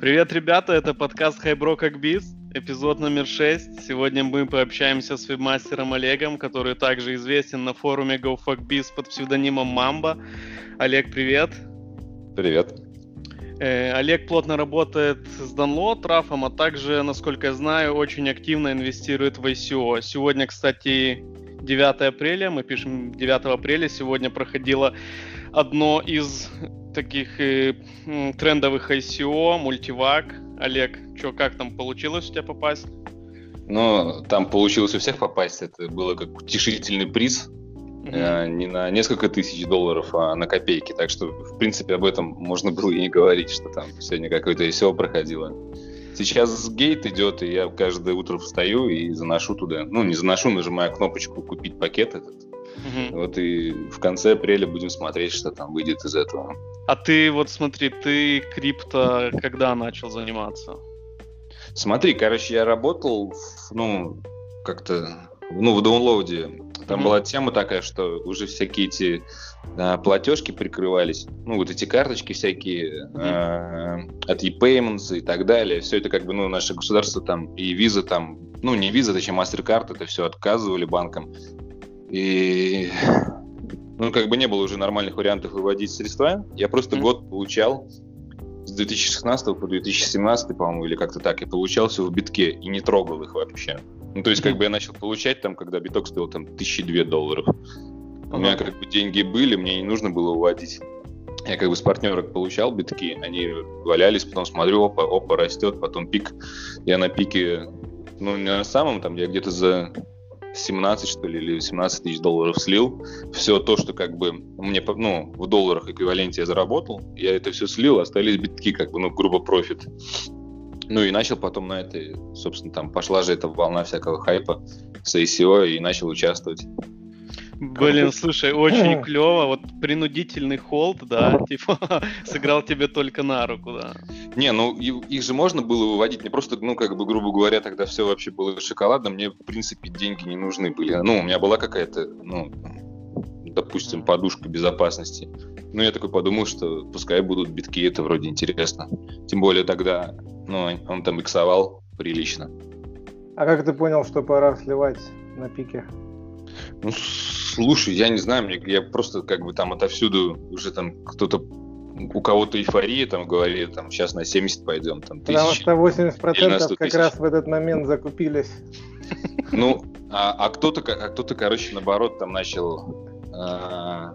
Привет, ребята, это подкаст Хайбро как Биз, эпизод номер 6. Сегодня мы пообщаемся с вебмастером Олегом, который также известен на форуме GoFuckBiz под псевдонимом Мамба. Олег, привет. Привет. Э, Олег плотно работает с Download, Рафом, а также, насколько я знаю, очень активно инвестирует в ICO. Сегодня, кстати, 9 апреля, мы пишем 9 апреля, сегодня проходило одно из таких э, трендовых ICO, мультивак. Олег, что, как там получилось у тебя попасть? Ну, там получилось у всех попасть. Это было как утешительный приз. Mm-hmm. Э, не на несколько тысяч долларов, а на копейки. Так что, в принципе, об этом можно было и не говорить, что там сегодня какое-то ICO проходило. Сейчас гейт идет, и я каждое утро встаю и заношу туда. Ну, не заношу, нажимаю кнопочку «Купить пакет» этот. Угу. Вот и в конце апреля будем смотреть, что там выйдет из этого. А ты вот смотри, ты крипто когда начал заниматься? Смотри, короче, я работал, ну, как-то, ну, в даунлоуде. Там mm-hmm. была тема такая, что уже всякие эти а, платежки прикрывались, ну, вот эти карточки всякие mm-hmm. а, от e-payments и так далее. Все это как бы, ну, наше государство там и виза там, ну, не виза, точнее, MasterCard, это все отказывали банкам. И ну, как бы не было уже нормальных вариантов выводить средства. Я просто mm-hmm. год получал с 2016 по 2017, по-моему, или как-то так, я получал все в битке и не трогал их вообще. Ну, то есть, как бы я начал получать там, когда биток стоил там тысячи две долларов. У меня как бы деньги были, мне не нужно было уводить. Я как бы с партнерок получал битки, они валялись, потом смотрю, опа, опа, растет, потом пик. Я на пике, ну, не на самом, там, я где-то за 17, что ли, или 18 тысяч долларов слил. Все то, что как бы мне, ну, в долларах эквиваленте я заработал, я это все слил, остались битки, как бы, ну, грубо профит. Ну и начал потом на этой, собственно, там пошла же эта волна всякого хайпа с ICO и начал участвовать. Блин, слушай, очень клево. Вот принудительный холд, да, типа сыграл тебе только на руку, да. Не, ну их же можно было выводить. Мне просто, ну, как бы, грубо говоря, тогда все вообще было шоколадно. Мне, в принципе, деньги не нужны были. Ну, у меня была какая-то, ну, допустим, подушка безопасности. Ну, я такой подумал, что пускай будут битки, это вроде интересно. Тем более тогда, ну, он там иксовал прилично. А как ты понял, что пора сливать на пике? Ну, слушай, я не знаю, мне, я просто как бы там отовсюду уже там кто-то у кого-то эйфория там говорит, там сейчас на 70 пойдем, там Потому что 80% как раз в этот момент закупились. Ну, а, а кто-то, а кто-то, короче, наоборот, там начал а,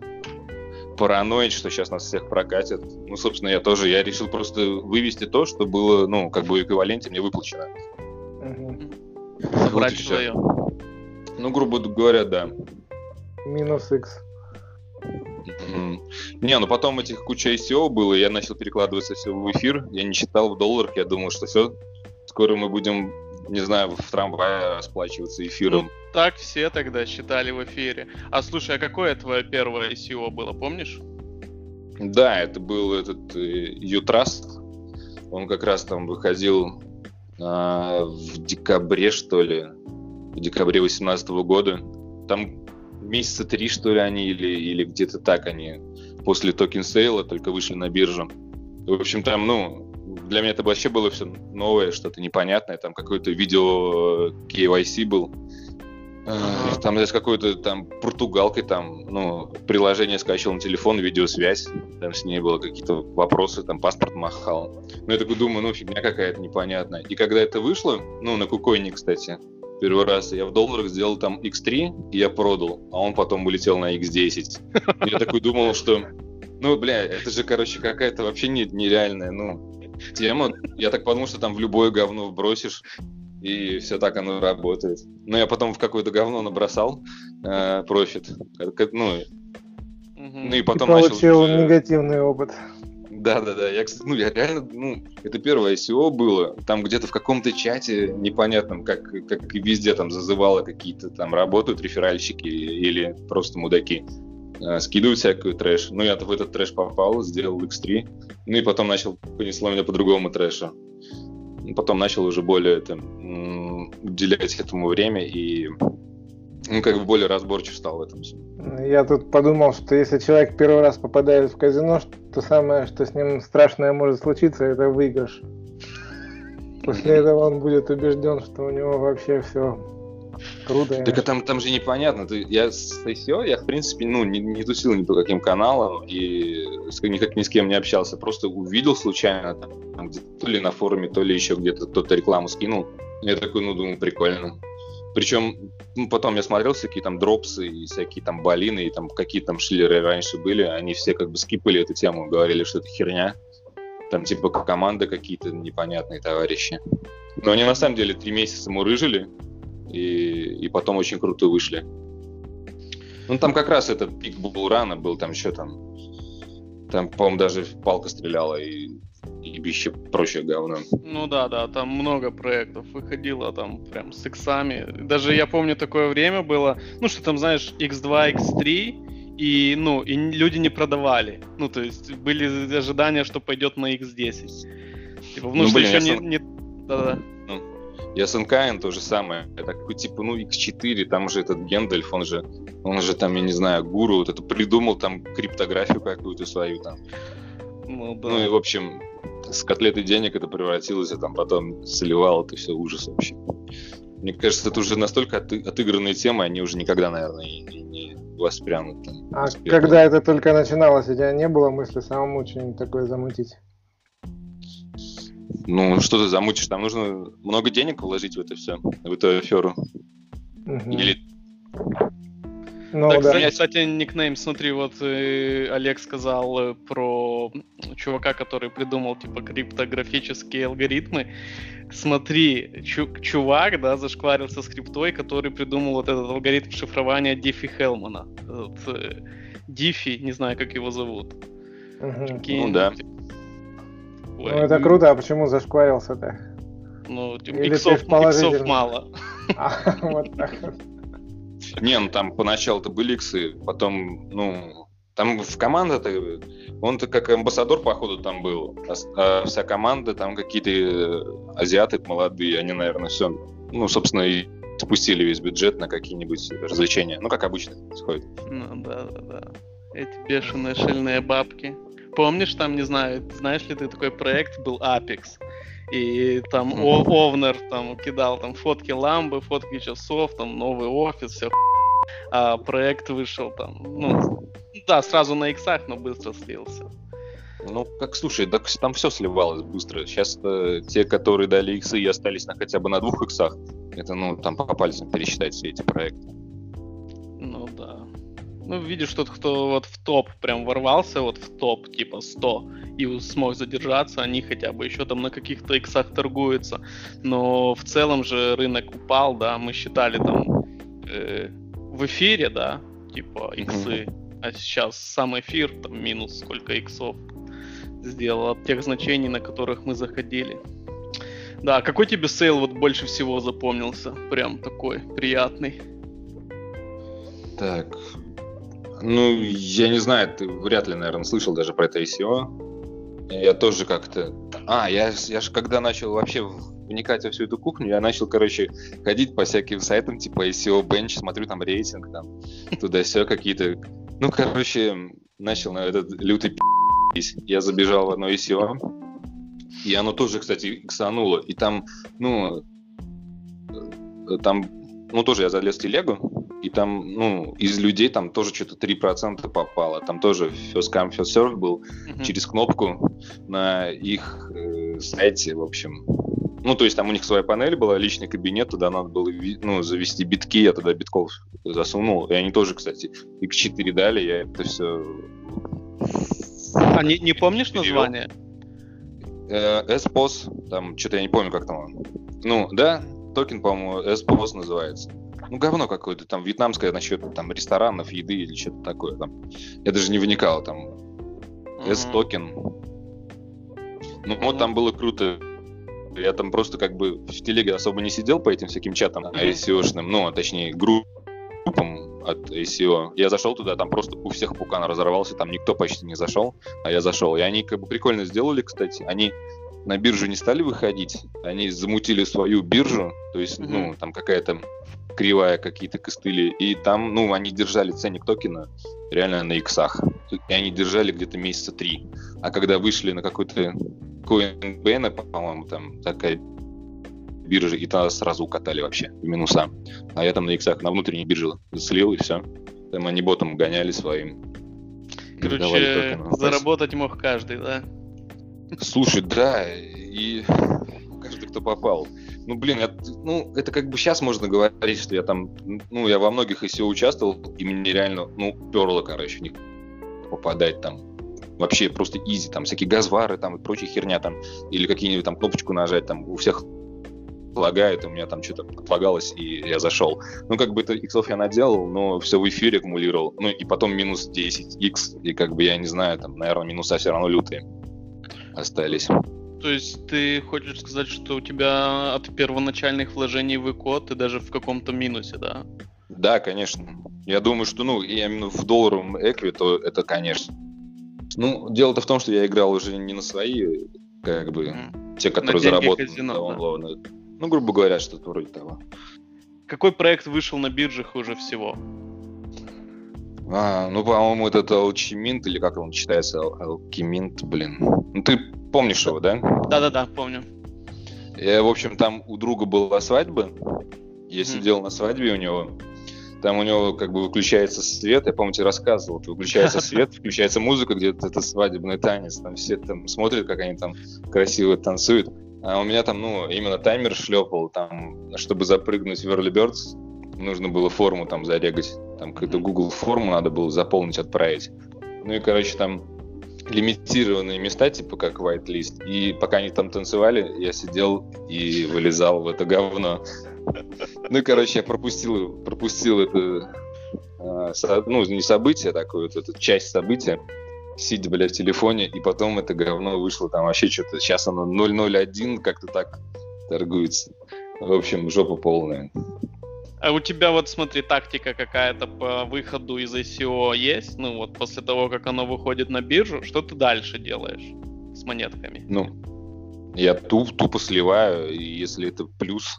параноить, что сейчас нас всех прокатят. Ну, собственно, я тоже, я решил просто вывести то, что было, ну, как бы в эквиваленте мне выплачено. Угу. Забрать вот свое. Ну, грубо говоря, да. Минус X. Не, ну потом этих куча ICO было, я начал перекладываться все в эфир, я не читал в долларах, я думал, что все, скоро мы будем, не знаю, в трамвае расплачиваться эфиром. Ну, так все тогда считали в эфире. А слушай, а какое твое первое ICO было, помнишь? Да, это был этот Utrust. Э, Он как раз там выходил а, в декабре, что ли, в декабре 2018 года. Там месяца три, что ли, они, или, или где-то так они после token sale а только вышли на биржу. В общем, там, ну, для меня это вообще было все новое, что-то непонятное. Там какой-то видео KYC был. Uh-huh. Там с какой-то там португалкой там, ну, приложение скачал на телефон, видеосвязь, там с ней было какие-то вопросы, там паспорт махал. Ну, я такой думаю, ну, фигня какая-то непонятная. И когда это вышло, ну, на KuCoin е, кстати, первый раз. Я в долларах сделал там X3, и я продал, а он потом улетел на X10. Я такой думал, что, ну, бля, это же, короче, какая-то вообще не, нереальная, ну, тема. Я так подумал, что там в любое говно вбросишь, и все так оно работает. Но я потом в какое-то говно набросал э, профит. Ну, ну и потом и получил начал... негативный опыт. Да, да, да. Я, ну, я реально, ну, это первое ICO было. Там где-то в каком-то чате непонятном, как, как везде там зазывало какие-то там работают реферальщики или просто мудаки. Э, скидывают всякую трэш. Ну, я в этот трэш попал, сделал X3. Ну и потом начал, понесло меня по другому трэшу. Потом начал уже более там, уделять этому время и ну, как бы более разборчив стал в этом. Я тут подумал, что если человек первый раз попадает в казино, то самое, что с ним страшное может случиться, это выигрыш. После этого он будет убежден, что у него вообще все круто. Так а там, там же непонятно. Ты, я с ICO, я в принципе, ну, не, не тусил ни по каким каналам и с, никак ни с кем не общался. Просто увидел случайно там, то ли на форуме, то ли еще где-то кто-то рекламу скинул. Я такой, ну, думаю, прикольно. Причем ну, потом я смотрел всякие там дропсы и всякие там балины, и там какие там шлеры раньше были, они все как бы скипали эту тему, говорили, что это херня. Там типа команды какие-то непонятные товарищи. Но они на самом деле три месяца мурыжили, и, и потом очень круто вышли. Ну там как раз этот пик был рано, был там еще там, там, по-моему, даже палка стреляла, и и еще прочее говно. Ну да, да, там много проектов выходило там прям с иксами. Даже я помню такое время было, ну что там, знаешь, X2, X3, и, ну, и люди не продавали. Ну, то есть были ожидания, что пойдет на X10. Типа, ну, ну что блин, еще не, не... Да-да. Ну, с НКН то же самое. Такой, типа, ну, X4, там же этот Гендальф, он же, он же там, я не знаю, гуру, вот это придумал там криптографию какую-то свою там. Ну, да. ну и, в общем, с котлеты денег это превратилось, а там потом сливал это все ужас вообще. Мне кажется, это уже настолько от, отыгранные темы, они уже никогда, наверное, не, не воспрянут. Там, а успехом. когда это только начиналось, у тебя не было мысли самому что-нибудь такое замутить? Ну, что ты замутишь? Там нужно много денег вложить в это все, в эту аферу. Угу. Или ну, да, да. Кстати, никнейм, смотри, вот э, Олег сказал э, про чувака, который придумал, типа, криптографические алгоритмы. Смотри, чу- чувак, да, зашкварился с криптой, который придумал вот этот алгоритм шифрования Диффи Хелмана. Вот, э, Диффи, не знаю, как его зовут. Угу. Ну да. Ой. Ну это круто, а почему зашкварился-то? Ну, типа, иксов, иксов мало. А, вот так вот. Не, ну там поначалу-то были иксы, потом, ну, там в команда-то, он-то как амбассадор, походу, там был. А, а вся команда, там какие-то э, азиаты молодые, они, наверное, все, ну, собственно, и спустили весь бюджет на какие-нибудь развлечения. Ну, как обычно происходит. Ну, да, да, да. Эти бешеные шельные бабки. Помнишь, там, не знаю, знаешь ли ты такой проект был Apex? И там mm-hmm. Овнер там кидал там фотки ламбы, фотки часов, там новый офис, все. А проект вышел там, ну, да, сразу на иксах, но быстро слился. Ну, как, слушай, так там все сливалось быстро. Сейчас те, которые дали иксы и остались на хотя бы на двух иксах, это, ну, там по пальцам пересчитать все эти проекты. Ну, да. Ну, видишь, тот, кто вот в топ прям ворвался, вот в топ, типа 100, и смог задержаться, они хотя бы еще там на каких-то иксах торгуются. Но в целом же рынок упал, да, мы считали там э, в эфире, да, типа иксы, mm-hmm. а сейчас сам эфир там минус сколько иксов сделал от тех значений, на которых мы заходили. Да, какой тебе sale вот больше всего запомнился? Прям такой приятный. Так, ну, я не знаю, ты вряд ли, наверное, слышал даже про это ICO. Я тоже как-то... А, я, я же когда начал вообще вникать во всю эту кухню, я начал, короче, ходить по всяким сайтам, типа ICO Bench, смотрю там рейтинг, там, туда-сё какие-то... Ну, короче, начал на этот лютый пи***. Я забежал в одно ICO, и оно тоже, кстати, иксануло. И там, ну, э, там, ну, тоже я залез в телегу, и там, ну, из людей там тоже что-то 3% попало. Там тоже first come, first serve был mm-hmm. через кнопку на их э, сайте, в общем. Ну, то есть там у них своя панель была, личный кабинет, туда надо было ну, завести битки, я туда битков засунул. И они тоже, кстати, X4 дали, я это все... А не, не помнишь перевел. название? Э, S-POS, там что-то я не помню, как там. Ну, да, токен, по-моему, S-POS называется ну, говно какое-то, там, вьетнамское насчет там ресторанов, еды или что-то такое. Там. Я даже не вникал, там, S-токен. Ну, вот там было круто. Я там просто как бы в телеге особо не сидел по этим всяким чатам ICO-шным, ну, а точнее, группам от ICO. Я зашел туда, там просто у всех пукан разорвался, там никто почти не зашел, а я зашел. И они как бы прикольно сделали, кстати. Они на биржу не стали выходить, они замутили свою биржу, то есть, mm-hmm. ну, там какая-то кривая какие-то костыли, и там, ну, они держали ценник токена реально на иксах, и они держали где-то месяца три, а когда вышли на какой-то Coinbase, по-моему, там такая бирже, и тогда сразу укатали вообще в минуса. А я там на иксах на внутренней бирже слил, и все. Там они ботом гоняли своим. Короче, заработать мог каждый, да? Слушай, да, и каждый, кто попал. Ну, блин, это, ну, это как бы сейчас можно говорить, что я там, ну, я во многих ICO участвовал, и мне реально, ну, перло, короче, не попадать там. Вообще просто изи, там всякие газвары там и прочая херня там, или какие-нибудь там кнопочку нажать, там у всех лагает, у меня там что-то отлагалось, и я зашел. Ну, как бы это иксов я наделал, но все в эфире аккумулировал. Ну, и потом минус 10 x и как бы я не знаю, там, наверное, минуса все равно лютые остались. То есть ты хочешь сказать, что у тебя от первоначальных вложений в ИКО ты даже в каком-то минусе, да? Да, конечно. Я думаю, что, ну, именно в долларовом экви, то это, конечно. Ну, дело-то в том, что я играл уже не на свои, как бы, mm. те, которые заработали. Казино, да. Ну, грубо говоря, что-то вроде того. Какой проект вышел на биржах хуже всего? А, ну, по-моему, этот Алчиминт, или как он читается, Алкиминт, блин. Ну, ты помнишь его, да? Да-да-да, помню. Я, в общем, там у друга была свадьба. Я mm. сидел на свадьбе у него. Там у него как бы выключается свет, я, помню, тебе рассказывал, выключается свет, включается музыка, где-то это свадебный танец, там все там смотрят, как они там красиво танцуют. А у меня там, ну, именно таймер шлепал, там, чтобы запрыгнуть в Early Birds, нужно было форму там зарегать, там какую-то Google форму надо было заполнить, отправить. Ну и, короче, там лимитированные места, типа как whitelist. И пока они там танцевали, я сидел и вылезал в это говно. Ну и, короче, я пропустил, пропустил это, а, ну, не событие такое, вот эту часть события сидя, блядь, в телефоне, и потом это говно вышло там вообще что-то, сейчас оно 001 как-то так торгуется. В общем, жопа полная. А у тебя вот, смотри, тактика какая-то по выходу из ICO есть? Ну вот после того, как оно выходит на биржу, что ты дальше делаешь с монетками? Ну, я туп, тупо сливаю, и если это плюс,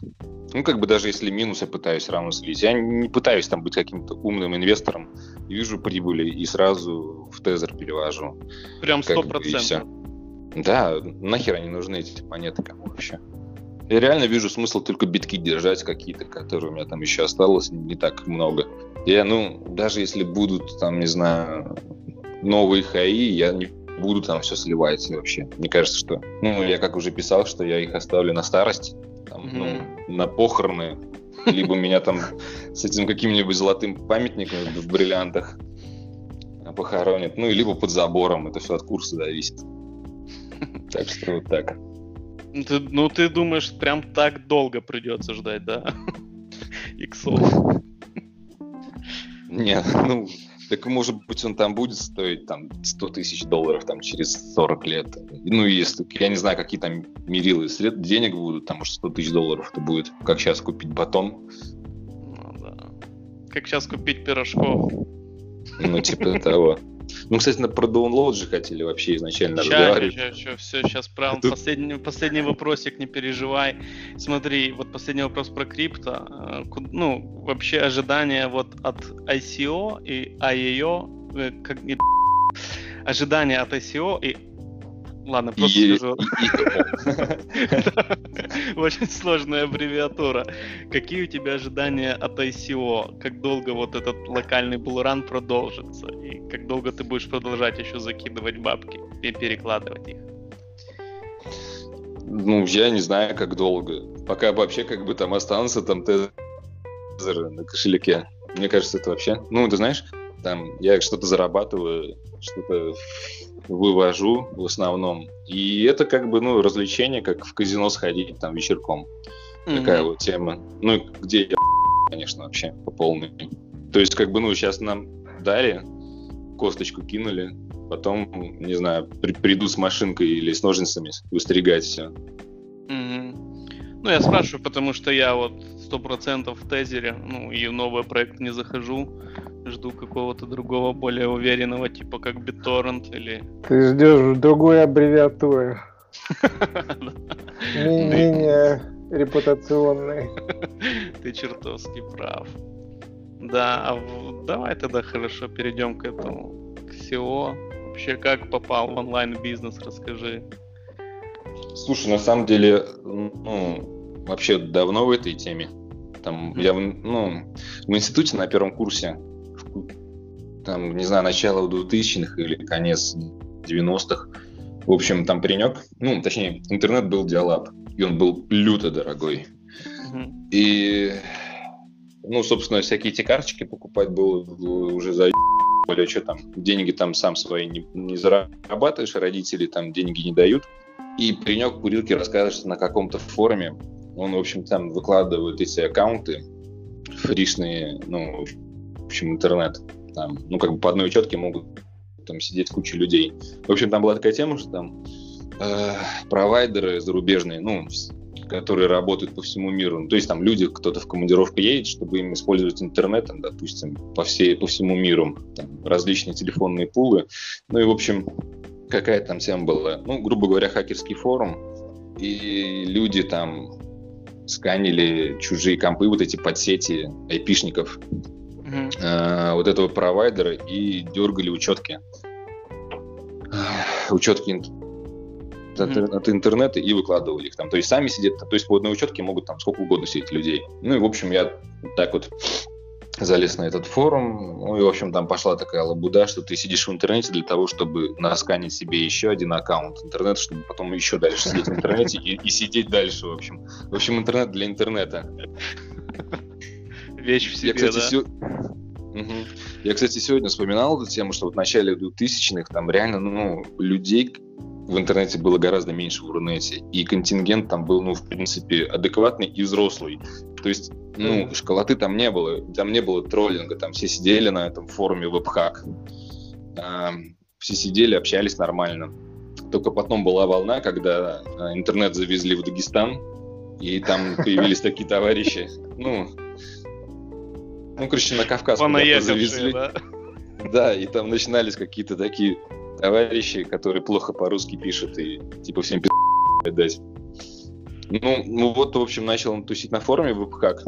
ну, как бы даже если минус, я пытаюсь равно слить. Я не пытаюсь там быть каким-то умным инвестором. Вижу прибыли и сразу в тезер перевожу. Прям сто процентов. Да, нахер они нужны, эти монеты кому вообще. Я реально вижу смысл только битки держать какие-то, которые у меня там еще осталось, не так много. Я, ну, даже если будут там, не знаю, новые хаи, я не буду там все сливать вообще. Мне кажется, что, ну, я как уже писал, что я их оставлю на старость, там, mm-hmm. ну, на похороны, либо меня там с этим каким-нибудь золотым памятником в бриллиантах похоронят, ну, либо под забором, это все от курса зависит. Так что вот так. Ну ты, ну, ты думаешь, прям так долго придется ждать, да? Иксов. Нет, ну, так, может быть, он там будет стоить там 100 тысяч долларов там через 40 лет. Ну, если, я не знаю, какие там мерилы сред... денег будут, там, может, 100 тысяч долларов это будет. Как сейчас купить батон. Ну, да. Как сейчас купить пирожков. Ну, типа того. Ну, кстати, на про download же хотели вообще изначально ща, разговаривать. Ща, ща, все, сейчас прям Тут... последний, последний вопросик, не переживай. Смотри, вот последний вопрос про крипто. Э, ну, вообще ожидания вот от ICO и IEO, э, как, ожидания от ICO и Ладно, просто и, скажу. Очень сложная аббревиатура. Какие у тебя ожидания от ICO? Как долго вот этот локальный булран продолжится? И как долго ты будешь продолжать еще закидывать бабки и перекладывать их? Ну, я не знаю, как долго. Пока вообще как бы там останутся там тезеры на кошельке. Мне кажется, это вообще... Ну, ты знаешь, там я что-то зарабатываю, что-то вывожу в основном. И это как бы, ну, развлечение, как в казино сходить там вечерком. Mm-hmm. Такая вот тема. Ну, где я, конечно, вообще по полной. То есть, как бы, ну, сейчас нам дали, косточку кинули, потом, не знаю, при, приду с машинкой или с ножницами выстригать все. Mm-hmm. Ну, я спрашиваю, потому что я вот сто процентов в тезере, ну, и в новый проект не захожу жду какого-то другого, более уверенного, типа как BitTorrent или... Ты ждешь другой аббревиатуры. Менее репутационной. Ты чертовски прав. Да, а давай тогда хорошо перейдем к этому, к SEO. Вообще, как попал в онлайн-бизнес, расскажи. Слушай, на самом деле, ну, вообще давно в этой теме. Там, я ну, в институте на первом курсе, там, не знаю, начало 2000-х или конец 90-х, в общем, там паренек, ну, точнее, интернет был диалаб, и он был люто дорогой. Mm-hmm. И, ну, собственно, всякие эти карточки покупать было уже за или что там, деньги там сам свои не, не зарабатываешь, родители там деньги не дают. И паренек курилки рассказывает, что на каком-то форуме он, в общем, там выкладывает эти аккаунты фришные, ну, в общем, интернет. Там, ну, как бы по одной учетке могут там сидеть куча людей. В общем, там была такая тема, что там э, провайдеры зарубежные, ну, которые работают по всему миру. Ну, то есть там люди, кто-то в командировку едет, чтобы им использовать интернет, там, допустим, по, всей, по всему миру, там, различные телефонные пулы. Ну и, в общем, какая там тема была? Ну, грубо говоря, хакерский форум, и люди там сканили чужие компы, вот эти подсети айпишников, mm-hmm. э, вот этого провайдера и дергали учетки. Учетки от, mm-hmm. от интернета и выкладывали их там. То есть сами сидят, то есть по одной учетке могут там сколько угодно сидеть людей. Ну и, в общем, я так вот залез на этот форум, ну и, в общем, там пошла такая лабуда, что ты сидишь в интернете для того, чтобы насканить себе еще один аккаунт интернета, чтобы потом еще дальше сидеть в интернете и, и сидеть дальше, в общем. В общем, интернет для интернета. Вещь в себе, Я, кстати, да? Се... Угу. Я, кстати, сегодня вспоминал эту тему, что вот в начале 2000-х там реально, ну, людей в интернете было гораздо меньше в Рунете, и контингент там был, ну, в принципе, адекватный и взрослый. То есть, ну, школоты там не было, там не было троллинга, там все сидели на этом форуме вебхак, а, все сидели, общались нормально. Только потом была волна, когда а, интернет завезли в Дагестан, и там появились такие товарищи, ну, ну, короче, на Кавказ завезли. Да? да, и там начинались какие-то такие товарищи, которые плохо по-русски пишут и типа всем пи*** дать. Ну, ну вот, в общем, начал он тусить на форуме в как.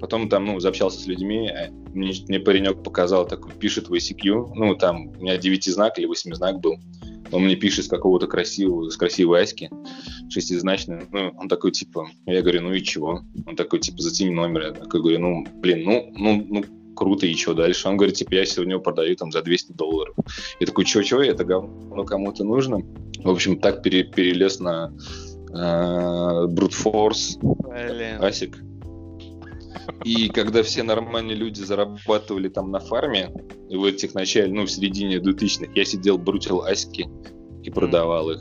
Потом там, ну, заобщался с людьми, а мне, мне паренек показал, такой, пишет в ICQ, ну, там, у меня девятизнак или восьмизнак был, он мне пишет с какого-то красивого, с красивой аськи, шестизначной, ну, он такой, типа, я говорю, ну и чего? Он такой, типа, затяни номер, я такой говорю, ну, блин, ну, ну, ну, круто, и что дальше? Он говорит, типа, я сегодня его продаю там за 200 долларов. Я такой, чё-чё, это говно кому-то нужно? В общем, так пере, перелез на э, Brute Force, Асик. И когда все нормальные люди зарабатывали там на фарме, в этих начале, ну, в середине 2000-х, я сидел, брутил асики и продавал их.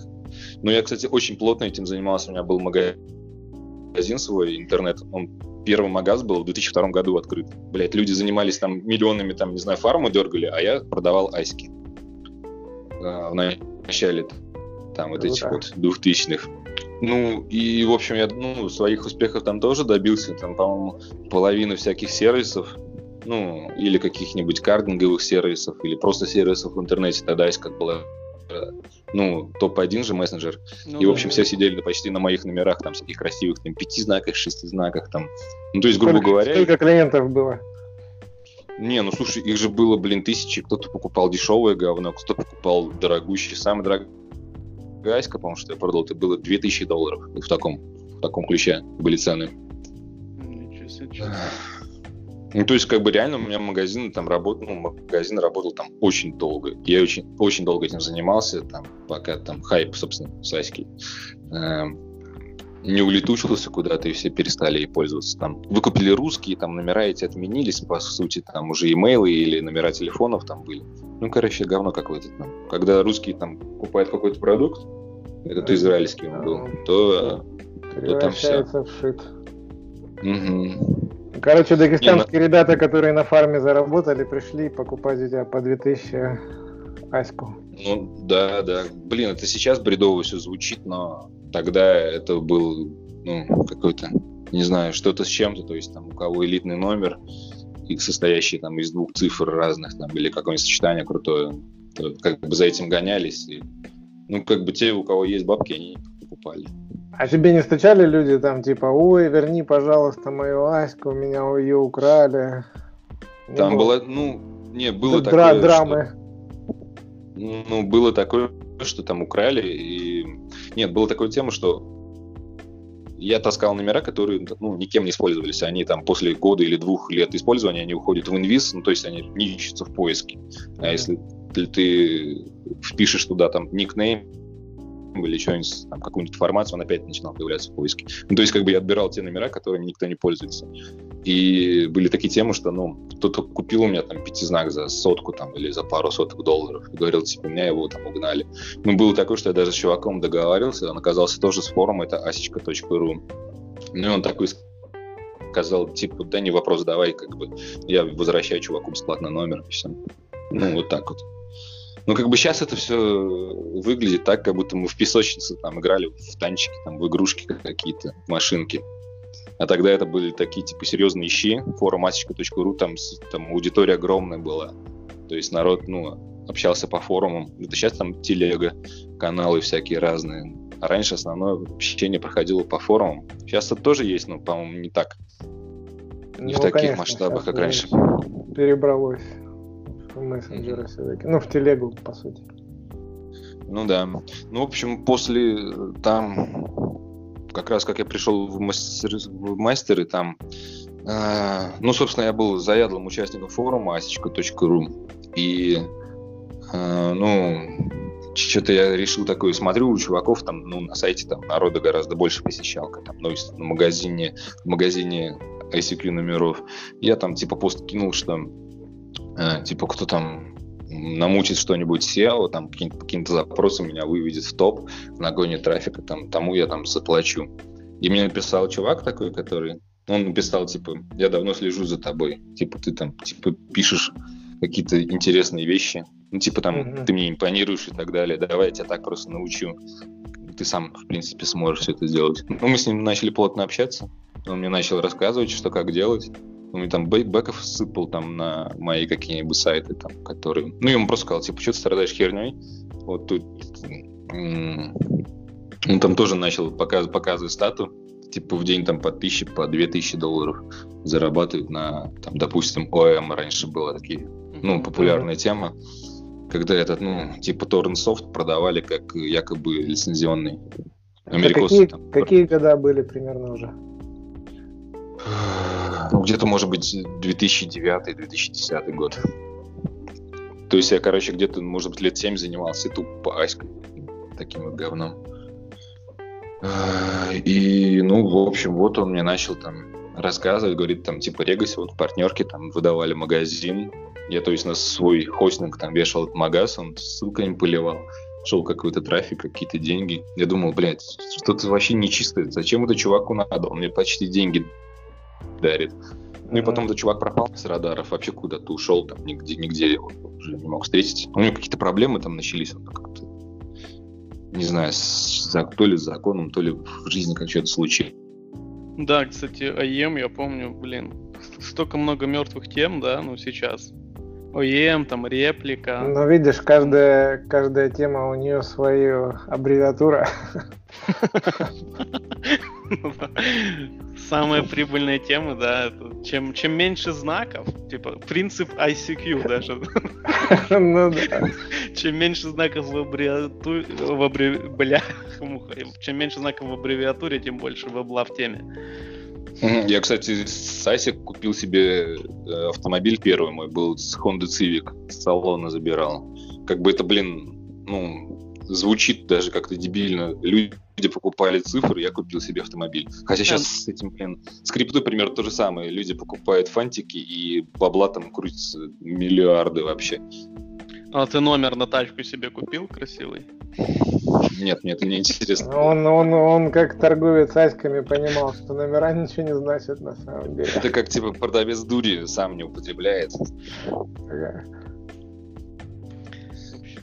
Но я, кстати, очень плотно этим занимался. У меня был магазин свой, интернет. Он первый магаз был в 2002 году открыт. Блять, люди занимались там миллионами, там, не знаю, фармы дергали, а я продавал айски. А, в начале там вот этих вот двухтысячных. Ну, и, в общем, я ну, своих успехов там тоже добился. Там, по-моему, половина всяких сервисов, ну, или каких-нибудь кардинговых сервисов, или просто сервисов в интернете. Тогда есть как было ну, топ-1 же мессенджер. Ну, и, в общем, да. все сидели почти на моих номерах, там, всяких красивых, там, пяти знаках, шести знаках, там. Ну, то есть, грубо сколько, говоря... Сколько клиентов было? Не, ну, слушай, их же было, блин, тысячи. Кто-то покупал дешевое говно, кто-то покупал дорогущий. Самый дорогой Аська, по-моему, что я продал, это было 2000 долларов. В таком, в таком ключе были цены. Ничего себе. Ну, то есть, как бы реально у меня магазин там работал, ну, магазин работал там очень долго. Я очень, очень долго этим занимался, там, пока там хайп, собственно, Саськи э, не улетучился куда-то, и все перестали ей пользоваться. Там выкупили русские, там номера эти отменились, по сути, там уже имейлы или номера телефонов там были. Ну, короче, говно какое-то там. Когда русские там покупают какой-то продукт, этот израильский он был, то, то там все. в шит. Угу. Короче, дагестанские Не, ребята, которые на фарме заработали, пришли покупать у тебя по 2000 аську. Ну, да, да. Блин, это сейчас бредово все звучит, но тогда это был, ну, какой-то, не знаю, что-то с чем-то, то есть там у кого элитный номер, состоящий там из двух цифр разных, там, или какое-нибудь сочетание крутое, то как бы за этим гонялись. И, ну, как бы те, у кого есть бабки, они покупали. А тебе не стучали люди там типа, ой, верни, пожалуйста, мою Аську, у меня ее украли? Там было, ну, не, было Дра- такое, драмы. Что, ну, было такое, что там украли, и... Нет, была такая тема, что я таскал номера, которые ну, никем не использовались. Они там после года или двух лет использования, они уходят в инвиз, ну, то есть они не ищутся в поиске. А если ты впишешь туда там никнейм, или что-нибудь, там, какую-нибудь информацию, он опять начинал появляться в поиске. Ну, то есть, как бы я отбирал те номера, которыми никто не пользуется. И были такие темы, что, ну, кто-то купил у меня там пятизнак за сотку там или за пару соток долларов и говорил, типа, меня его там угнали. Ну, было такое, что я даже с чуваком договаривался, он оказался тоже с форума, это асечка.ру. Ну, и он такой сказал, типа, да не вопрос, давай, как бы, я возвращаю чуваку бесплатно номер, и все. Ну, вот так вот. Ну, как бы сейчас это все выглядит так, как будто мы в песочнице там играли в танчики, там, в игрушки какие-то, в машинки. А тогда это были такие, типа, серьезные ищи. Форум асечка.ру, там, там аудитория огромная была. То есть народ, ну, общался по форумам. Это сейчас там телега, каналы всякие разные. А раньше основное общение проходило по форумам. Сейчас это тоже есть, но, по-моему, не так. Не ну, в таких конечно, масштабах, как раньше. Перебралось в мессенджеры mm-hmm. все-таки. Ну, в телегу, по сути. Ну да. Ну, в общем, после там, как раз как я пришел в, мастер, в мастеры, там, э, ну, собственно, я был заядлым участником форума asечка.ру. И, э, ну, что-то я решил такое, смотрю, у чуваков там, ну, на сайте там народа гораздо больше посещалка, там, ну, в магазине, в магазине ICQ номеров. Я там, типа, пост кинул, что Э, типа кто там намутит что-нибудь SEO, там каким-то, каким-то запросом меня выведет в топ, нагонит трафика, там, тому я там заплачу. И мне написал чувак такой, который, он написал, типа, я давно слежу за тобой, типа, ты там, типа, пишешь какие-то интересные вещи, ну, типа, там, mm-hmm. ты мне импонируешь и так далее, давай я тебя так просто научу, ты сам, в принципе, сможешь все это сделать. Ну, мы с ним начали плотно общаться, он мне начал рассказывать, что как делать, он мне там бэков сыпал там на мои какие-нибудь сайты, там, которые... Ну, я ему просто сказал, типа, что ты страдаешь херней? Вот тут... Он там тоже начал показ, показывать стату, типа в день там по тысяче, по две тысячи долларов зарабатывают на, там, допустим, ОМ раньше была такие, ну, популярная тема, когда этот, ну, типа торрент-софт продавали как якобы лицензионный. Америкосы, а какие, там, какие года были примерно уже? Ну, где-то, может быть, 2009-2010 год. То есть я, короче, где-то, может быть, лет 7 занимался тупо аськой. Таким вот говном. И, ну, в общем, вот он мне начал там рассказывать, говорит, там, типа, регайся, вот в партнерке там выдавали магазин. Я, то есть, на свой хостинг там вешал этот магаз, он ссылками поливал шел какой-то трафик, какие-то деньги. Я думал, блядь, что-то вообще нечистое. Зачем это чуваку надо? Он мне почти деньги дарит. Ну и потом этот чувак пропал с радаров, вообще куда-то ушел, там нигде, нигде его уже не мог встретить. У него какие-то проблемы там начались, он как-то, не знаю, с, то ли с законом, то ли в жизни как что-то случилось. Да, кстати, АЕМ, я помню, блин, столько много мертвых тем, да, ну сейчас. ОЕМ, там реплика. Ну, видишь, каждая, каждая тема у нее свою аббревиатура. Самая прибыльная тема, да, чем, чем меньше знаков, типа принцип ICQ даже. Ну да. Чем меньше знаков в аббревиатуре, в аббреви... бля, чем меньше знаков в аббревиатуре, тем больше вебла в теме. Я, кстати, с Асик купил себе э, автомобиль первый мой, был с Honda Civic, с салона забирал. Как бы это, блин, ну, звучит даже как-то дебильно. Люди покупали цифры, я купил себе автомобиль. Хотя сейчас с этим, блин, с криптой примерно то же самое. Люди покупают фантики, и бабла там крутится миллиарды вообще. А ты номер на тачку себе купил красивый? Нет, мне это не интересно. Он, он, он как торговец аськами понимал, что номера ничего не значат на самом деле. Это как типа продавец дури сам не употребляет.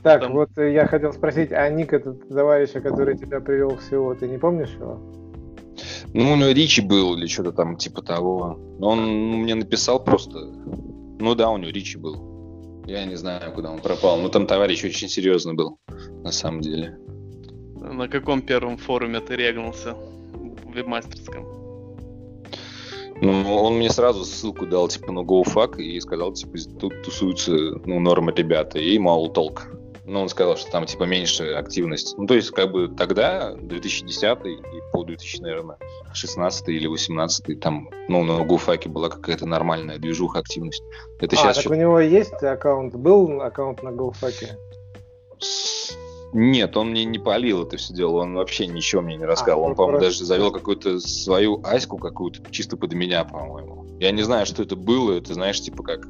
Так, Там... вот я хотел спросить, а ник этот товарища, который тебя привел всего, ты не помнишь его? Ну, у него Ричи был или что-то там типа того. Он мне написал просто. Ну да, у него Ричи был. Я не знаю, куда он пропал. Но там товарищ очень серьезный был, на самом деле. На каком первом форуме ты регнулся? В вебмастерском? Ну, он мне сразу ссылку дал, типа, на GoFuck и сказал, типа, тут тусуются, ну, нормы ребята, и мало толк. Но он сказал, что там типа меньше активность. Ну, то есть, как бы тогда, 2010 и по 2000, наверное, 16 или 18 там, ну, на Гуфаке была какая-то нормальная движуха, активность. Это а, сейчас так что... у него есть аккаунт, был аккаунт на Гуфаке? Нет, он мне не полил это все дело, он вообще ничего мне не рассказал. А, он, по-моему, просто... даже завел какую-то свою аську какую-то, чисто под меня, по-моему. Я не знаю, что это было, это, знаешь, типа как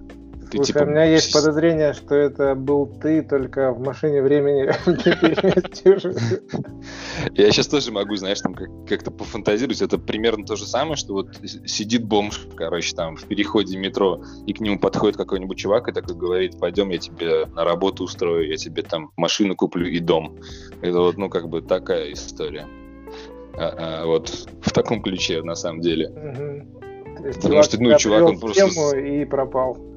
Слушай, типа... у меня есть подозрение, что это был ты, только в машине времени Я сейчас тоже могу, знаешь, там как-то пофантазировать. Это примерно то же самое, что вот сидит бомж, короче, там в переходе метро, и к нему подходит какой-нибудь чувак и такой говорит, пойдем, я тебе на работу устрою, я тебе там машину куплю и дом. Это вот, ну, как бы такая история. А, а, вот в таком ключе, на самом деле. Угу. Потому что, ну, чувак, он просто... И пропал.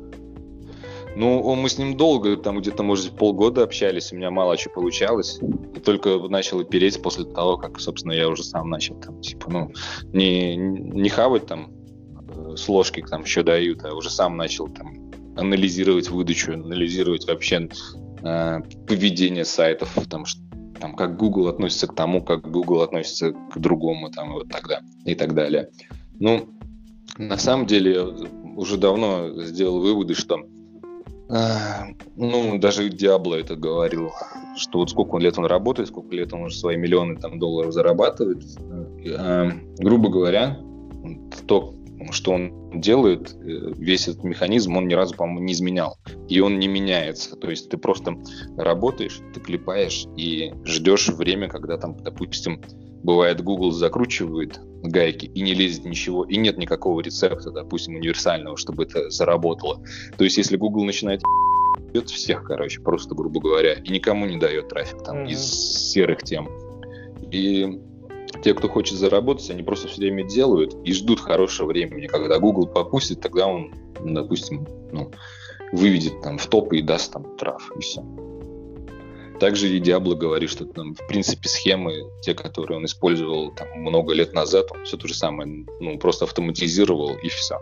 Ну, мы с ним долго, там где-то, может, полгода общались, у меня мало что получалось. И только начал переть после того, как, собственно, я уже сам начал, там, типа, ну, не, не хавать там э, с ложки там еще дают, а уже сам начал там анализировать выдачу, анализировать вообще э, поведение сайтов, там, там, как Google относится к тому, как Google относится к другому, там, вот тогда, и так далее. Ну, на самом деле, уже давно сделал выводы, что ну, даже Диабло это говорил, что вот сколько лет он работает, сколько лет он уже свои миллионы там, долларов зарабатывает. А, грубо говоря, то, что он делает, э, весь этот механизм, он ни разу, по-моему, не изменял. И он не меняется. То есть ты просто работаешь, ты клепаешь и ждешь время, когда там, допустим, бывает, Google закручивает гайки и не лезет ничего, и нет никакого рецепта, допустим, универсального, чтобы это заработало. То есть, если Google начинает бьет всех, короче, просто, грубо говоря, и никому не дает трафик там mm-hmm. из серых тем. И те, кто хочет заработать, они просто все время делают и ждут хорошего времени. Когда Google попустит, тогда он, допустим, ну, выведет там в топы и даст там трав, и все. Также и Диабло говорит, что там, в принципе, схемы, те, которые он использовал там, много лет назад, он все то же самое, ну, просто автоматизировал и все.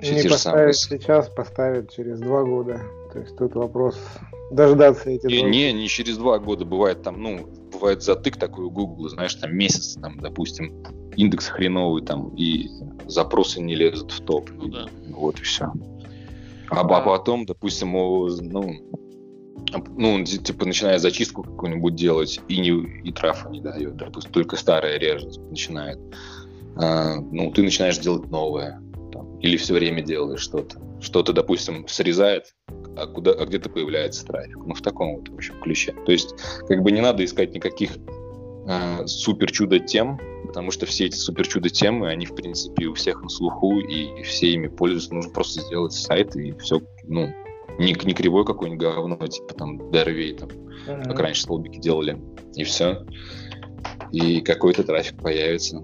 все не поставить сейчас, поставить через два года. То есть тут вопрос дождаться эти не, не, не через два года. Бывает там, ну, бывает затык такой у Google, знаешь, там месяц, там, допустим, индекс хреновый, там, и запросы не лезут в топ. Ну, да. Вот и все. А, а потом, допустим, ну, ну, типа, начинает зачистку какую-нибудь делать, и, не, и трафа не дает, допустим, только старое режет, начинает. А, ну, ты начинаешь делать новое, там, или все время делаешь что-то. Что-то, допустим, срезает, а, куда, а где-то появляется трафик. Ну, в таком вот, в общем, ключе. То есть, как бы не надо искать никаких а, супер чудо тем, потому что все эти супер чудо темы, они, в принципе, у всех на слуху, и все ими пользуются. Нужно просто сделать сайт, и все, ну, не, не кривой какой-нибудь говно, типа там Дервей, там, mm-hmm. как раньше столбики делали, и все. И какой-то трафик появится.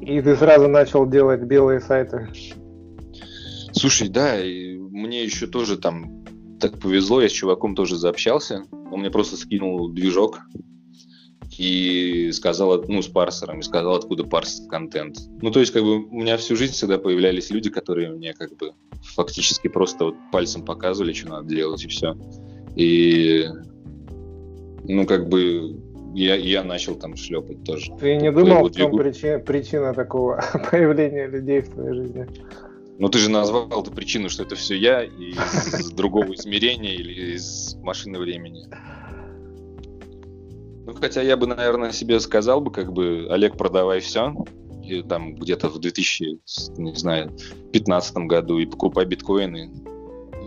И ты сразу начал делать белые сайты. Слушай, да, и мне еще тоже там так повезло, я с чуваком тоже заобщался. Он мне просто скинул движок и сказал, ну, с парсером, и сказал, откуда парсит контент. Ну, то есть, как бы, у меня всю жизнь всегда появлялись люди, которые мне, как бы, фактически просто вот пальцем показывали, что надо делать, и все. И, ну, как бы, я, я начал там шлепать тоже. Ты не думал, в чем причина, причина такого появления людей в твоей жизни? Ну, ты же назвал эту причину, что это все я из другого измерения или из машины времени. Ну, хотя я бы, наверное, себе сказал бы, как бы, Олег, продавай все, и там где-то в 2000, не знаю, 2015 году и покупай биткоины,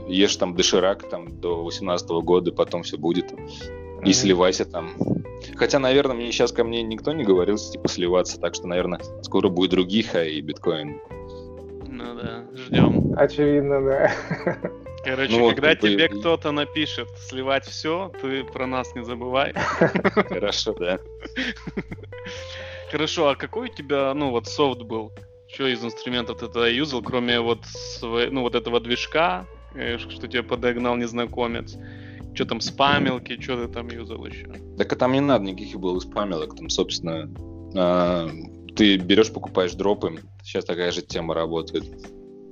ешь там доширак там до 18 года, потом все будет, и сливайся там. Хотя, наверное, мне сейчас ко мне никто не говорил, типа, сливаться, так что, наверное, скоро будет других, а и биткоин. Ну да, ждем. Очевидно, да. Короче, ну, когда вот, тебе и... кто-то напишет сливать все, ты про нас не забывай. Хорошо, да. Хорошо, а какой у тебя, ну, вот софт был? Что из инструментов ты тогда юзал, кроме вот, свой, ну, вот этого движка, э, что тебе подогнал незнакомец? Что там, спамилки, что ты там юзал еще? Так а там не надо никаких было спамилок, там, собственно, а, ты берешь, покупаешь дропы, сейчас такая же тема работает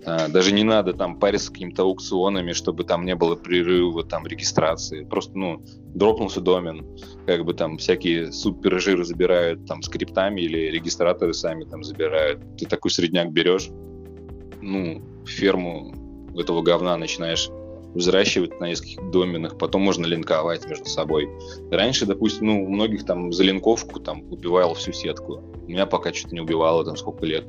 А, даже не надо там париться какими-то аукционами, чтобы там не было прерыва там регистрации. Просто, ну, дропнулся домен, как бы там всякие супержиры забирают там скриптами или регистраторы сами там забирают. Ты такой средняк берешь, ну, ферму этого говна начинаешь взращивать на нескольких доменах, потом можно линковать между собой. Раньше, допустим, ну, у многих там за линковку там убивал всю сетку. У меня пока что-то не убивало там сколько лет.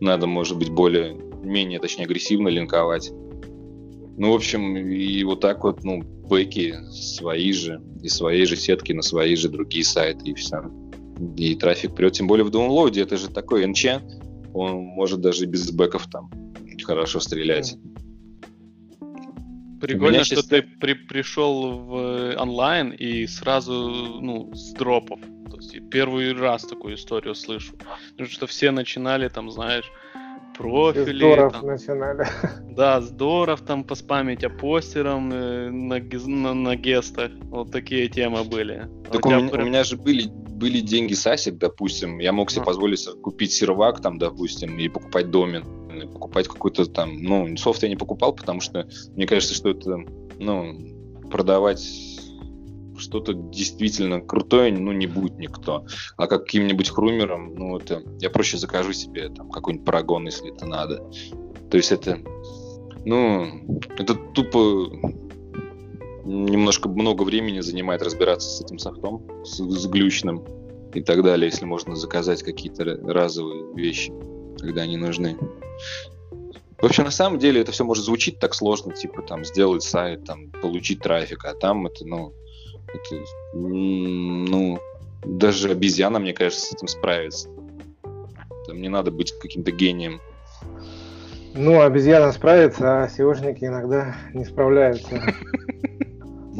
Надо, может быть, более менее, точнее, агрессивно линковать. Ну, в общем, и вот так вот, ну, бэки свои же, и свои же сетки на свои же другие сайты, и все. И трафик прет, тем более в download, это же такой НЧ, он может даже без бэков там хорошо стрелять. Прикольно, что ты при, пришел в онлайн и сразу, ну, с дропов. То есть первый раз такую историю слышу. Потому что все начинали, там, знаешь, профили. Здоров там, начинали. Да, здоров там поспамить постерам э, на, на, на гестах. Вот такие темы были. Так у, меня, прям... у меня же были, были деньги сасик, допустим. Я мог себе а. позволить купить сервак там, допустим, и покупать домен. И покупать какой-то там... Ну, софт я не покупал, потому что мне кажется, что это, ну, продавать что-то действительно крутое, ну, не будет никто. А каким-нибудь хрумером, ну, это я проще закажу себе там какой-нибудь парагон, если это надо. То есть это, ну, это тупо немножко много времени занимает разбираться с этим софтом, с, с глючным и так далее, если можно заказать какие-то разовые вещи, когда они нужны. В общем, на самом деле это все может звучить так сложно, типа там сделать сайт, там получить трафик, а там это, ну, это, ну, даже обезьяна, мне кажется, с этим справится. Там не надо быть каким-то гением. Ну, обезьяна справится, а SEOшники иногда не справляются.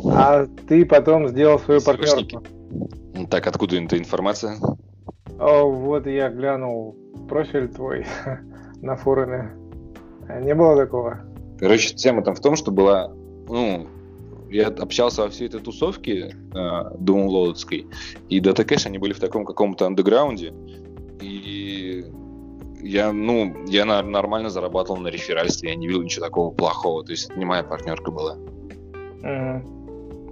А ты потом сделал свою партнерку. Так, откуда эта информация? Вот я глянул профиль твой на форуме. Не было такого? Короче, тема там в том, что была, ну, я общался во всей этой тусовке э, даунлоудской, и Data Cache, они были в таком каком-то андеграунде, и я, ну, я нормально зарабатывал на реферальстве, я не видел ничего такого плохого, то есть это не моя партнерка была.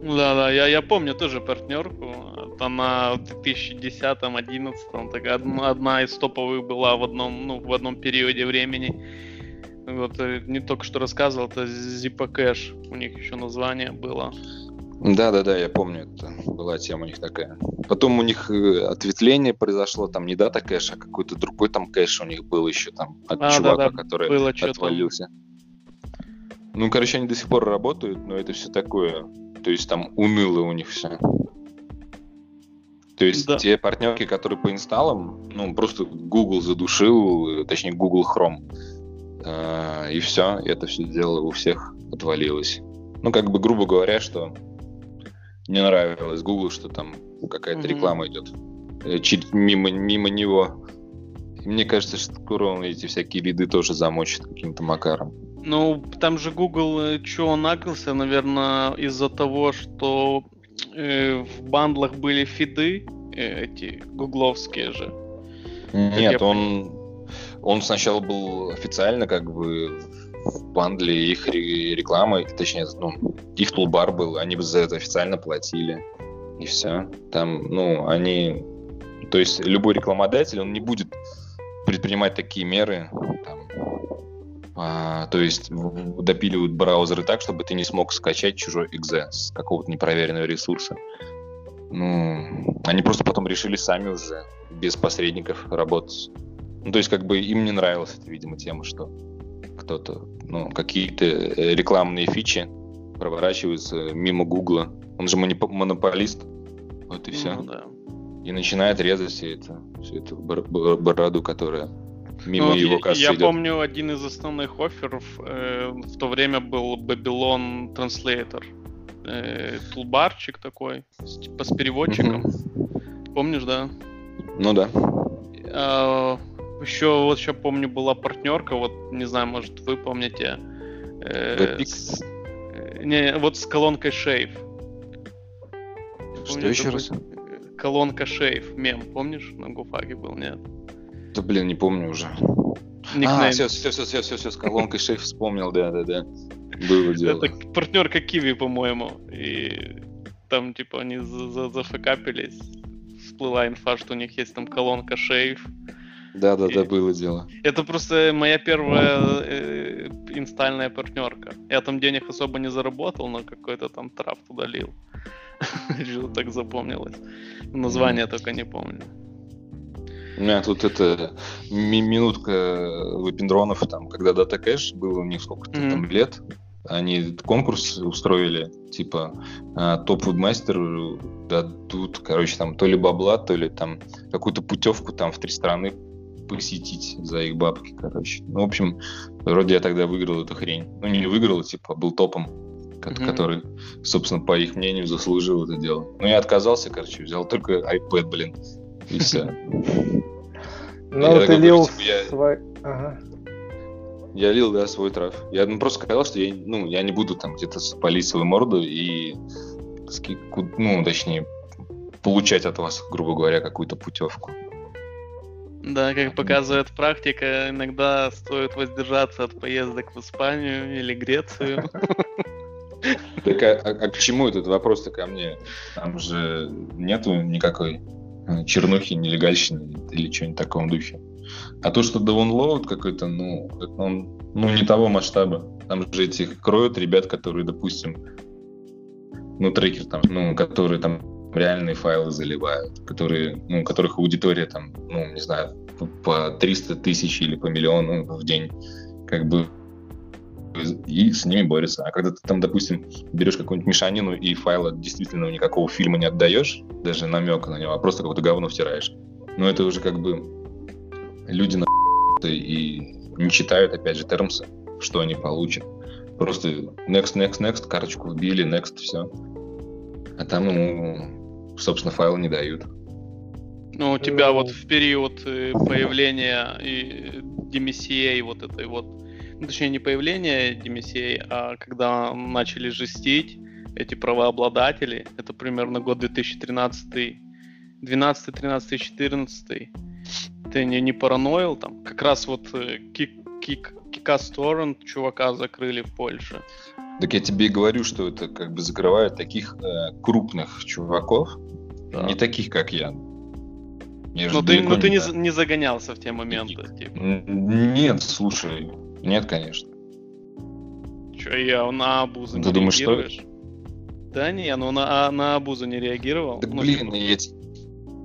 Да, да, я, я помню тоже партнерку. Она в 2010-2011 такая одна, одна из топовых была в одном, ну, в одном периоде времени. Вот э, не только что рассказывал, это Zippo Cache. У них еще название было. Да, да, да, я помню, это была тема у них такая. Потом у них э, ответвление произошло, там не дата кэш, а какой-то другой там кэш у них был еще там от а, чувака, да, да, который было отвалился. Ну, короче, они до сих пор работают, но это все такое. То есть там уныло у них все. То есть да. те партнерки, которые по инсталлам, ну, просто Google задушил, точнее, Google Chrome а, и все, и это все дело у всех отвалилось. Ну, как бы, грубо говоря, что не нравилось Google, что там какая-то mm-hmm. реклама идет э, мимо, мимо него. И мне кажется, что скоро он эти всякие лиды тоже замочит каким-то макаром. Ну, там же Google, э, что он нагрелся, наверное, из-за того, что э, в бандлах были фиды, э, эти гугловские же. Нет, он, он сначала был официально как бы в бандле их рекламы, точнее, ну, их тулбар был, они бы за это официально платили. И все. Там, ну, они... То есть любой рекламодатель, он не будет предпринимать такие меры, там, а, то есть допиливают браузеры так, чтобы ты не смог скачать чужой .exe с какого-то непроверенного ресурса. Ну, они просто потом решили сами уже без посредников работать. Ну, то есть, как бы им не нравилась эта, видимо, тема, что кто-то, ну, какие-то э, рекламные фичи проворачиваются мимо Гугла. Он же монополист. Вот и все. Ну, да. И начинает резать все это, всю эту бороду, которая мимо ну, его кассы Я идет. помню, один из основных офферов э, в то время был Babylon Translator. Э, тулбарчик такой, с, типа с переводчиком. Mm-hmm. Помнишь, да? Ну да. А, еще вот еще помню была партнерка, вот не знаю, может вы помните. Э, с, э, не, вот с колонкой Shave. Что помню, еще раз? Колонка Shave, мем, помнишь? На Гуфаге был, нет? Да блин, не помню уже. Никнейм. А, все, все, все, все, все, все, с колонкой шейф вспомнил, да, да, да. Было дело. Это партнерка Киви, по-моему. И там, типа, они зафакапились. Всплыла инфа, что у них есть там колонка шейф. Да, да, да, было дело. Это просто моя первая э, инстальная партнерка. Я там денег особо не заработал, но какой-то там трап туда лил. Что так запомнилось. Название только не помню. У меня тут это ми- минутка выпендронов, там, когда Data Cash было у них сколько-то mm-hmm. там лет, они конкурс устроили, типа а, топ вебмастер дадут, короче, там то ли бабла, то ли там какую-то путевку там в три страны посетить за их бабки, короче. Ну, в общем, вроде я тогда выиграл эту хрень. Ну, не выиграл, типа, был топом, mm-hmm. который, собственно, по их мнению, заслужил это дело. Ну, я отказался, короче, взял только iPad, блин, и все. Ну, ты лил свой... Я лил, да, свой трав. Я ну, просто сказал, что я, ну, я не буду там где-то спалить свою морду и, ну, точнее, получать от вас, грубо говоря, какую-то путевку. Да, как показывает практика, иногда стоит воздержаться от поездок в Испанию или Грецию. Так а, а, а к чему этот вопрос-то ко мне? Там же нету никакой чернухи, нелегальщины или чего-нибудь такого духе. А то, что download какой-то, ну, он ну, не того масштаба. Там же этих кроют ребят, которые, допустим, ну, трекер там, ну, которые там реальные файлы заливают, которые, ну, которых аудитория там, ну, не знаю, по 300 тысяч или по миллиону в день, как бы и с ними борются. А когда ты там, допустим, берешь какую-нибудь мешанину и файла действительно никакого фильма не отдаешь, даже намека на него, а просто какое-то говно втираешь, ну это уже как бы люди на и не читают, опять же, термсы, что они получат. Просто next, next, next, карточку вбили, next, все. А там, ну, собственно, файлы не дают. Ну, у тебя вот в период э, появления и DMCA вот этой вот, ну, точнее, не появления DMCA, а когда начали жестить эти правообладатели, это примерно год 2013, 12, 13, 14, ты не, не параноил там? Как раз вот кик, кик, Кикас Торрент чувака закрыли в Польше. Так я тебе и говорю, что это как бы закрывает таких э, крупных чуваков, да. не таких, как я. Но ну, ты, но ну, ты не, не загонялся в те моменты. Типа. Нет, слушай, нет, конечно. Че, я на Абузу ты не думаешь, реагируешь? Что? Да не, ну на, а, на Абузу не реагировал. Так ну, блин, типа... я,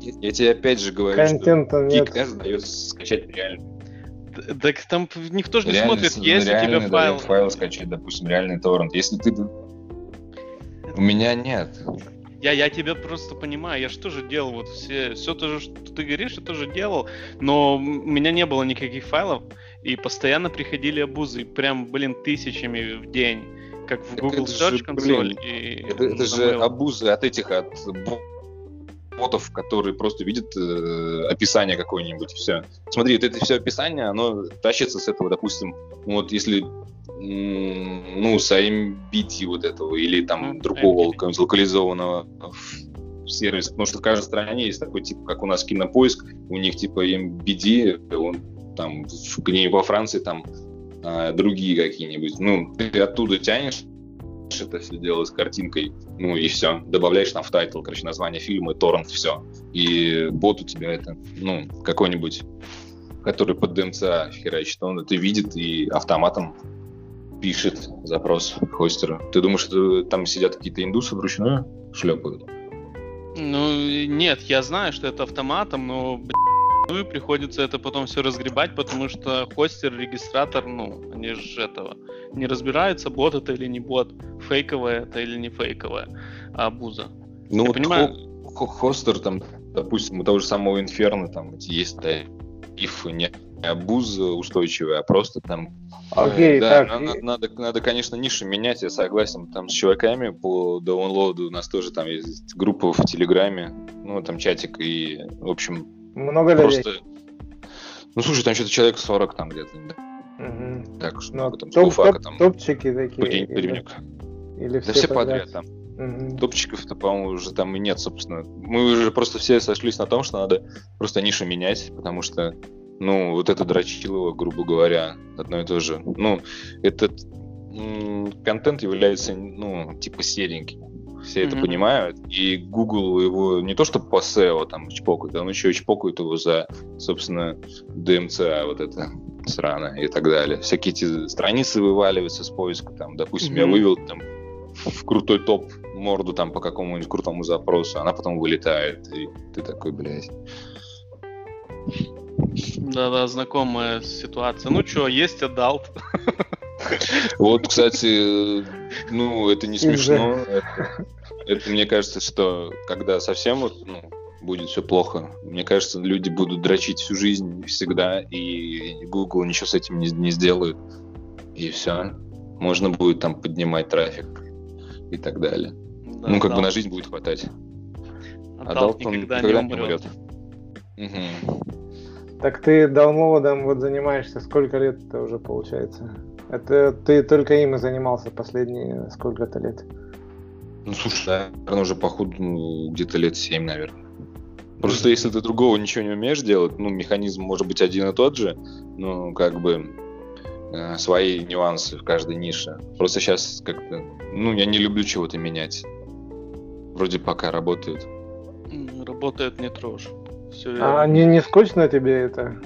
я, я тебе опять же говорю, Контента что Geek дает скачать реально. Так там никто же не реальный, смотрит, есть у тебя файл. файл скачать, допустим, реальный торрент. Если ты... У меня нет. Я, я тебя просто понимаю, я что же делал, вот все, все то же, что ты говоришь, я тоже делал, но у меня не было никаких файлов, и постоянно приходили обузы, прям, блин, тысячами в день, как в Google Search же, Console. Блин, и это, это же обузы от этих, от ботов, которые просто видят э, описание какое-нибудь, все. Смотри, вот это все описание, оно тащится с этого, допустим, вот если ну, с AMBT вот этого, или там mm, другого какого-нибудь локализованного сервиса, потому что в каждой стране есть такой тип, как у нас Кинопоиск, у них типа MBD, он там где во Франции там а, другие какие-нибудь, ну, ты оттуда тянешь это все дело с картинкой, ну и все. Добавляешь там в title, короче, название фильма, торрент, все. И бот у тебя это, ну, какой-нибудь, который под DMCA херачит, он это видит и автоматом пишет запрос хостеру. Ты думаешь, что там сидят какие-то индусы вручную шлепают? Ну, нет, я знаю, что это автоматом, но, блядь, ну и приходится это потом все разгребать, потому что хостер, регистратор, ну, они же этого не разбираются, бот это или не бот, фейковое это или не фейковое, а буза. Ну, Я вот понимаю... хостер там, допустим, у того же самого Инферно там есть да, if не буз устойчивый, а просто там... Окей, да, так, надо, и... надо, надо, конечно, нишу менять, я согласен, там с чуваками по даунлоаду у нас тоже там есть группа в Телеграме, ну, там чатик, и, в общем, много просто... людей. Ну, слушай, там что-то человек 40 там где-то. Да? Угу. Так, что ну, там, топ, топ, там. Топчики такие. Или, или все да все подряд, там. Угу. Топчиков-то, по-моему, уже там и нет, собственно. Мы уже просто все сошлись на том, что надо просто нишу менять, потому что Ну, вот это дрочилово, грубо говоря, одно и то же. Ну, этот контент является, ну, типа сереньким. Все mm-hmm. это понимают, и Google его не то что по SEO там чпокает, он еще и чпокает его за, собственно, DMCA вот это сраное и так далее. Всякие эти страницы вываливаются с поиска, там, допустим, mm-hmm. я вывел там в крутой топ морду там по какому-нибудь крутому запросу, она потом вылетает, и ты такой, блядь. Да-да, знакомая ситуация. Ну что, есть adult. Вот, кстати, ну, это не смешно. Это, это мне кажется, что когда совсем вот, ну, будет все плохо, мне кажется, люди будут дрочить всю жизнь всегда, и Google ничего с этим не, не сделает. И все. Можно будет там поднимать трафик и так далее. Да, ну, как бы на жизнь будет хватать. А Адалт, он никогда, никогда не умрет. Угу. Так ты даунлоудом вот занимаешься сколько лет это уже получается? Это ты только им и занимался последние сколько-то лет? Ну, слушай, да, наверное, уже походу ну, где-то лет 7, наверное. Просто если ты другого ничего не умеешь делать, ну, механизм может быть один и тот же, но как бы э, свои нюансы в каждой нише. Просто сейчас как-то, ну, я не люблю чего-то менять. Вроде пока работает. Работает не трожь. Все а не, не скучно тебе это?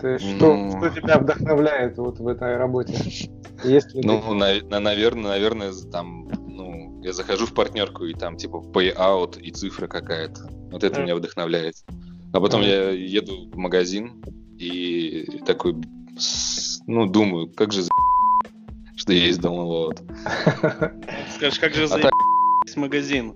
Ты, что, ну... что тебя вдохновляет вот в этой работе? Есть ли ну, на, на, наверное, наверное, там, ну, я захожу в партнерку, и там, типа, payout и цифра какая-то. Вот это mm. меня вдохновляет. А потом mm. я еду в магазин и такой, ну, думаю, как же за что есть download. Скажешь, как же за а так... магазин?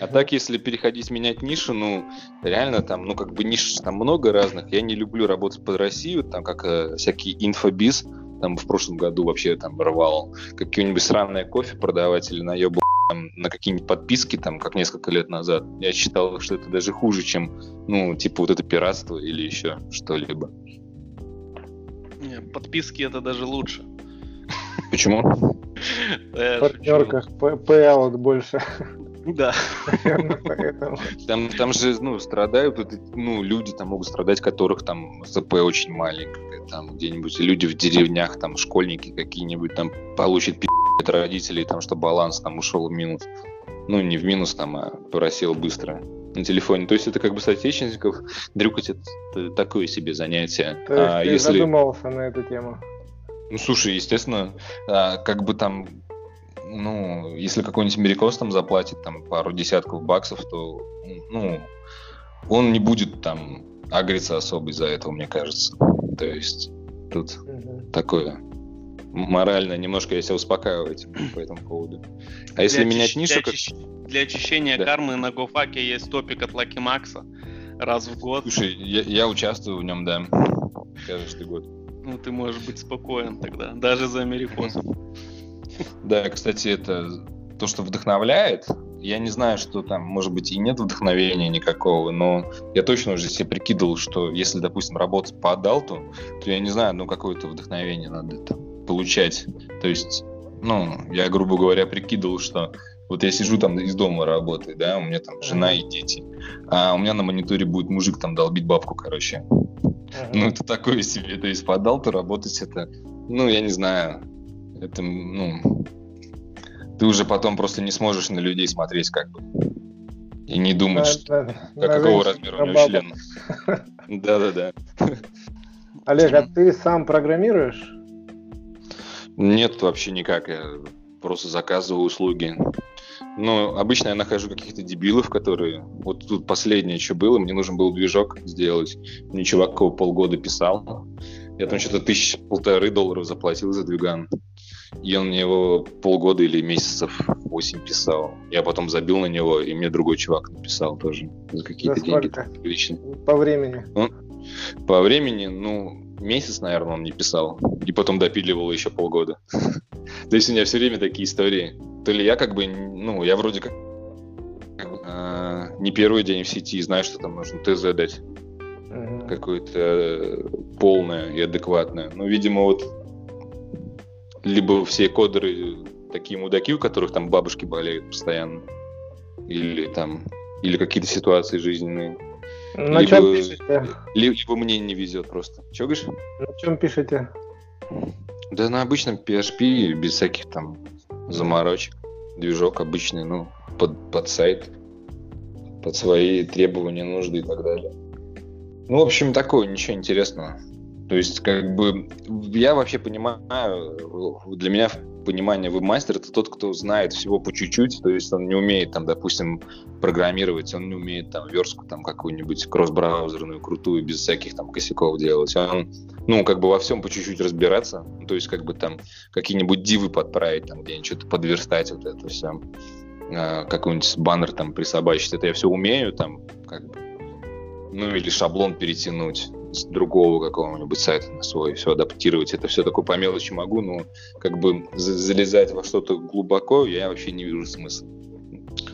А так, если переходить, менять нишу, ну, реально там, ну, как бы ниш там много разных. Я не люблю работать под Россию, там, как э, всякий инфобиз, там, в прошлом году вообще там рвал какие-нибудь сраное кофе продавать или наебал там, на какие-нибудь подписки, там, как несколько лет назад. Я считал, что это даже хуже, чем, ну, типа вот это пиратство или еще что-либо. Не, подписки это даже лучше. Почему? В партнерках payout больше. Да. Там, там же, ну, страдают, ну, люди там могут страдать, которых там ЗП очень маленькое, там где-нибудь люди в деревнях, там школьники какие-нибудь там получат пи*** от родителей, там, что баланс там ушел в минус. Ну, не в минус там, а просел быстро на телефоне. То есть это как бы соотечественников дрюкать это такое себе занятие. То есть а ты если... задумался на эту тему? Ну, слушай, естественно, а, как бы там ну, если какой-нибудь америкос там заплатит там пару десятков баксов, то, ну, он не будет там агриться особо из-за этого, мне кажется. То есть тут угу. такое морально немножко я себя успокаиваю этим, по этому поводу. А если для менять нишу... Для, как... для очищения да. кармы на Гофаке есть топик от Лаки Макса раз в год. Слушай, я, я участвую в нем, да, каждый год. Ну, ты можешь быть спокоен тогда, даже за америкосов. Да, кстати, это то, что вдохновляет. Я не знаю, что там, может быть, и нет вдохновения никакого, но я точно уже себе прикидывал, что если, допустим, работать по адалту, то я не знаю, ну, какое-то вдохновение надо там получать. То есть, ну, я, грубо говоря, прикидывал, что вот я сижу там из дома работаю, да, у меня там жена и дети, а у меня на мониторе будет мужик там долбить бабку, короче. Ну, это такое себе. То есть по адалту работать это, ну, я не знаю, это, ну, ты уже потом просто не сможешь на людей смотреть как бы. И не думать, что, как, какого размера у него член. Да-да-да. Олег, а ты сам программируешь? Нет, вообще никак. Я просто заказываю услуги. Ну, обычно я нахожу каких-то дебилов, которые... Вот тут последнее, что было, мне нужен был движок сделать. Мне чувак его полгода писал. Я там что-то тысяч полторы долларов заплатил за двиган. И он мне его полгода или месяцев 8 писал. Я потом забил на него, и мне другой чувак написал тоже за какие-то деньги. Лично. По времени? Он, по времени, ну, месяц, наверное, он не писал. И потом допиливал еще полгода. То есть у меня все время такие истории. То ли я как бы, ну, я вроде как а, не первый день в сети, знаю, что там нужно ТЗ дать. Какое-то полное и адекватное. Но, видимо, вот либо все кодеры такие мудаки, у которых там бабушки болеют постоянно, или там, или какие-то ситуации жизненные. На либо, чем пишете? Либо мне не везет просто. Че говоришь? На чем пишете? Да на обычном PHP, без всяких там заморочек. Движок обычный, ну, под, под сайт, под свои требования, нужды и так далее. Ну, в общем, такое, ничего интересного. То есть, как бы, я вообще понимаю, для меня понимание вебмастер это тот, кто знает всего по чуть-чуть, то есть он не умеет там, допустим, программировать, он не умеет там верстку там какую-нибудь кросс-браузерную крутую без всяких там косяков делать, он ну как бы во всем по чуть-чуть разбираться, то есть как бы там какие-нибудь дивы подправить там где-нибудь что-то подверстать вот это все, э, какой-нибудь баннер там присобачить, это я все умею там как бы, ну или шаблон перетянуть с другого какого-нибудь сайта на свой, все адаптировать. Это все такое по мелочи могу, но как бы залезать во что-то глубоко я вообще не вижу смысла.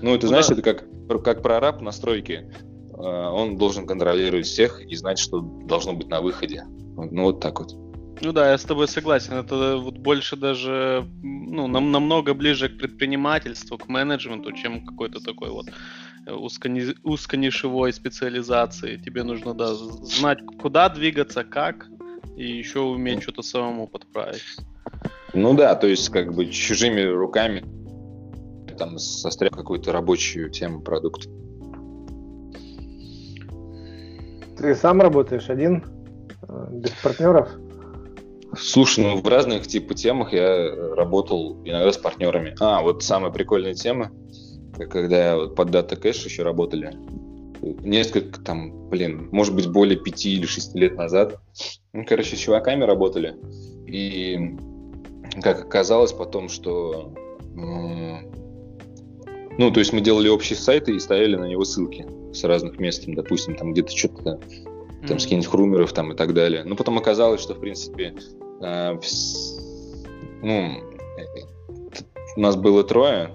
Ну, это, ну, знаешь, да. это как, как прораб на стройке. А, он должен контролировать всех и знать, что должно быть на выходе. Ну, вот так вот. Ну да, я с тобой согласен. Это вот больше даже, ну, нам, намного ближе к предпринимательству, к менеджменту, чем какой-то такой вот узкони... узконишевой специализации. Тебе нужно да, знать, куда двигаться, как, и еще уметь что-то самому подправить. Ну да, то есть как бы чужими руками там сострял какую-то рабочую тему, продукт. Ты сам работаешь один, э, без партнеров? Слушай, ну в разных типа темах я работал иногда с партнерами. А, вот самая прикольная тема когда вот под Data Cache еще работали, несколько там, блин, может быть, более пяти или шести лет назад. Ну, короче, с чуваками работали. И как оказалось потом, что... Ну, то есть мы делали общий сайт и ставили на него ссылки с разных мест, там, допустим, там где-то что-то там mm-hmm. скинуть хрумеров там и так далее. Но потом оказалось, что, в принципе, э, ну, у нас было трое,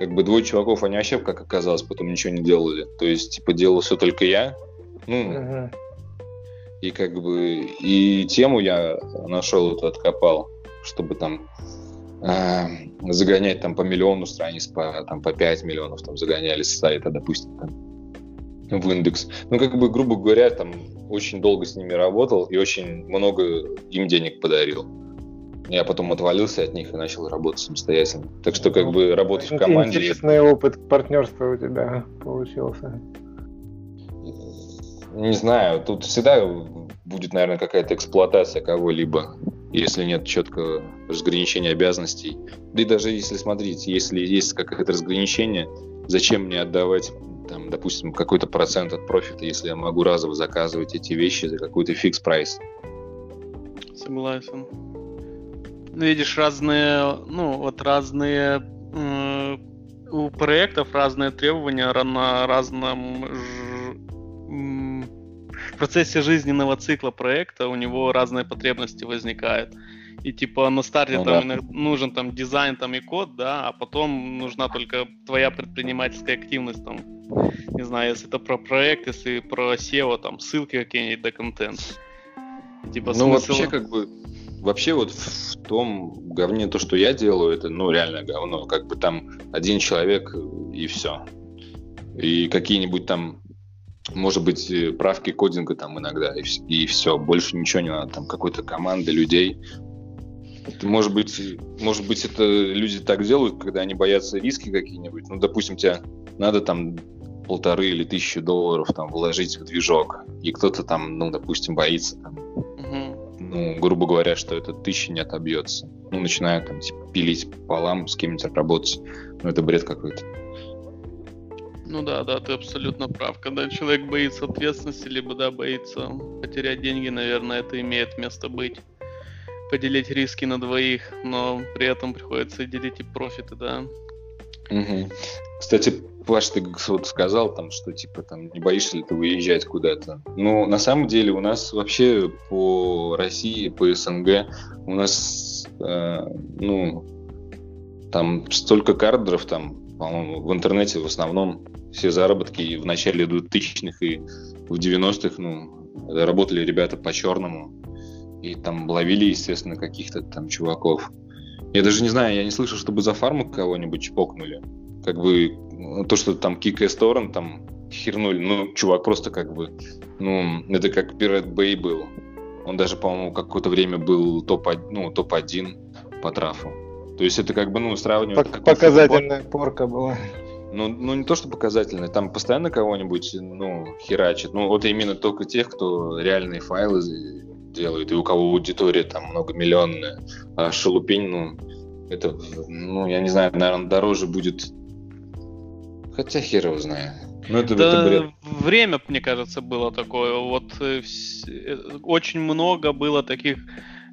как бы двое чуваков, они вообще, как оказалось, потом ничего не делали. То есть, типа, делал все только я. Ну, uh-huh. и как бы, и тему я нашел, вот откопал, чтобы там э, загонять там по миллиону страниц, по, там, по 5 миллионов там загоняли с сайта, допустим, там, в индекс. Ну, как бы, грубо говоря, там очень долго с ними работал и очень много им денег подарил. Я потом отвалился от них и начал работать самостоятельно. Так что как бы работать в команде... Интересный опыт партнерства у тебя получился. Не знаю, тут всегда будет, наверное, какая-то эксплуатация кого-либо, если нет четкого разграничения обязанностей. Да и даже если смотреть, если есть какое-то разграничение, зачем мне отдавать там, допустим, какой-то процент от профита, если я могу разово заказывать эти вещи за какой-то фикс прайс. Согласен видишь разные, ну, вот разные э, у проектов разные требования на разном ж, в процессе жизненного цикла проекта у него разные потребности возникают. И типа на старте ну, там да. нужен там дизайн там и код, да, а потом нужна только твоя предпринимательская активность там, не знаю, если это про проект, если про SEO, там ссылки какие-нибудь до контента. Типа, ну смысл... вообще как бы вообще вот в том говне то, что я делаю, это, ну, реально говно. Как бы там один человек и все. И какие-нибудь там, может быть, правки кодинга там иногда, и, и все. Больше ничего не надо. Там какой-то команды людей. Это, может быть, может быть, это люди так делают, когда они боятся риски какие-нибудь. Ну, допустим, тебе надо там полторы или тысячи долларов там вложить в движок, и кто-то там, ну, допустим, боится там, ну, грубо говоря, что эта тысяча не отобьется. Ну, начинают там, типа, пилить пополам, с кем-нибудь работать. Ну, это бред какой-то. Ну да, да, ты абсолютно прав. Когда человек боится ответственности, либо, да, боится потерять деньги, наверное, это имеет место быть. Поделить риски на двоих, но при этом приходится делить и профиты, да. Угу. Кстати, Паш, ты вот сказал, там, что типа там не боишься ли ты выезжать куда-то. Ну, на самом деле у нас вообще по России, по СНГ, у нас, э, ну, там столько кадров, там, по-моему, в интернете в основном все заработки в начале 2000-х и в 90-х, ну, работали ребята по-черному. И там ловили, естественно, каких-то там чуваков. Я даже не знаю, я не слышал, чтобы за фарму кого-нибудь чпокнули как бы то, что там Kick Торрент там хернули. Ну, чувак просто как бы, ну, это как Pirate Bay был. Он даже, по-моему, какое-то время был топ-1 ну, топ по трафу. То есть это как бы, ну, сравнивать... Пок- показательная футбол. порка была. Ну, ну, не то, что показательная, там постоянно кого-нибудь, ну, херачит. Ну, вот именно только тех, кто реальные файлы делает, и у кого аудитория там многомиллионная. А шелупень, ну, это, ну, я не знаю, наверное, дороже будет. Хотя хер его знает. Ну, это, да, это бред. Время, мне кажется, было такое. Вот э, э, очень много было таких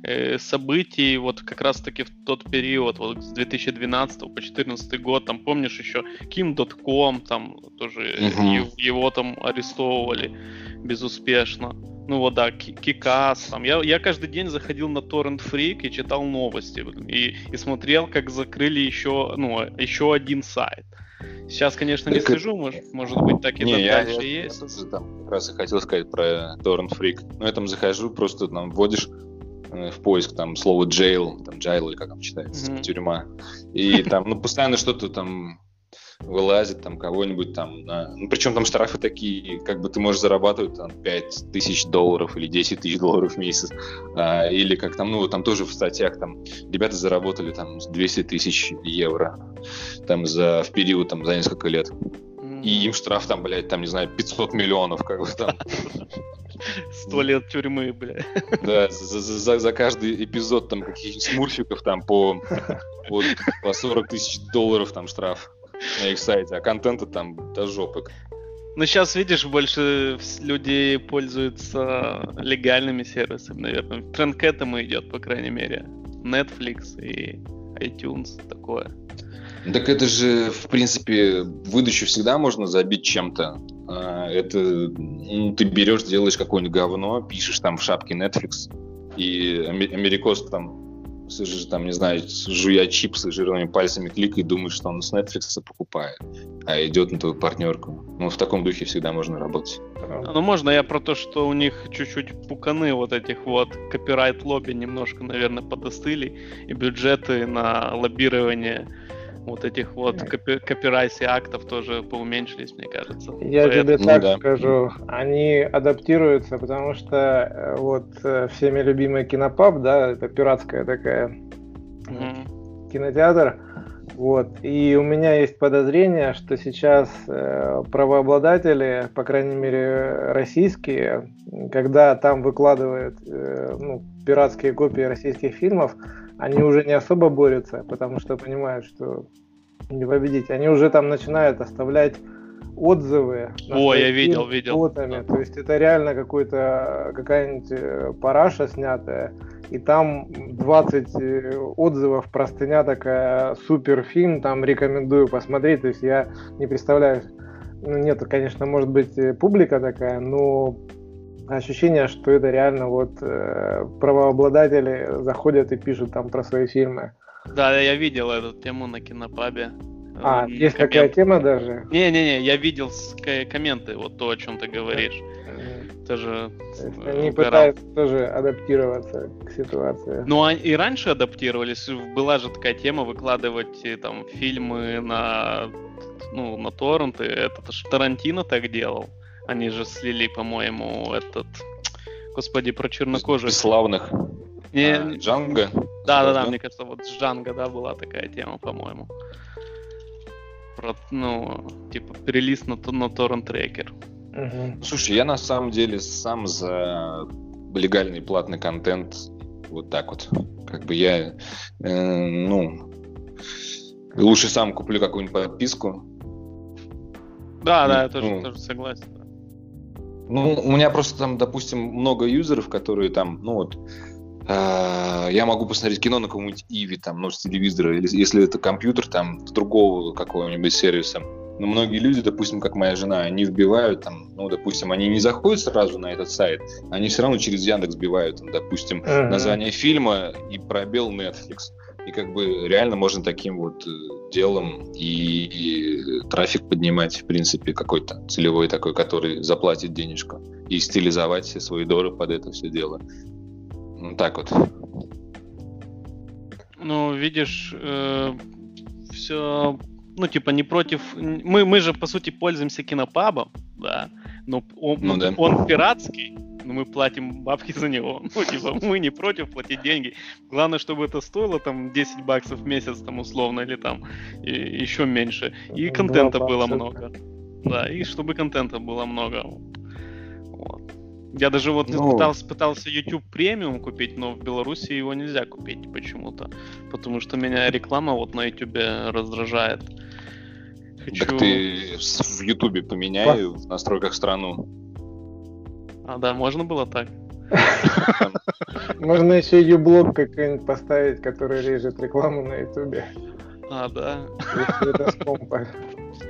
э, событий, вот как раз-таки в тот период, вот с 2012 по 2014 год, там, помнишь еще, Kim.com, там тоже угу. его, его там арестовывали безуспешно. Ну вот да, Кикас, там. Я, я каждый день заходил на Torrent Freak и читал новости. И, и смотрел, как закрыли еще, ну, еще один сайт. Сейчас, конечно, не так скажу, может, может быть, так и не, я, дальше я, есть. Я там как раз и хотел сказать про Torrent Freak. Но я там захожу, просто там вводишь э, в поиск там слово jail, там jail или как там читается, mm-hmm. тюрьма. И там, ну, постоянно что-то там вылазит там кого-нибудь там. На... Ну, причем там штрафы такие, как бы ты можешь зарабатывать там 5 тысяч долларов или 10 тысяч долларов в месяц. А, или как там, ну, там тоже в статьях там ребята заработали там 200 тысяч евро там за, в период там за несколько лет. И им штраф там, блядь, там, не знаю, 500 миллионов, как бы там. Сто лет тюрьмы, бля. Да, за, за, за каждый эпизод там каких-нибудь смурфиков там по, по, по 40 тысяч долларов там штраф на их сайте, а контента там до жопы. Ну, сейчас, видишь, больше люди пользуются легальными сервисами, наверное. Тренд к этому идет, по крайней мере. Netflix и iTunes, такое. Так это же, в принципе, выдачу всегда можно забить чем-то. А, это ну, ты берешь, делаешь какое-нибудь говно, пишешь там в шапке Netflix, и америкос там там, не знаю, жуя чипсы жирными пальцами кликает и думает, что он с Netflix покупает, а идет на твою партнерку. Ну, в таком духе всегда можно работать. Ну, можно я про то, что у них чуть-чуть пуканы вот этих вот копирайт лобби немножко, наверное, подостыли, и бюджеты на лоббирование вот этих вот копи копирайси актов тоже поуменьшились, мне кажется. Я Поэтому... тебе так ну, да. скажу, они адаптируются, потому что э, вот э, всеми любимый кинопаб, да, это пиратская такая mm-hmm. кинотеатр, вот. И у меня есть подозрение, что сейчас э, правообладатели, по крайней мере российские, когда там выкладывают э, ну, пиратские копии российских фильмов, они уже не особо борются, потому что понимают, что не победить. Они уже там начинают оставлять отзывы. О, я видел, видел. Фотами. То есть это реально какой-то какая-нибудь э, параша снятая, и там 20 э, отзывов, простыня такая, супер фильм, там рекомендую посмотреть. То есть я не представляю, ну нет, конечно, может быть э, публика такая, но ощущение, что это реально вот э, правообладатели заходят и пишут там про свои фильмы. Да, я видел эту тему на кинопабе. А, М- есть коммент... такая тема даже? Не-не-не, я видел комменты, вот то, о чем ты говоришь. Тоже То они пытаются тоже адаптироваться к ситуации. Ну, а и раньше адаптировались. Была же такая тема выкладывать э, там фильмы на ну, на торренты. Это Тарантино так делал. Они же слили, по-моему, этот... Господи, про чернокожих. Славных. Не... А, Джанго? Да, да, да, мне кажется, вот с Джанго, да, была такая тема, по-моему. Про, ну, типа, перелист на, на торрент-трекер. Угу. Слушай, я на самом деле сам за легальный платный контент вот так вот. Как бы я, э, ну, лучше сам куплю какую-нибудь подписку. Да, да, я тоже, ну, тоже согласен. Ну, у меня просто там, допустим, много юзеров, которые там, ну вот, э, я могу посмотреть кино на каком-нибудь Иви, там, ну, с телевизора, или если это компьютер, там, с другого какого-нибудь сервиса. Но многие люди, допустим, как моя жена, они вбивают там, ну, допустим, они не заходят сразу на этот сайт, они все равно через Яндекс вбивают, там, допустим, uh-huh. название фильма и пробел Netflix. И как бы реально можно таким вот э, делом и, и трафик поднимать, в принципе, какой-то целевой такой, который заплатит денежку. И стилизовать все свои доры под это все дело. Ну, так вот. Ну, видишь, э, все ну, типа, не против... Мы, мы же, по сути, пользуемся кинопабом, да, но он, ну, да. он пиратский, но мы платим бабки за него. Ну, типа, мы не против платить деньги. Главное, чтобы это стоило там 10 баксов в месяц, там, условно, или там и, еще меньше. И контента было много. Да, и чтобы контента было много. Вот. Я даже вот ну... пытался, пытался YouTube премиум купить, но в Беларуси его нельзя купить почему-то. Потому что меня реклама вот на YouTube раздражает. Хочу... Так ты в Ютубе поменяй По... в настройках страну. А, да, можно было так? Можно еще юблок какой-нибудь поставить, который режет рекламу на Ютубе. А, да. это с компа.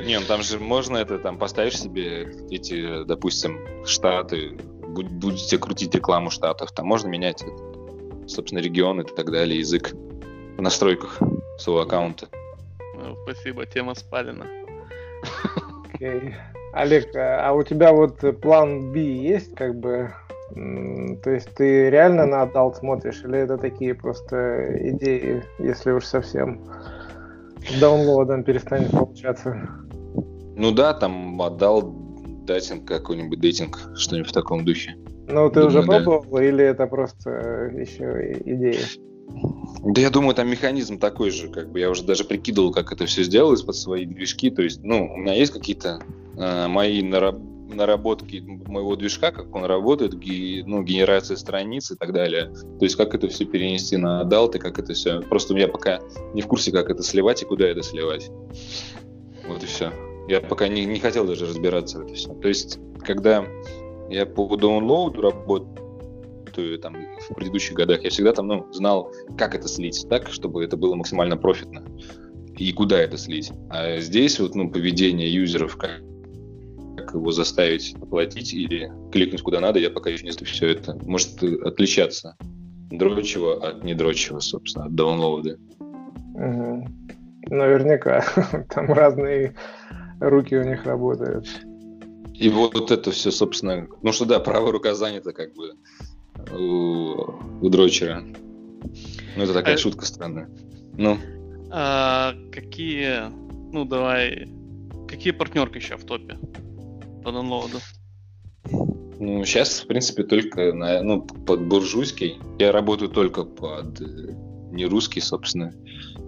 Не, ну там же можно это, там поставишь себе эти, допустим, штаты, будете крутить рекламу штатов, там можно менять, собственно, регионы и так далее, язык в настройках своего аккаунта. Ну, спасибо, тема спалена. Okay. Олег, а у тебя вот план B есть, как бы, то есть ты реально на adult смотришь, или это такие просто идеи, если уж совсем download ом перестанет получаться? Ну да, там adult dating, какой-нибудь dating, что-нибудь в таком духе. Ну, ты Думаю, уже пробовал, да. или это просто еще идея? Да я думаю, там механизм такой же, как бы я уже даже прикидывал, как это все сделалось под свои движки. То есть, ну, у меня есть какие-то э, мои нараб- наработки моего движка, как он работает, ну, генерация страниц и так далее. То есть, как это все перенести на адалты, как это все. Просто меня пока не в курсе, как это сливать и куда это сливать. Вот и все. Я пока не, не хотел даже разбираться в это все. То есть, когда я по даунлоуду работаю там в предыдущих годах, я всегда там, ну, знал, как это слить так, чтобы это было максимально профитно и куда это слить. А здесь вот, ну, поведение юзеров, как, как его заставить оплатить или кликнуть куда надо, я пока еще не знаю. Все это может отличаться дрочево от недрочево, собственно, от даунлоуда. Угу. Наверняка. Там разные руки у них работают. И вот это все, собственно, ну что да, правая рука занята как бы у, у дрочера. Ну это такая а... шутка странная. Ну. А, какие, ну давай, какие партнерки еще в топе даунлоаду? Ну, сейчас, в принципе, только на, ну, под буржуйский. Я работаю только под э, не русский, собственно,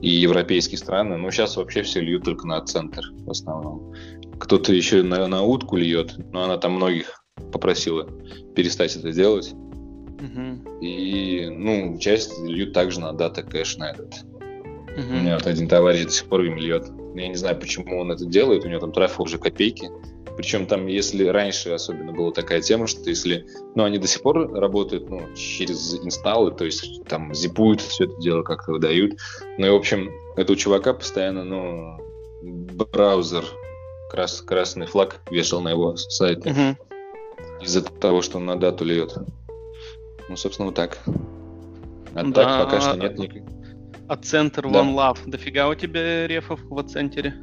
и европейские страны. Но сейчас вообще все льют только на центр в основном. Кто-то еще на, на утку льет, но она там многих попросила перестать это делать. Угу. И, ну, часть льют также на дата кэш на этот. Угу. У меня вот один товарищ до сих пор им льет. Я не знаю, почему он это делает, у него там трафик уже копейки. Причем там, если раньше особенно была такая тема, что если, ну, они до сих пор работают, ну, через инсталлы, то есть там зипуют все это дело, как-то выдают. Ну и, в общем, этого чувака постоянно, ну, браузер, крас, красный флаг вешал на его сайте. Угу. Из-за того, что он на дату льет. Ну, собственно, вот так. А да, так пока что нет никаких. А центр да. One Love, дофига у тебя рефов в центре?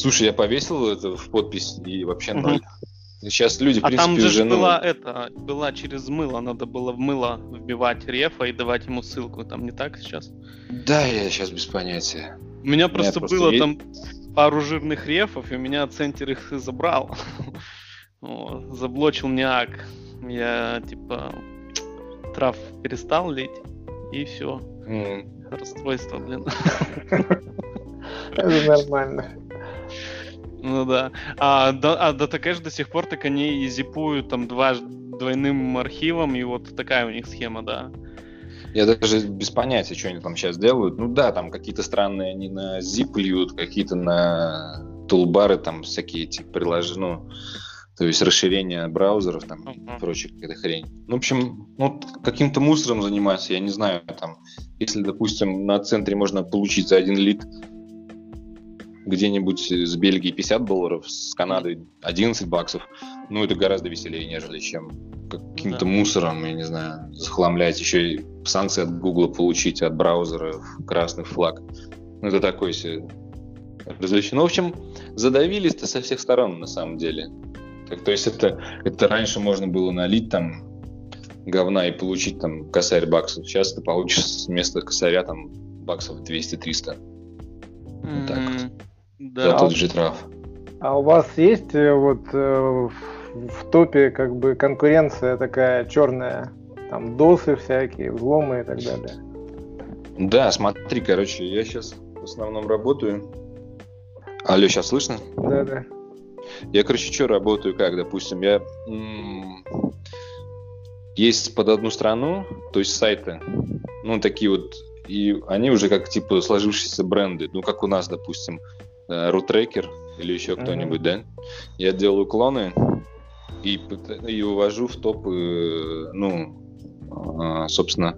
Слушай, я повесил это в подпись и вообще угу. ноль. Сейчас люди, в а принципе, там же уже... Ну... была это, была через мыло, надо было в мыло вбивать рефа и давать ему ссылку. Там не так сейчас? Да, я сейчас без понятия. У меня просто, просто было есть... там пару жирных рефов, и у меня центр их забрал. заблочил мне ак. Я, типа, трав перестал лить, и все. Расстройство, блин. Это нормально. Ну да. А, да, а DataCache до сих пор так они и зипуют там два, двойным архивом, и вот такая у них схема, да. Я даже без понятия, что они там сейчас делают. Ну да, там какие-то странные они на zip льют, какие-то на тулбары, там всякие эти приложения, ну, то есть расширение браузеров там uh-huh. и прочая какая-то хрень. Ну, в общем, ну, каким-то мусором заниматься, я не знаю, там, если, допустим, на центре можно получить за один лид где-нибудь с Бельгии 50 долларов, с Канады 11 баксов, ну, это гораздо веселее, нежели чем каким-то да. мусором, я не знаю, захламлять, еще и санкции от Гугла получить, от браузера, красный флаг. Ну, это такой себе развлечение. Ну, в общем, задавились-то со всех сторон, на самом деле. Так, то есть это, это раньше можно было налить там говна и получить там косарь баксов. Сейчас ты получишь вместо косаря там баксов 200-300. Вот так вот. Да. За тот же трав. А у вас есть э, вот э, в топе как бы конкуренция такая черная? Там досы всякие, взломы и так далее. Да, смотри, короче, я сейчас в основном работаю. Алло, сейчас слышно? Да, да. Я, короче, что работаю, как, допустим, я есть под одну страну, то есть сайты, ну, такие вот, и они уже как, типа, сложившиеся бренды, ну, как у нас, допустим, Рутрекер э, или еще кто-нибудь, да? Я делаю клоны и, и увожу в топы, ну, а, собственно,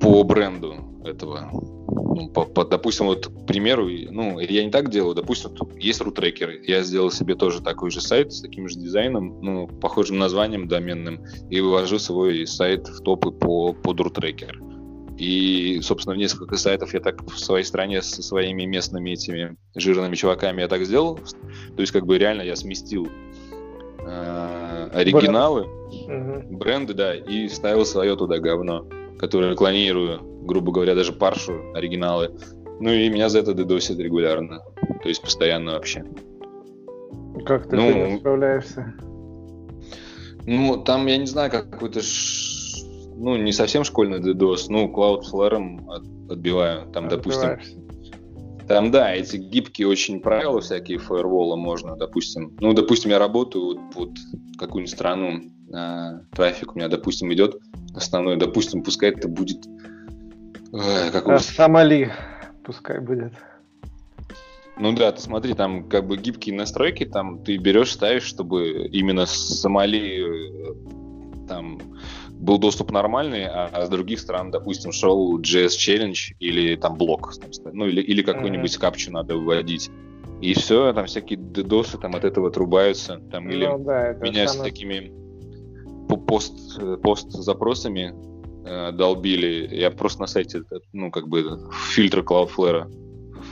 по бренду этого. Ну, по, по, допустим, вот, к примеру, ну, я не так делаю, допустим, есть рутрекер, я сделал себе тоже такой же сайт с таким же дизайном, ну, похожим названием доменным, и вывожу свой сайт в топы по, под рутрекер. И, собственно, в несколько сайтов я так в своей стране со своими местными этими жирными чуваками я так сделал. То есть, как бы реально я сместил э, оригиналы, Бренд. бренды, да, и ставил свое туда говно, которое клонирую, грубо говоря, даже паршу оригиналы. Ну и меня за это дедосят регулярно. То есть постоянно вообще. Как ты ну, справляешься? Ну, там, я не знаю, как какой-то ш... ну, не совсем школьный DDoS, ну, Cloudflare от, отбиваю. Там, допустим, там, да, эти гибкие очень правила всякие фаервола можно, допустим. Ну, допустим, я работаю вот под какую-нибудь страну, а, трафик у меня, допустим, идет основной, допустим, пускай это будет... Э, какой... Сомали пускай будет. Ну да, ты смотри, там как бы гибкие настройки, там ты берешь, ставишь, чтобы именно Сомали э, там был доступ нормальный, а с других стран, допустим, шел JS Challenge или там блок, ну или, или какую-нибудь mm-hmm. капчу надо выводить. И все, там всякие дедосы там от этого отрубаются, там ну, или да, меня самое... с такими пост, пост запросами э, долбили. Я просто на сайте, ну, как бы фильтр Cloudflare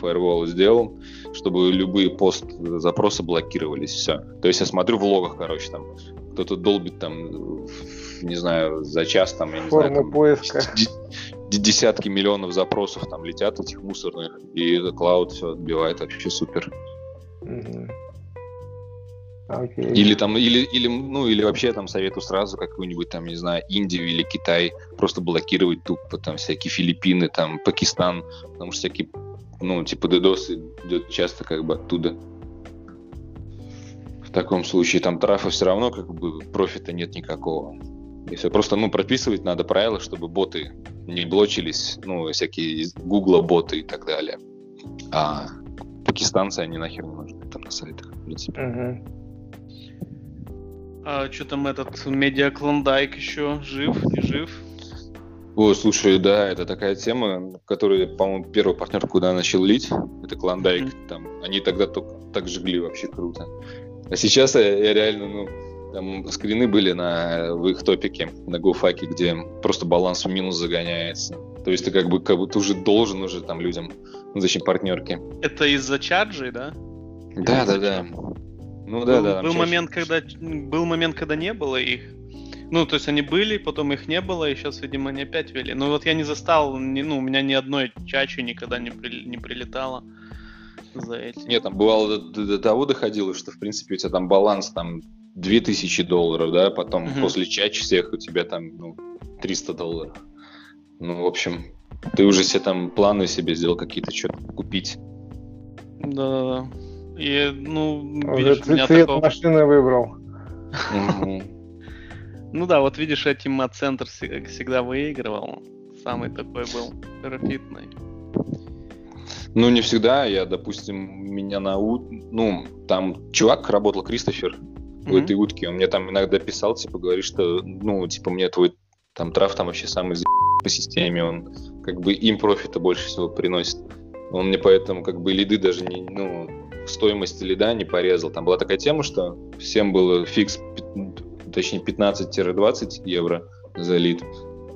Firewall сделал, чтобы любые пост запросы блокировались. Все. То есть я смотрю в логах, короче, там кто-то долбит там не знаю, за час там, я не Форма знаю, там, поиска. десятки миллионов запросов там летят этих мусорных, и клауд все отбивает вообще супер. Okay. Или там, или, или, ну, или вообще там советую сразу какую-нибудь там, не знаю, Индию или Китай просто блокировать тупо, там всякие Филиппины, там Пакистан, потому что всякие, ну, типа DDoS идет часто как бы оттуда. В таком случае там трафа все равно как бы профита нет никакого. И все просто, ну, прописывать надо правила, чтобы боты не блочились, ну, всякие Гугла боты и так далее. А пакистанцы, они нахер не нужны там на сайтах, в принципе. А что там этот медиа Клондайк еще жив, не жив? О, слушай, да, это такая тема, которую, по-моему, первый партнер, куда начал лить, это Клондайк. Mm-hmm. Там, они тогда только так жгли вообще круто. А сейчас я, я реально, ну, там скрины были на, в их топике, на GoFaке, где просто баланс в минус загоняется. То есть ты как бы, как бы ты уже должен уже там людям, ну зачем партнерки. Это из-за чарджей, да? Да, да, да. Ну да, был, да. Был момент, когда был момент, когда не было их. Ну, то есть они были, потом их не было, и сейчас, видимо, они опять вели. Но вот я не застал, ни, ну, у меня ни одной чачи никогда не, при, не прилетало за эти. Нет, там бывало до, до того доходило, что, в принципе, у тебя там баланс там 2000 долларов, да, потом угу. после чач всех у тебя там ну, 300 долларов. Ну, в общем, ты уже себе там планы себе сделал какие-то, что-то купить. Да-да-да. И, ну, уже видишь, цвет, цвет такого... машины выбрал. Ну да, вот видишь, этим центр всегда выигрывал. Самый такой был профитный. Ну, не всегда. Я, допустим, меня на... Ну, там чувак работал, Кристофер, в этой утке. Он мне там иногда писал, типа, говорит, что, ну, типа, мне твой там трав там вообще самый по системе, он как бы им профита больше всего приносит. Он мне поэтому как бы лиды даже не, ну, стоимость лида не порезал. Там была такая тема, что всем было фикс, точнее 15-20 евро за лид.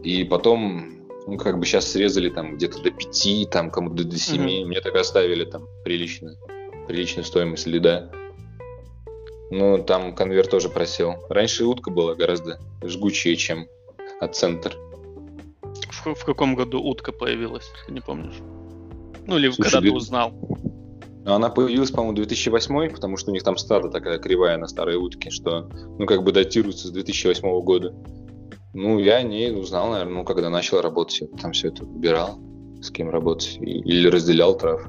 И потом, ну, как бы сейчас срезали там где-то до 5, там кому-то до 7. Mm-hmm. Мне так оставили там приличную, приличную стоимость лида. Ну, там конверт тоже просел. Раньше утка была гораздо жгучее, чем от центр. В, в каком году утка появилась, ты не помнишь? Ну, или Слушай, когда ты узнал? Она появилась, по-моему, 2008, потому что у них там стада такая кривая на старой утке, что, ну, как бы датируется с 2008 года. Ну, я о ней узнал, наверное, ну, когда начал работать, я там все это выбирал, с кем работать, или разделял трав.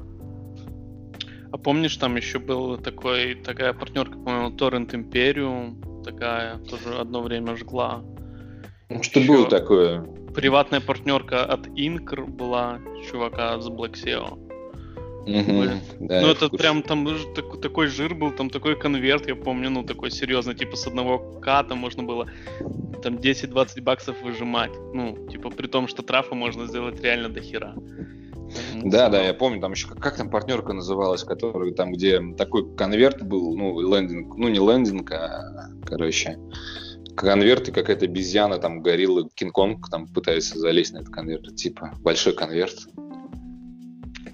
А помнишь, там еще был такой, такая партнерка, по-моему, Torrent Imperium, такая, тоже одно время жгла. Что еще было такое? Приватная партнерка от Incr была, чувака с Black SEO. Угу, да, ну, это прям там так, такой жир был, там такой конверт, я помню, ну, такой серьезный, типа с одного ката можно было там 10-20 баксов выжимать. Ну, типа при том, что трафа можно сделать реально до хера. Да, да, я помню, там еще как, как там партнерка называлась, которая там, где такой конверт был, ну, лендинг, ну, не лендинг, а, короче, конверт и какая-то обезьяна, там, горилла, Кинг-Конг там пытается залезть на этот конверт, типа, большой конверт.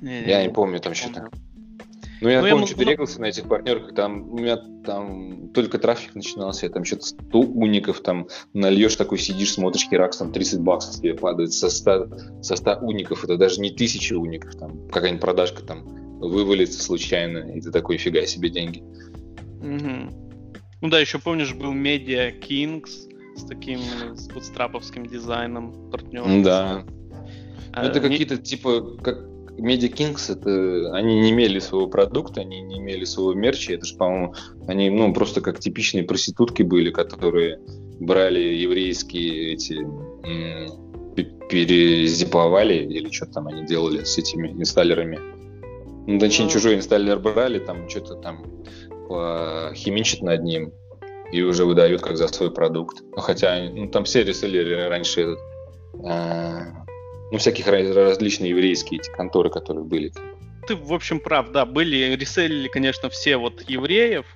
Не, я не, не помню там что-то. Ну, я ну, помню, я... что-то регался на этих партнерках, там у меня там только трафик начинался, я там что-то 100 уников там нальешь, такой сидишь, смотришь, херакс, там 30 баксов тебе падает со 100, со 100 уников, это даже не тысячи уников, там какая-нибудь продажка там вывалится случайно, и ты такой, фига себе деньги. Угу. Ну да, еще помнишь, был Media Kings с таким с бутстраповским дизайном партнером. Да. А, это не... какие-то типа как Kings, это, они не имели своего продукта, они не имели своего мерча, это же, по-моему, они, ну, просто как типичные проститутки были, которые брали еврейские эти, перезиповали, или что там они делали с этими инсталлерами. Ну, точнее, чужой инсталлер брали, там что-то там химичат над ним и уже выдают как за свой продукт. Хотя, ну, там все реселлеры раньше а, ну, всяких различные еврейские эти конторы, которые были. Ты, в общем, прав, да, были, реселили, конечно, все вот евреев,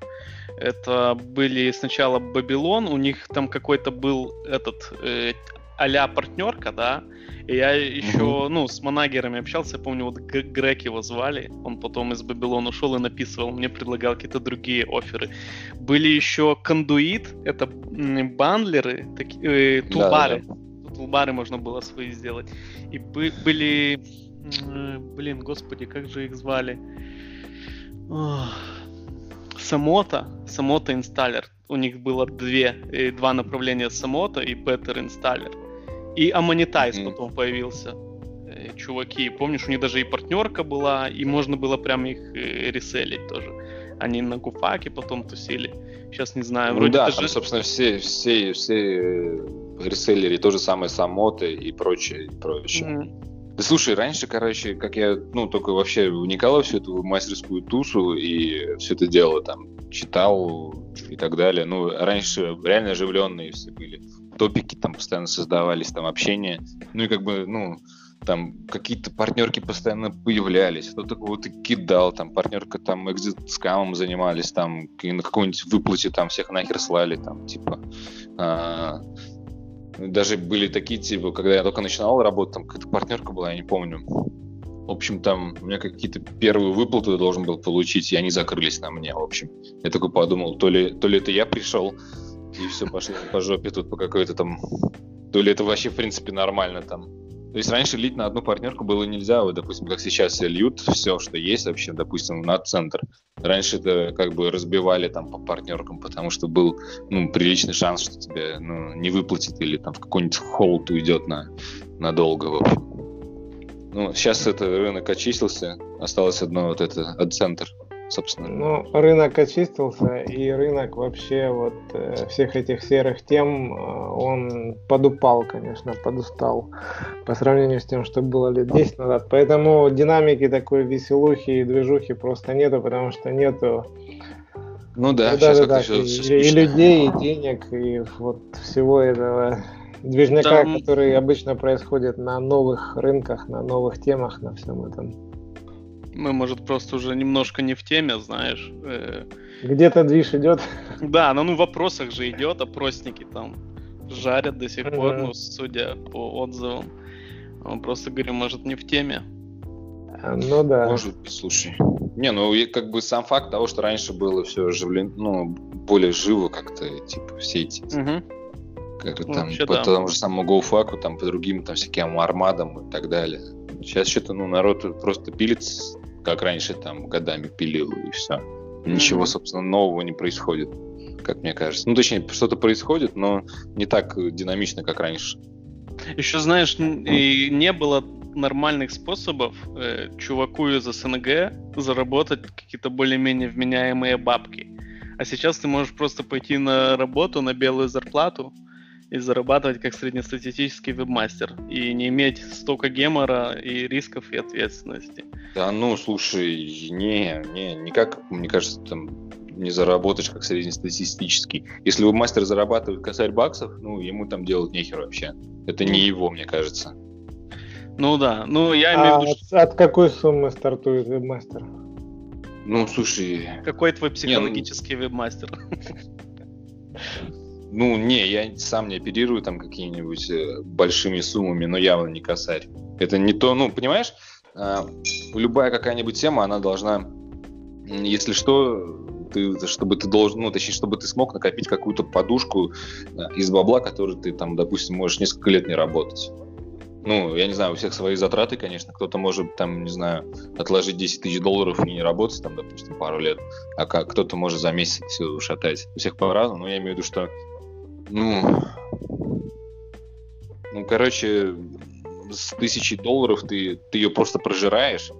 это были сначала Бабилон, у них там какой-то был этот э, а партнерка, да, и я еще, mm-hmm. ну, с манагерами общался, я помню, вот Грег его звали, он потом из Бабилона ушел и написывал, мне предлагал какие-то другие оферы. Были еще кондуит, это бандлеры, такие, э, тулбары. Да, да, да тулбары можно было свои сделать. И бы, были... Блин, господи, как же их звали? Самота, Самота инсталлер. У них было две, э, два направления Самота и Better инсталлер. И Ammonetize mm-hmm. потом появился. Э, чуваки, помнишь, у них даже и партнерка была, и можно было прям их э, реселить тоже. Они на Гуфаке потом тусили. Сейчас не знаю. Ну вроде да, даже... там, собственно, все, все, все реселлере то же самое Самоты и прочее, и прочее. Mm. Да слушай, раньше, короче, как я, ну, только вообще вникал всю эту мастерскую тушу и все это дело там читал и так далее. Ну, раньше реально оживленные все были. Топики там постоянно создавались, там общение. Ну и как бы, ну, там какие-то партнерки постоянно появлялись, кто-то кого-то кидал, там партнерка там экзит скамом занимались, там на какой-нибудь выплате там всех нахер слали, там типа а, даже были такие, типа, когда я только начинал работать, там какая-то партнерка была, я не помню. В общем, там у меня какие-то первые выплаты должен был получить, и они закрылись на мне, в общем. Я такой подумал, то ли, то ли это я пришел, и все пошло по жопе тут по какой-то там... То ли это вообще, в принципе, нормально там. То есть раньше лить на одну партнерку было нельзя, вот, допустим, как сейчас льют все, что есть вообще, допустим, на центр. Раньше это как бы разбивали там по партнеркам, потому что был ну, приличный шанс, что тебе ну, не выплатит или там в какой-нибудь холд уйдет на, надолго, в общем. Ну, сейчас это рынок очистился, осталось одно вот это, от центр собственно. Ну, рынок очистился, и рынок вообще вот э, всех этих серых тем, э, он подупал, конечно, подустал по сравнению с тем, что было лет 10 назад. Поэтому динамики такой веселухи и движухи просто нету, потому что нету ну да, ну, сейчас да, и, и людей, и денег, и вот всего этого движняка, Там... который обычно происходит на новых рынках, на новых темах, на всем этом. Мы, может, просто уже немножко не в теме, знаешь. Э. Где-то движ идет. Да, но ну в вопросах же идет, опросники там жарят до сих пор, ну, судя по отзывам. Он просто, говорю, может, не в теме. А, ну да. Может быть, слушай. Не, ну как бы сам факт того, что раньше было все оживлено, ну, более живо как-то, типа, все эти... Угу. Как ну, там, по да. тому же самому GoFaku, там, по другим там всяким армадам и так далее Сейчас что-то, ну, народ просто пилит, как раньше там годами пилил, и все. Ничего, собственно, нового не происходит, как мне кажется. Ну, точнее, что-то происходит, но не так динамично, как раньше. Еще, знаешь, и не было нормальных способов э, чуваку из СНГ заработать какие-то более-менее вменяемые бабки. А сейчас ты можешь просто пойти на работу на белую зарплату и зарабатывать как среднестатистический вебмастер и не иметь столько гемора и рисков и ответственности. Да ну, слушай, не, не, никак, мне кажется, там не заработаешь как среднестатистический. Если вебмастер зарабатывает косарь баксов, ну, ему там делать нехер вообще. Это не его, мне кажется. Ну да, ну я имею в виду... От, от какой суммы стартует вебмастер? Ну, слушай... Какой твой психологический не, ну... вебмастер? Ну, не, я сам не оперирую там какими-нибудь э, большими суммами, но явно не косарь. Это не то, ну, понимаешь, а, любая какая-нибудь тема, она должна, если что, ты, чтобы ты должен, ну, точнее, чтобы ты смог накопить какую-то подушку э, из бабла, который ты там, допустим, можешь несколько лет не работать. Ну, я не знаю, у всех свои затраты, конечно. Кто-то может, там, не знаю, отложить 10 тысяч долларов и не работать, там, допустим, пару лет. А кто-то может за месяц все шатать. У всех по-разному. Но я имею в виду, что, ну, ну, короче, с тысячи долларов ты, ты ее просто прожираешь,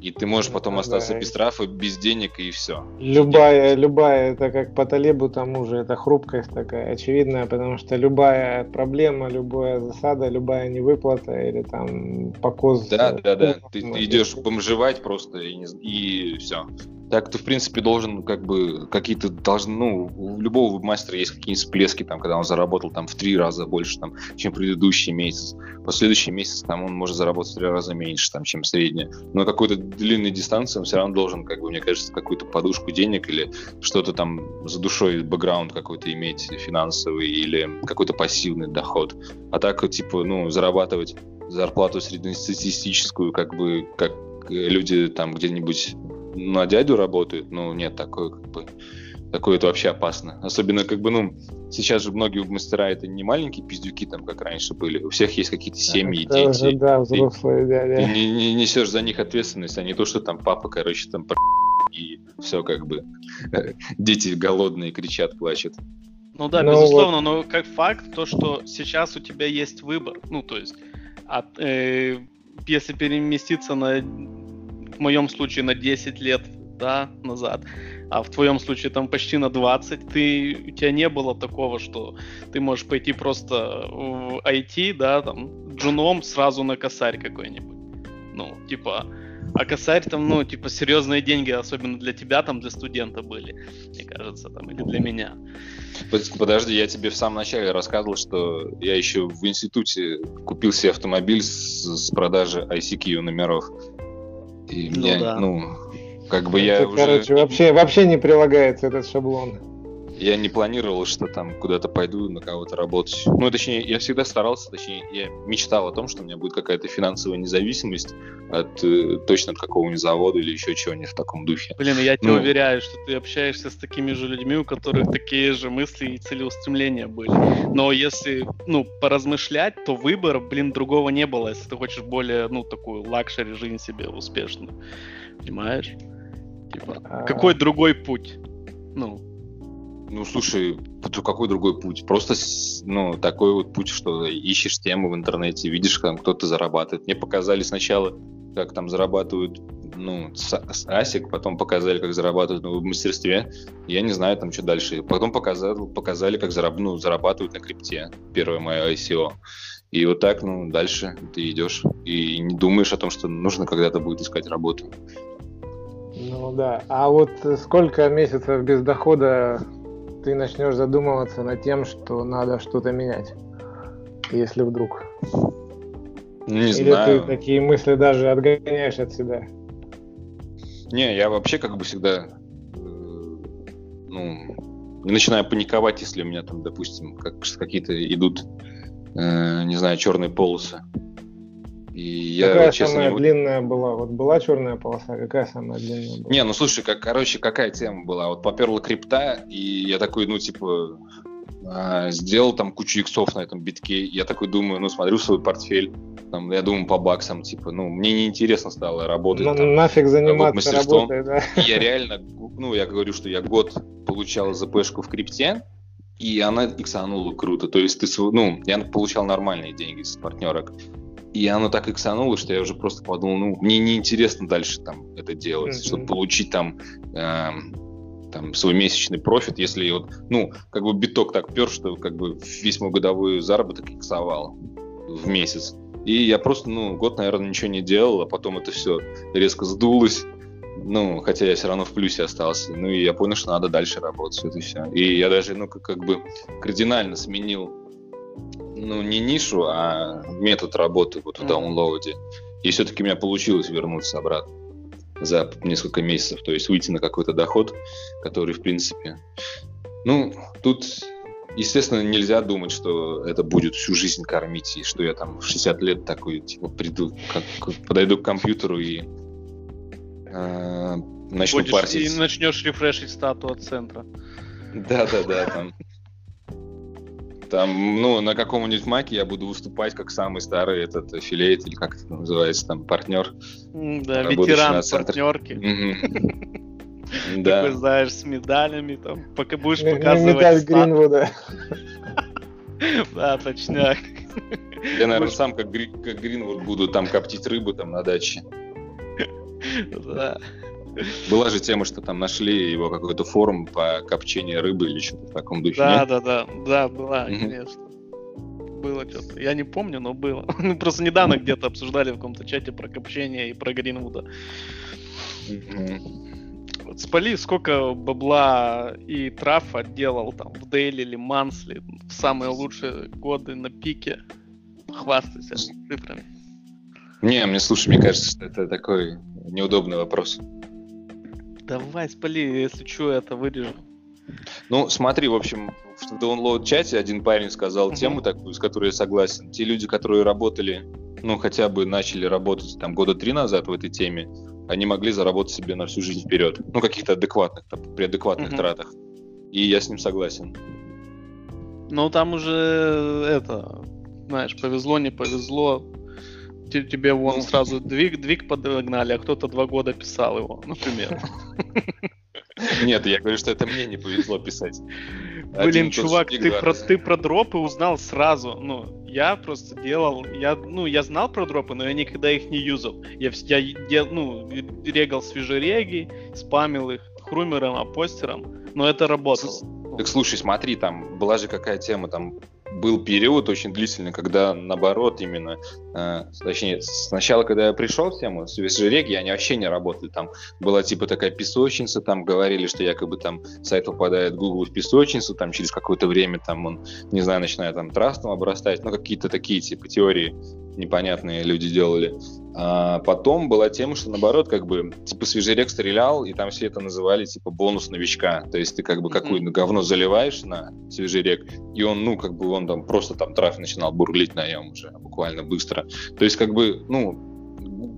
и ты можешь потом да, остаться без трафа, без денег и все. Любая, любая, это как по Талебу тому же, это хрупкость такая очевидная, потому что любая проблема, любая засада, любая невыплата или там покоз... Да, да, да, ты, ты идешь бомжевать просто и, и все так ты, в принципе, должен, как бы, какие-то должны, ну, у любого мастера есть какие-нибудь всплески, там, когда он заработал там в три раза больше, там, чем предыдущий месяц. Последующий месяц, там, он может заработать в три раза меньше, там, чем средняя. Но какой-то длинной дистанции он все равно должен, как бы, мне кажется, какую-то подушку денег или что-то там за душой, бэкграунд какой-то иметь финансовый или какой-то пассивный доход. А так, типа, ну, зарабатывать зарплату среднестатистическую, как бы, как люди там где-нибудь на дядю работают, ну, нет, такое как бы... Такое это вообще опасно. Особенно, как бы, ну, сейчас же многие мастера это не маленькие пиздюки, там, как раньше были. У всех есть какие-то семьи, это дети. Уже, да, взрослые, да, да. Ты не, не несешь за них ответственность, а не то, что там папа, короче, там и все как бы. Дети голодные кричат, плачут. Ну да, ну, безусловно, вот. но как факт то, что сейчас у тебя есть выбор. Ну, то есть, от, э, если переместиться на в моем случае на 10 лет да, назад, а в твоем случае там почти на 20, ты, у тебя не было такого, что ты можешь пойти просто в IT, да, там, джуном сразу на косарь какой-нибудь. Ну, типа, а косарь там, ну, типа, серьезные деньги, особенно для тебя, там, для студента были, мне кажется, там, или для меня. Подожди, я тебе в самом начале рассказывал, что я еще в институте купил себе автомобиль с, с продажи ICQ номеров. И ну, мне, да. ну, как бы Это, я короче, уже... вообще, вообще не прилагается этот шаблон. Я не планировал, что там куда-то пойду на кого-то работать. Ну, точнее, я всегда старался, точнее, я мечтал о том, что у меня будет какая-то финансовая независимость от э, точно от какого-нибудь завода или еще чего-нибудь в таком духе. Блин, я тебе ну, уверяю, что ты общаешься с такими же людьми, у которых такие же мысли и целеустремления были. Но если, ну, поразмышлять, то выбора, блин, другого не было, если ты хочешь более, ну, такую luxury жизнь себе успешную. Понимаешь? Типа, а... какой другой путь? Ну, ну, слушай, какой другой путь? Просто, ну, такой вот путь, что ищешь тему в интернете, видишь, там кто-то зарабатывает. Мне показали сначала, как там зарабатывают, ну, с, с асик, потом показали, как зарабатывают ну, в мастерстве. Я не знаю, там, что дальше. Потом показали, показали как зараб, ну, зарабатывают на крипте. Первое мое ICO. И вот так, ну, дальше ты идешь и не думаешь о том, что нужно когда-то будет искать работу. Ну да. А вот сколько месяцев без дохода ты начнешь задумываться над тем, что надо что-то менять, если вдруг. Не Или знаю. ты такие мысли даже отгоняешь от себя? Не, я вообще как бы всегда э, ну, не начинаю паниковать, если у меня там, допустим, как, какие-то идут, э, не знаю, черные полосы. И какая я, честно, самая не... длинная была? Вот была черная полоса, какая самая длинная была? Не, ну слушай, как, короче, какая тема была? Вот поперла крипта, и я такой, ну, типа, а, сделал там кучу иксов на этом битке. Я такой думаю, ну, смотрю свой портфель, там, я думаю, по баксам, типа, ну, мне неинтересно стало работать. Ну, там, нафиг заниматься работой, да. я реально, ну, я говорю, что я год получал ЗПшку в крипте, и она иксанула круто. То есть ты, ну, я получал нормальные деньги с партнерок. И оно так иксануло, что я уже просто подумал, ну, мне неинтересно дальше там это делать, mm-hmm. чтобы получить там э, там, свой месячный профит, если вот, ну, как бы биток так пер, что как бы весь мой годовой заработок иксовал в месяц. И я просто, ну, год, наверное, ничего не делал, а потом это все резко сдулось. Ну, хотя я все равно в плюсе остался. Ну, и я понял, что надо дальше работать, вот и все. И я даже, ну, как, как бы кардинально сменил, ну, не нишу, а метод работы вот в даунлоуде. И все-таки у меня получилось вернуться обратно за несколько месяцев, то есть выйти на какой-то доход, который, в принципе, ну, тут, естественно, нельзя думать, что это будет всю жизнь кормить, и что я там в 60 лет такой, типа, приду, как, подойду к компьютеру и э, начну Будешь, парсить. И начнешь рефрешить стату от центра. Да-да-да, там там, ну, на каком-нибудь маке я буду выступать как самый старый этот аффилейт, или как это называется, там, партнер. Да, ветеран партнерки. Да. Такой, знаешь, с медалями, там, пока будешь показывать... Медаль Гринвуда. Да, точняк. Я, наверное, сам как, как Гринвуд буду там коптить рыбу там на даче. Да. Была же тема, что там нашли его какой-то форум по копчению рыбы или что-то в таком духе. Да, нет? да, да, да, была, конечно. Было что-то. Я не помню, но было. Мы просто недавно где-то обсуждали в каком-то чате про копчение и про Гринвуда. Вот спали, сколько бабла и трав отделал там в Дейли или Мансли в самые лучшие годы на пике. Хвастайся цифрами. Не, мне слушай, мне кажется, что это такой неудобный вопрос. Давай, спали, если что, это вырежу. Ну, смотри, в общем, в download чате один парень сказал uh-huh. тему такую, с которой я согласен. Те люди, которые работали, ну, хотя бы начали работать там года три назад в этой теме, они могли заработать себе на всю жизнь вперед. Ну, каких-то адекватных, там, при адекватных uh-huh. тратах. И я с ним согласен. Ну, там уже это, знаешь, повезло, не повезло тебе вон ну. сразу двиг, двиг подогнали, а кто-то два года писал его, например. Нет, я говорю, что это мне не повезло писать. Блин, чувак, ты про, ты про дропы узнал сразу. Ну, я просто делал, я, ну, я знал про дропы, но я никогда их не юзал. Я, я дел, ну, регал свежереги, спамил их хрумером, апостером, но это работало. Так слушай, смотри, там была же какая тема, там был период очень длительный, когда наоборот именно, э, точнее, сначала, когда я пришел в тему свежереги, они вообще не работали. Там была типа такая песочница, там говорили, что якобы там сайт попадает в Google в песочницу, там через какое-то время там он, не знаю, начинает там трастом обрастать, ну какие-то такие типа теории непонятные люди делали. А потом была тема, что наоборот, как бы, типа, свежерек стрелял, и там все это называли, типа, бонус новичка. То есть ты, как бы, mm-hmm. какое-то говно заливаешь на свежерек, и он, ну, как бы, он там просто там трафик начинал бурлить на нем уже буквально быстро. То есть, как бы, ну,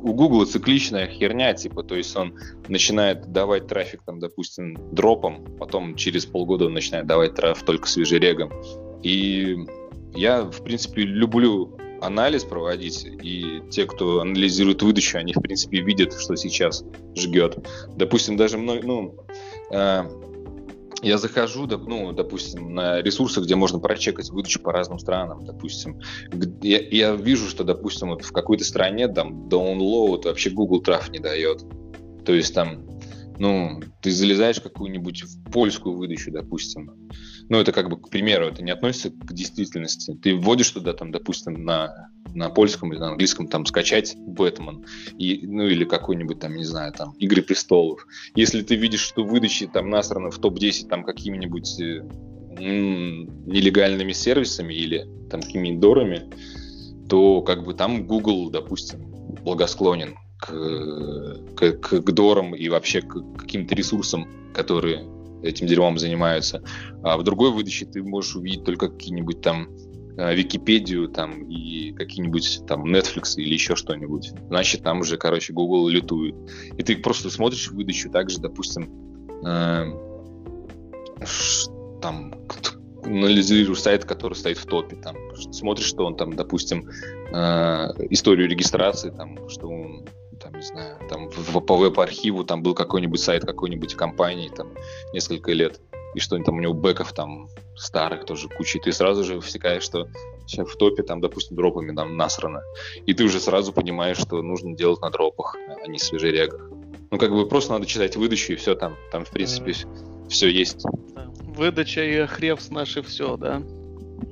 у Google цикличная херня, типа, то есть он начинает давать трафик, там, допустим, дропом, потом через полгода он начинает давать трафик только свежерегом. И я, в принципе, люблю анализ проводить, и те, кто анализирует выдачу, они, в принципе, видят, что сейчас жгет. Допустим, даже мной, ну, э, я захожу, ну, допустим, на ресурсы, где можно прочекать выдачу по разным странам, допустим. Я, я вижу, что, допустим, вот в какой-то стране там download вообще Google траф не дает. То есть там, ну, ты залезаешь в какую-нибудь в польскую выдачу, допустим, ну, это как бы к примеру, это не относится к действительности. Ты вводишь туда, там, допустим, на, на польском или на английском, там, скачать Бэтмен, и, ну, или какой-нибудь, там, не знаю, там, Игры престолов. Если ты видишь, что выдачи там насраны в топ-10 там какими-нибудь э, нелегальными сервисами или там какими-нибудь дорами, то как бы там Google, допустим, благосклонен к, к, к дорам и вообще к каким-то ресурсам, которые этим дерьмом занимаются. А в другой выдаче ты можешь увидеть только какие-нибудь там э, Википедию там и какие-нибудь там Netflix или еще что-нибудь. Значит, там уже, короче, Google лютует. И ты просто смотришь выдачу также, допустим, э, там анализируешь сайт, который стоит в топе, там, смотришь, что он там, допустим, э, историю регистрации, там, что он там, не знаю, там в, по веб-архиву там был какой-нибудь сайт какой-нибудь компании там несколько лет, и что там у него бэков там старых тоже куча, и ты сразу же всекаешь, что сейчас в топе там, допустим, дропами там насрано, и ты уже сразу понимаешь, что нужно делать на дропах, а не свежерегах. Ну, как бы просто надо читать выдачу, и все там, там, в принципе, mm-hmm. все есть. Выдача и хревс наши все, да?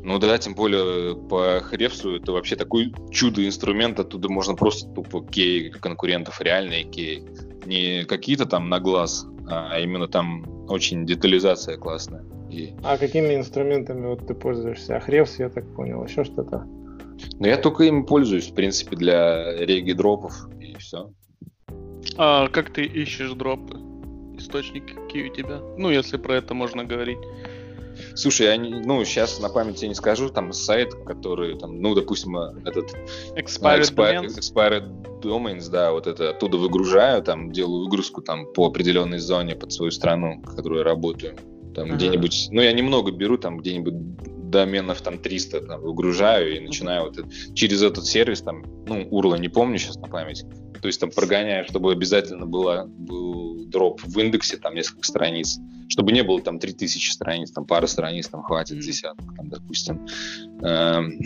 Ну да, тем более по Хревсу это вообще такой чудо-инструмент, оттуда можно просто тупо кей конкурентов, реальные кей. Не какие-то там на глаз, а именно там очень детализация классная. И... А какими инструментами вот ты пользуешься? А Хревс, я так понял, еще что-то? Ну я только им пользуюсь, в принципе, для реги дропов и все. А как ты ищешь дропы? Источники какие у тебя? Ну, если про это можно говорить. Слушай, я не, ну, сейчас на памяти не скажу, там сайт, который, там, ну, допустим, этот... Expired, expired, domains. expired Domains, да, вот это оттуда выгружаю, там, делаю выгрузку там по определенной зоне под свою страну, в которой я работаю. Там uh-huh. где-нибудь, ну, я немного беру, там, где-нибудь доменов там 300 там, выгружаю и начинаю вот это, через этот сервис, там, ну, урла не помню сейчас на память, то есть там прогоняю, чтобы обязательно было, был дроп в индексе, там несколько страниц, чтобы не было там 3000 страниц, там пара страниц, там хватит десяток, там, допустим. Эм,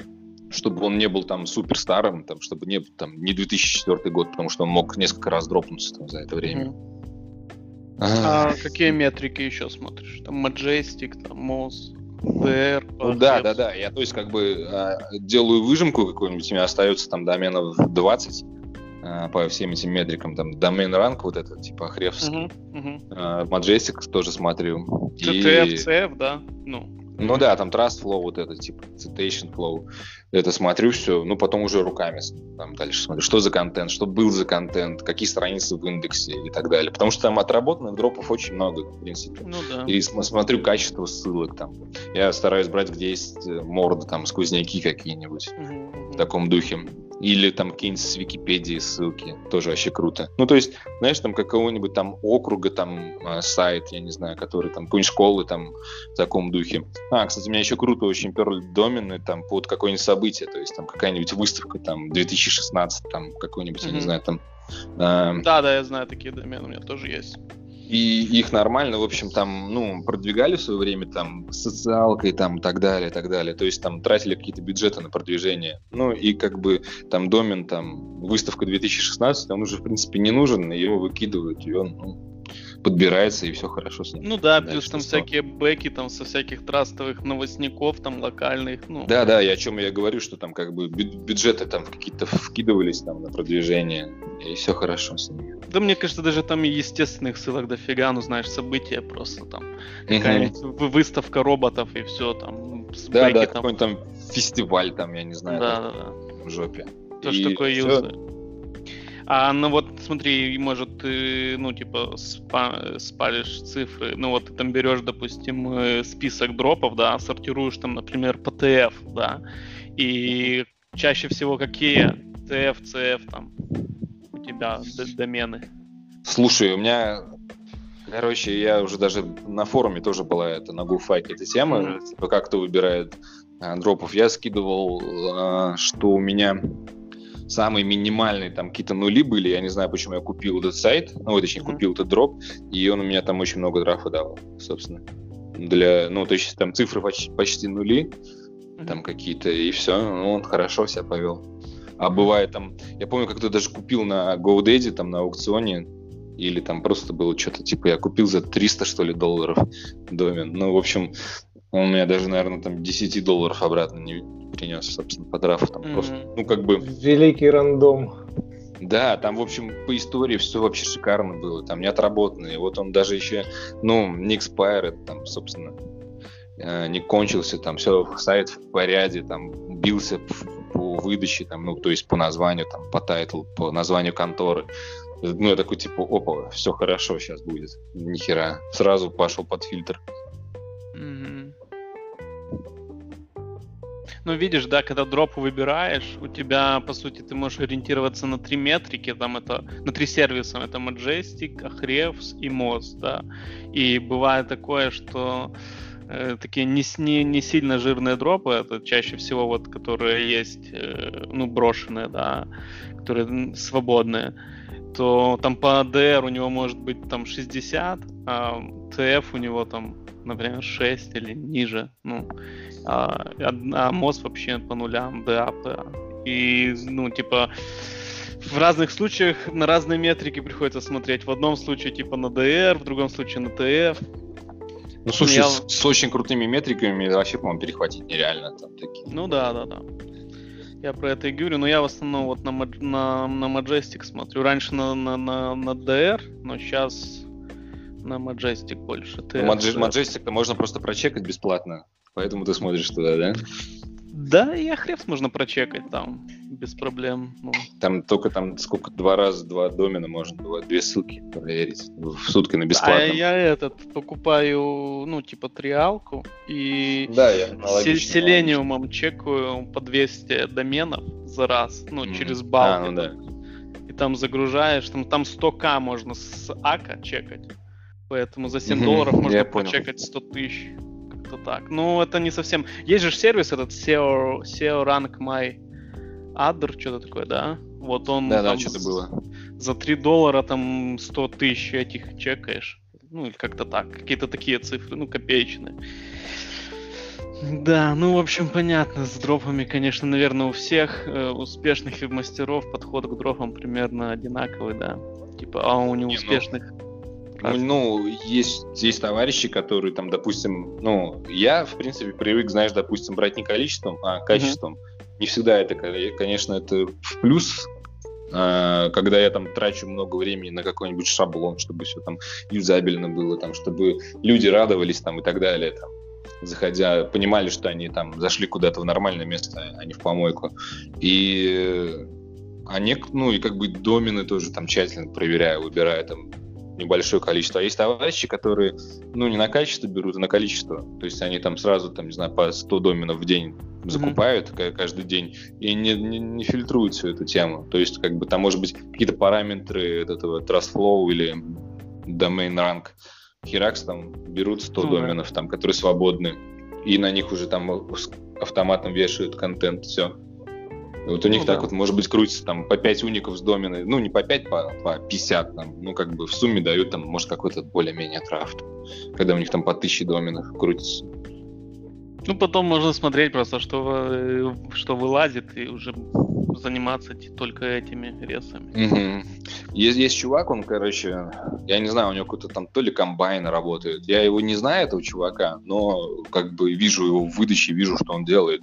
чтобы он не был там супер старым, там, чтобы не там не 2004 год, потому что он мог несколько раз дропнуться там, за это время. А, какие метрики еще смотришь? Там Majestic, там Moz, VR. Ну, да, да, да. Я то есть как бы а, делаю выжимку какую-нибудь, у меня остается там доменов 20, Э, по всем этим метрикам, там, домен ранг вот этот, типа Хревский, uh-huh, uh тоже смотрю. CTF, и... CF, да? Ну. Ну да, там Trust Flow, вот это, типа, Citation Flow. Это смотрю все, ну потом уже руками там дальше смотрю, что за контент, что был за контент, какие страницы в индексе и так далее. Потому что там отработанных дропов очень много, в принципе. Ну да. И смотрю качество ссылок там. Я стараюсь брать, где есть э, морды, там, сквозняки какие-нибудь uh-huh. Таком духе. Или там какие-нибудь с Википедии ссылки. Тоже вообще круто. Ну, то есть, знаешь, там какого-нибудь там округа, там э, сайт, я не знаю, который там, какой-нибудь школы там в таком духе. А, кстати, меня еще круто очень перли домены там под какое-нибудь событие. То есть там какая-нибудь выставка там 2016, там какой-нибудь, mm-hmm. я не знаю, там... Э... Да, да, я знаю такие домены, у меня тоже есть и их нормально, в общем, там, ну, продвигали в свое время там социалкой там и так далее, так далее. То есть там тратили какие-то бюджеты на продвижение. Ну и как бы там домен, там выставка 2016, он уже в принципе не нужен, его выкидывают, и он ну, подбирается, и все хорошо с ним. Ну да, плюс там всякие бэки там со всяких трастовых новостников, там локальных, ну. Да, да, я о чем я говорю, что там как бы бюджеты там какие-то вкидывались там на продвижение, и все хорошо с ними. Да мне кажется, даже там и естественных ссылок дофига, ну знаешь, события просто там, какая-нибудь угу. выставка роботов и все там. С да, да, там. какой-нибудь там фестиваль там, я не знаю, да, да, да. в жопе. То, что такое юзер. А, ну вот, смотри, может, ты, ну, типа, спа спалишь цифры, ну, вот ты там берешь, допустим, э, список дропов, да, сортируешь там, например, по да, и чаще всего какие TF, CF там у тебя домены? Слушай, у меня Короче, я уже даже на форуме тоже была это на гуфаке эта тема, mm-hmm. типа как кто выбирает а, дропов. Я скидывал, а, что у меня самые минимальные там какие-то нули были. Я не знаю, почему я купил этот сайт, ну, точнее, mm-hmm. купил этот дроп, и он у меня там очень много драфа давал, собственно. Для, ну, то есть там цифры почти, почти нули, mm-hmm. там какие-то, и все, ну, он хорошо себя повел. А бывает там, я помню, как-то даже купил на GoDaddy, там на аукционе, или там просто было что-то, типа, я купил за 300, что ли, долларов домен. Ну, в общем, он у меня даже, наверное, там 10 долларов обратно не, принес, собственно, по драфу. Там mm-hmm. просто, ну, как бы... Великий рандом. Да, там, в общем, по истории все вообще шикарно было, там не отработанные. Вот он даже еще, ну, не expired, там, собственно, э, не кончился, там все, сайт в порядке, там, бился по выдаче, там, ну, то есть по названию, там, по тайтлу, по названию конторы. Ну, я такой, типа, опа, все хорошо сейчас будет. Нихера. Сразу пошел под фильтр. Mm-hmm. Ну, видишь, да, когда дроп выбираешь, у тебя, по сути, ты можешь ориентироваться на три метрики, там это, на три сервиса, это Majestic, Ahrefs и Moz, да. И бывает такое, что э, такие не, не, не сильно жирные дропы, это чаще всего вот, которые есть, э, ну, брошенные, да, которые свободные, то там по DR у него может быть там 60, а TF у него там, например, 6 или ниже, ну, а, а мост вообще по нулям, DAP, и, ну, типа, в разных случаях на разные метрики приходится смотреть. В одном случае типа на DR, в другом случае на TF. Ну, слушай, я... с, с очень крутыми метриками вообще, по-моему, перехватить нереально. Там такие. Ну да, да, да. Я про это и говорю, но я в основном вот на, на, на Majestic смотрю. Раньше на, на, на, на DR, но сейчас на Majestic больше. TF, Majestic можно просто прочекать бесплатно, поэтому ты смотришь туда, да? Да, и Ахревс можно прочекать там без проблем. Ну. Там только там сколько, два раза, два домена можно было, две ссылки проверить в сутки на бесплатно. А я этот покупаю, ну, типа триалку и да, я селениумом чекаю по 200 доменов за раз, ну, mm-hmm. через балки. А, ну, да. И там загружаешь, там, там 100к можно с АКа чекать. Поэтому за 7 mm-hmm. долларов можно прочекать 100 тысяч как-то так. Ну, это не совсем... Есть же сервис этот SEO, SEO Rank My Adder, что-то такое, да? Вот он... Да, да, что-то было. За 3 доллара там 100 тысяч этих чекаешь. Ну, или как-то так. Какие-то такие цифры, ну, копеечные. Да, ну, в общем, понятно, с дропами, конечно, наверное, у всех э, успешных мастеров подход к дропам примерно одинаковый, да. Типа, а у неуспешных... Не, ну ну, ну, есть, есть товарищи, которые там, допустим, ну, я, в принципе, привык, знаешь, допустим, брать не количеством, а качеством. Mm-hmm. Не всегда это, конечно, это в плюс, а, когда я там трачу много времени на какой-нибудь шаблон, чтобы все там юзабельно было, там, чтобы люди радовались там и так далее, там, заходя, понимали, что они там зашли куда-то в нормальное место, а не в помойку. И они, ну и как бы домены тоже там тщательно проверяю, выбираю там небольшое количество. А есть товарищи, которые, ну, не на качество берут, а на количество. То есть они там сразу, там, не знаю, по 100 доменов в день закупают mm-hmm. каждый день и не, не, не фильтруют всю эту тему. То есть, как бы там, может быть, какие-то параметры этого Trust Flow или Domain Rank Hirax там берут 100 mm-hmm. доменов, там, которые свободны, и на них уже там автоматом вешают контент, все. Вот у них ну, так да. вот, может быть, крутится там по 5 уников с домена, ну, не по 5, по, по 50, там, ну, как бы в сумме дают там, может, какой-то более-менее трафт, когда у них там по 1000 доменов крутится. Ну, потом можно смотреть просто, что, э, что вылазит, и уже заниматься только этими ресами. Угу. Есть, есть чувак, он, короче, я не знаю, у него какой-то там то ли комбайн работает. Я его не знаю, этого чувака, но как бы вижу его в выдаче, вижу, что он делает.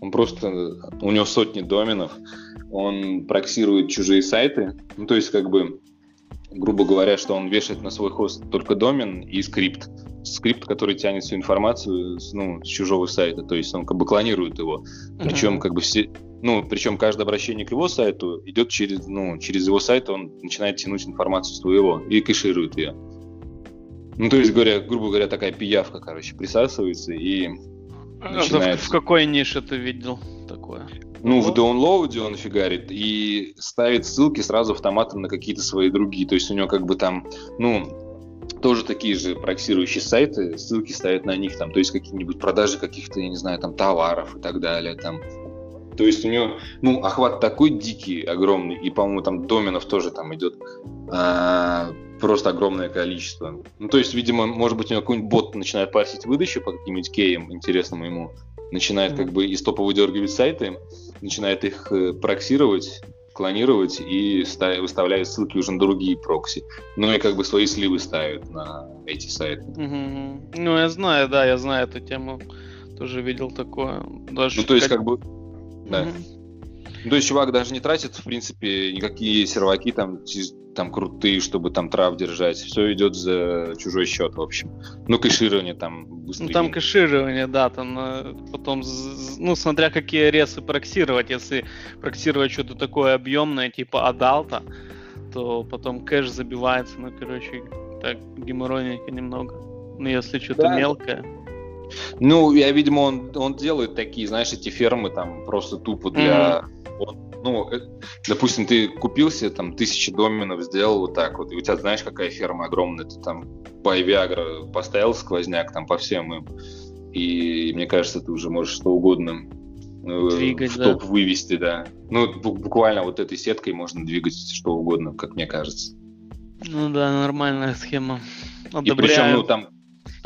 Он просто, у него сотни доменов, он проксирует чужие сайты, ну, то есть, как бы, грубо говоря, что он вешает на свой хост только домен и скрипт. Скрипт, который тянет всю информацию ну, с чужого сайта, то есть он как бы клонирует его. Причем как бы все, ну, причем каждое обращение к его сайту идет через, ну, через его сайт, он начинает тянуть информацию своего и кэширует ее. Ну, то есть, говоря, грубо говоря, такая пиявка, короче, присасывается и начинается. В, в какой нише ты видел такое? Ну, в download е он фигарит и ставит ссылки сразу автоматом на какие-то свои другие. То есть у него как бы там, ну, тоже такие же проксирующие сайты, ссылки ставят на них, там, то есть какие-нибудь продажи каких-то, я не знаю, там, товаров и так далее, там. То есть у него, ну, охват такой дикий, огромный, и, по-моему, там доменов тоже там идет а, просто огромное количество. Ну, то есть, видимо, может быть, у него какой-нибудь бот начинает парсить выдачу по каким-нибудь кеям интересным ему, начинает как бы из топа выдергивать сайты, начинает их э, проксировать, клонировать и ставит, выставляет ссылки уже на другие прокси. Ну и как бы свои сливы ставят на эти сайты. Угу. Ну, я знаю, да, я знаю эту тему. Тоже видел такое. Даже ну, то есть, как, как бы... Да. Ну, то есть чувак даже не тратит, в принципе, никакие серваки там там крутые, чтобы там трав держать. Все идет за чужой счет, в общем. Ну, кэширование там быстрее. Ну, там кэширование, да, там э, потом, ну, смотря какие ресы проксировать. Если проксировать что-то такое объемное, типа адалта, то потом кэш забивается, ну, короче, так геморройненько немного. Ну, если что-то да. мелкое. Ну, я, видимо, он, он делает такие, знаешь, эти фермы там просто тупо для... Mm-hmm Он, ну, э, допустим, ты купил себе там тысячи доменов, сделал вот так вот, и у тебя знаешь, какая ферма огромная, ты там по Viagra поставил сквозняк там по всем им, и мне кажется, ты уже можешь что угодно э, двигать, в топ да. вывести, да. Ну, буквально вот этой сеткой можно двигать что угодно, как мне кажется. Ну да, нормальная схема. Одобряю. И причем, ну, там,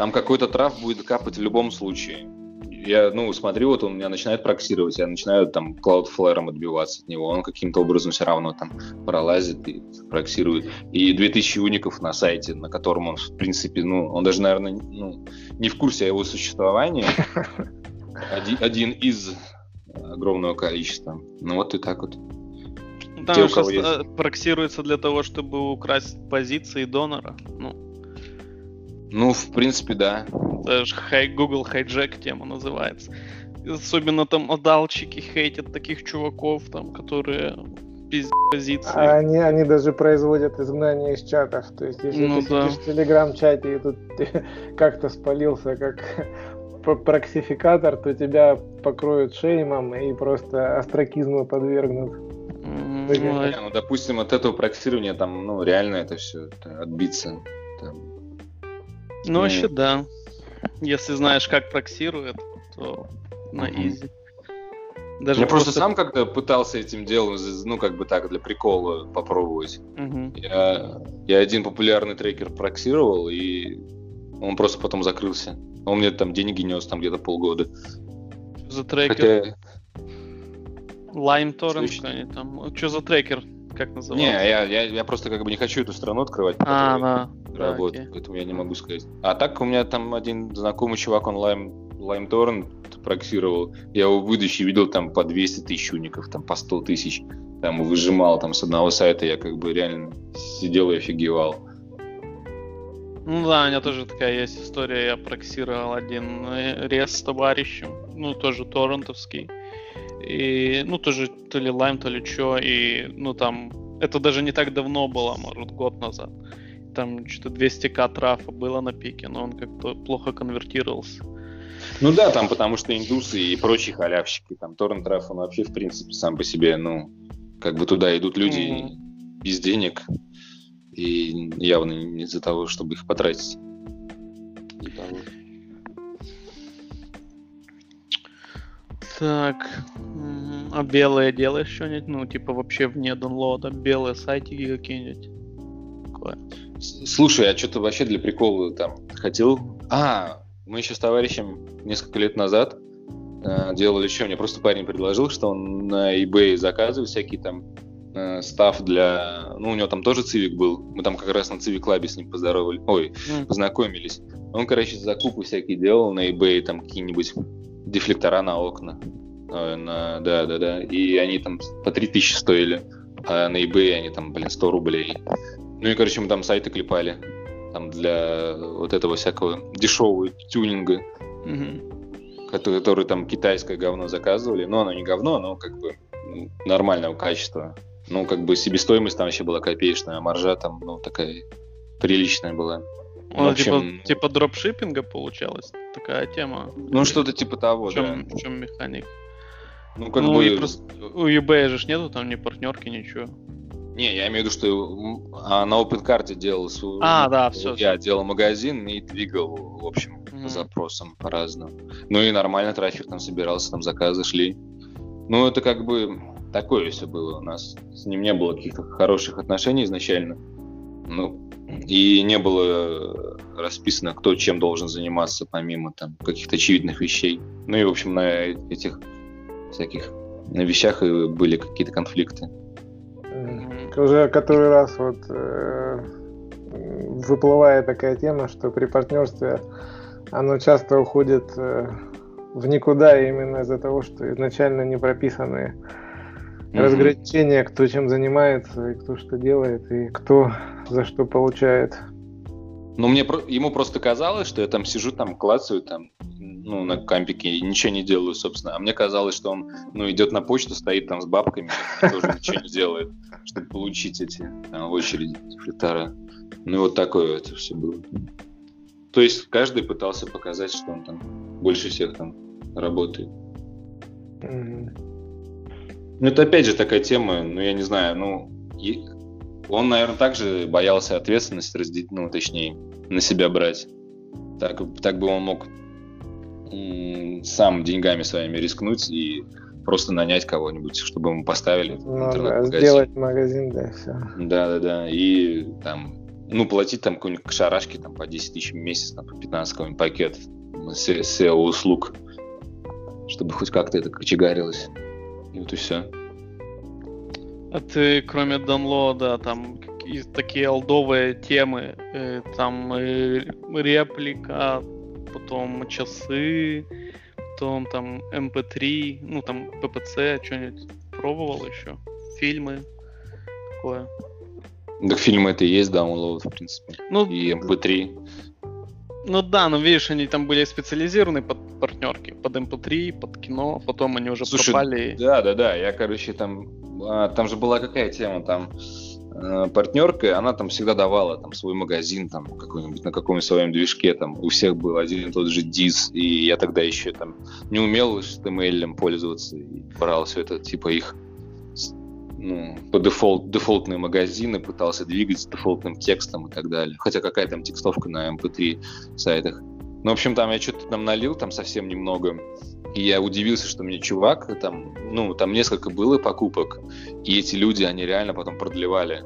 там какой-то трав будет капать в любом случае я, ну, смотрю, вот он меня начинает проксировать, я начинаю там Cloudflare отбиваться от него, он каким-то образом все равно там пролазит и проксирует. И 2000 уников на сайте, на котором он, в принципе, ну, он даже, наверное, ну, не в курсе о его существовании. Один, один из огромного количества. Ну, вот и так вот. Там Те, сейчас есть... Проксируется для того, чтобы украсть позиции донора. Ну, ну, в принципе, да. Даже хай, Google Hijack тема называется. Особенно там отдалчики хейтят таких чуваков, там, которые без позиции. А они, они даже производят изгнание из чатов. То есть, если ну, ты да. сидишь в телеграм-чате и тут как-то спалился как проксификатор, то тебя покроют шеймом и просто астракизму подвергнут. Mm-hmm. Ну, допустим, от этого проксирования там, ну, реально это все это отбиться. Там, ну, вообще, да. Если знаешь, как проксирует, то на изи. Даже я просто... просто сам как-то пытался этим делом, ну, как бы так, для прикола попробовать. Угу. Я, я один популярный трекер проксировал, и он просто потом закрылся. Он мне там деньги нес там где-то полгода. За трекер? Хотя... Lime Torrent, там. Что за трекер? Как называется? Не, я, я, я просто как бы не хочу эту страну открывать. А, да. Работает, поэтому я не могу сказать. А так у меня там один знакомый чувак, он Lime, Lime Torrent проксировал. Я его выдачи видел там по 200 тысяч уников, там по 100 тысяч. Там выжимал там с одного сайта, я как бы реально сидел и офигевал. Ну да, у меня тоже такая есть история. Я проксировал один рез с товарищем, ну тоже торрентовский. И, ну, тоже то ли лайм, то ли что. И, ну, там, это даже не так давно было, может, год назад. Там что-то 200к трафа было на пике, но он как-то плохо конвертировался. Ну да, там потому что индусы и прочие халявщики, там торрент траф, он вообще, в принципе, сам по себе, ну, как бы туда идут люди mm-hmm. без денег, и явно не из-за того, чтобы их потратить. Так, а белые делаешь что-нибудь? Ну, типа вообще вне донлода, белые сайтики какие-нибудь? Такое. Слушай, а что-то вообще для прикола там хотел? А, мы еще с товарищем несколько лет назад э, делали что? Мне просто парень предложил, что он на eBay заказывает всякие там э, став для... Ну, у него там тоже цивик был. Мы там как раз на цивик лабе с ним поздоровали. Ой, mm. познакомились. Он, короче, закупы всякие делал на eBay, там какие-нибудь дефлектора на окна. Э, на, да, да, да. И они там по 3000 стоили. А на eBay они там, блин, 100 рублей. Ну и, короче, мы там сайты клепали. Там для вот этого всякого дешевого тюнинга. Mm-hmm. Который, который там китайское говно заказывали. Но оно не говно, оно как бы нормального качества. Ну, как бы себестоимость там вообще была копеечная, а маржа там, ну, такая приличная была. Ну, общем, типа, типа дропшиппинга получалась такая тема. Ну, что-то типа того, в чем, да. В чем механик? Ну, как ну, бы... И просто, у eBay же нету там ни партнерки, ничего. Не, я имею в виду, что а, на OpenCard делал свой... А, да, все. Я делал магазин и двигал, в общем, mm-hmm. запросам по-разному. Ну и нормально трафик там собирался, там заказы шли. Ну, это как бы такое все было у нас. С ним не было каких-то хороших отношений изначально. Ну, и не было э, расписано, кто чем должен заниматься, помимо там каких-то очевидных вещей. Ну и, в общем, на этих всяких на вещах и были какие-то конфликты. Уже который раз вот э, выплывает такая тема, что при партнерстве оно часто уходит э, в никуда именно из-за того, что изначально не прописаны mm-hmm. разграничения, кто чем занимается, и кто что делает, и кто за что получает. Ну, мне ему просто казалось, что я там сижу, там клацаю, там, ну, на кампике и ничего не делаю, собственно. А мне казалось, что он, ну, идет на почту, стоит там с бабками, и тоже ничего не делает, чтобы получить эти там, очереди флитара. Ну, вот такое это все было. То есть каждый пытался показать, что он там больше всех там работает. Ну, это опять же такая тема, ну, я не знаю, ну, и он, наверное, также боялся ответственность разделить, ну, точнее, на себя брать. Так, так бы он мог сам деньгами своими рискнуть и просто нанять кого-нибудь, чтобы ему поставили ну, интернет-магазин. Сделать магазин, да, все. Да, да, да. И там, ну, платить там какой-нибудь шарашки там по 10 тысяч в месяц, там, по 15 какой-нибудь пакет SEO-услуг, чтобы хоть как-то это кочегарилось. И вот и все. А ты, кроме download, там такие олдовые темы, э, там э, реплика, потом часы, потом там MP3, эм ну там PPC, что-нибудь пробовал еще? Фильмы, такое. Так фильмы это и есть download, в принципе. Ну, и MP3. Эм ну да, но видишь, они там были специализированы под партнерки, под MP3, эм под кино, потом они уже Слушай, пропали. Да, да, да, я, короче, там, а, там же была какая тема, там партнерка, она там всегда давала там свой магазин там какой-нибудь на каком-нибудь своем движке, там у всех был один и тот же диз, и я тогда еще там не умел HTML пользоваться и брал все это типа их ну, по дефолт, дефолтные магазины, пытался двигать с дефолтным текстом и так далее. Хотя какая там текстовка на MP3 эм сайтах. Ну, в общем, там я что-то там налил, там совсем немного. И я удивился, что мне чувак, там, ну, там несколько было покупок, и эти люди, они реально потом продлевали.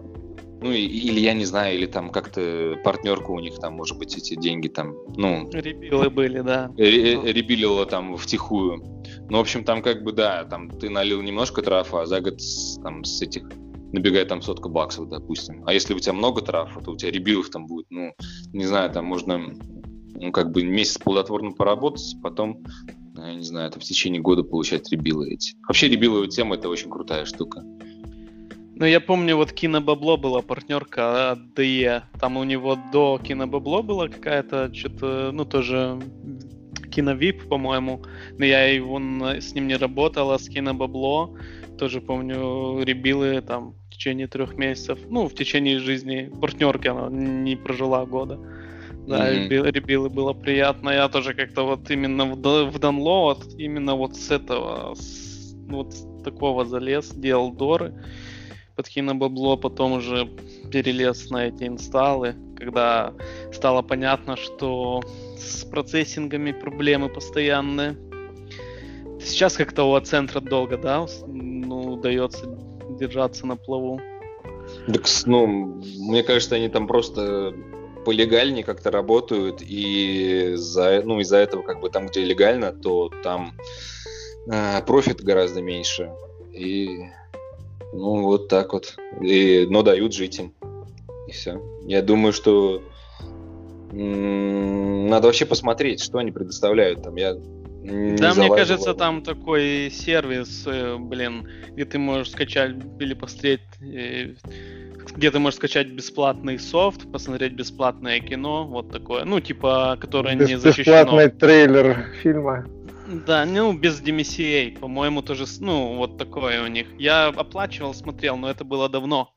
Ну, и, или я не знаю, или там как-то партнерку у них там, может быть, эти деньги там, ну... Ребилы были, да. Ре- ребилило там втихую. Ну, в общем, там как бы, да, там ты налил немножко трафа, а за год там с этих набегает там сотка баксов, допустим. А если у тебя много трафа, то у тебя ребилов там будет, ну, не знаю, там можно ну, как бы месяц плодотворно поработать, потом, я не знаю, это в течение года получать ребилы эти. Вообще ребиловая тема это очень крутая штука. Ну, я помню, вот Кинобабло была партнерка от ДЕ. Там у него до Кинобабло была какая-то, что-то, ну, тоже Киновип, по-моему. Но я его с ним не работал, а с Кинобабло тоже помню, ребилы там в течение трех месяцев. Ну, в течение жизни партнерки она не прожила года. Да, mm-hmm. ребилы было приятно. Я тоже как-то вот именно в, в download, именно вот с этого, с, вот с такого залез, делал доры под кинобабло, потом уже перелез на эти инсталлы, когда стало понятно, что с процессингами проблемы постоянные. Сейчас как-то у центра долго, да, ну, удается держаться на плаву. Так, ну, мне кажется, они там просто полегальнее как-то работают, и за, ну, из-за этого, как бы там, где легально, то там э, профит гораздо меньше. И ну, вот так вот. И, но дают жить им. И все. Я думаю, что надо вообще посмотреть, что они предоставляют там. Я да, мне кажется, там такой сервис, э, блин, где ты можешь скачать или посмотреть, э, где ты можешь скачать бесплатный софт, посмотреть бесплатное кино, вот такое, ну, типа, которое Бес- не защищено. Бесплатный трейлер фильма. Да, ну, без DMCA, по-моему, тоже, ну, вот такое у них. Я оплачивал, смотрел, но это было давно.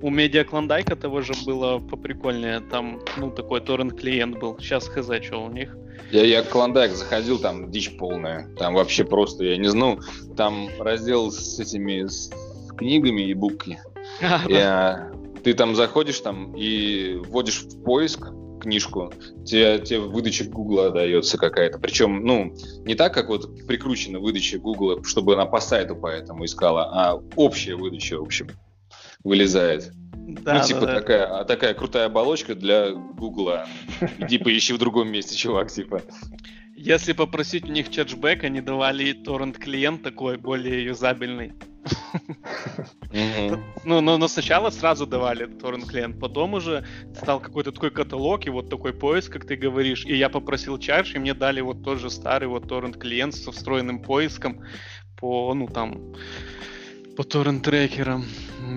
У Медиа Клондайка того же было поприкольнее. Там, ну, такой торрент-клиент был. Сейчас хз, что у них. Я, я Клондайк заходил, там дичь полная. Там вообще просто, я не знаю, там раздел с этими с книгами и букви. Я, ты там заходишь там и вводишь в поиск книжку, тебе, тебе выдача Гугла дается какая-то. Причем, ну, не так, как вот прикручена выдача Гугла, чтобы она по сайту поэтому искала, а общая выдача, в общем вылезает. Да, ну, типа да, такая, да. такая крутая оболочка для Гугла. Иди поищи в другом месте, чувак, типа. Если попросить у них чатчбэк, они давали торрент-клиент такой, более юзабельный. Ну, но, но сначала сразу давали торрент клиент, потом уже стал какой-то такой каталог и вот такой поиск, как ты говоришь. И я попросил чарш, и мне дали вот тот же старый вот торрент клиент со встроенным поиском по, ну там, по торрент-трекерам,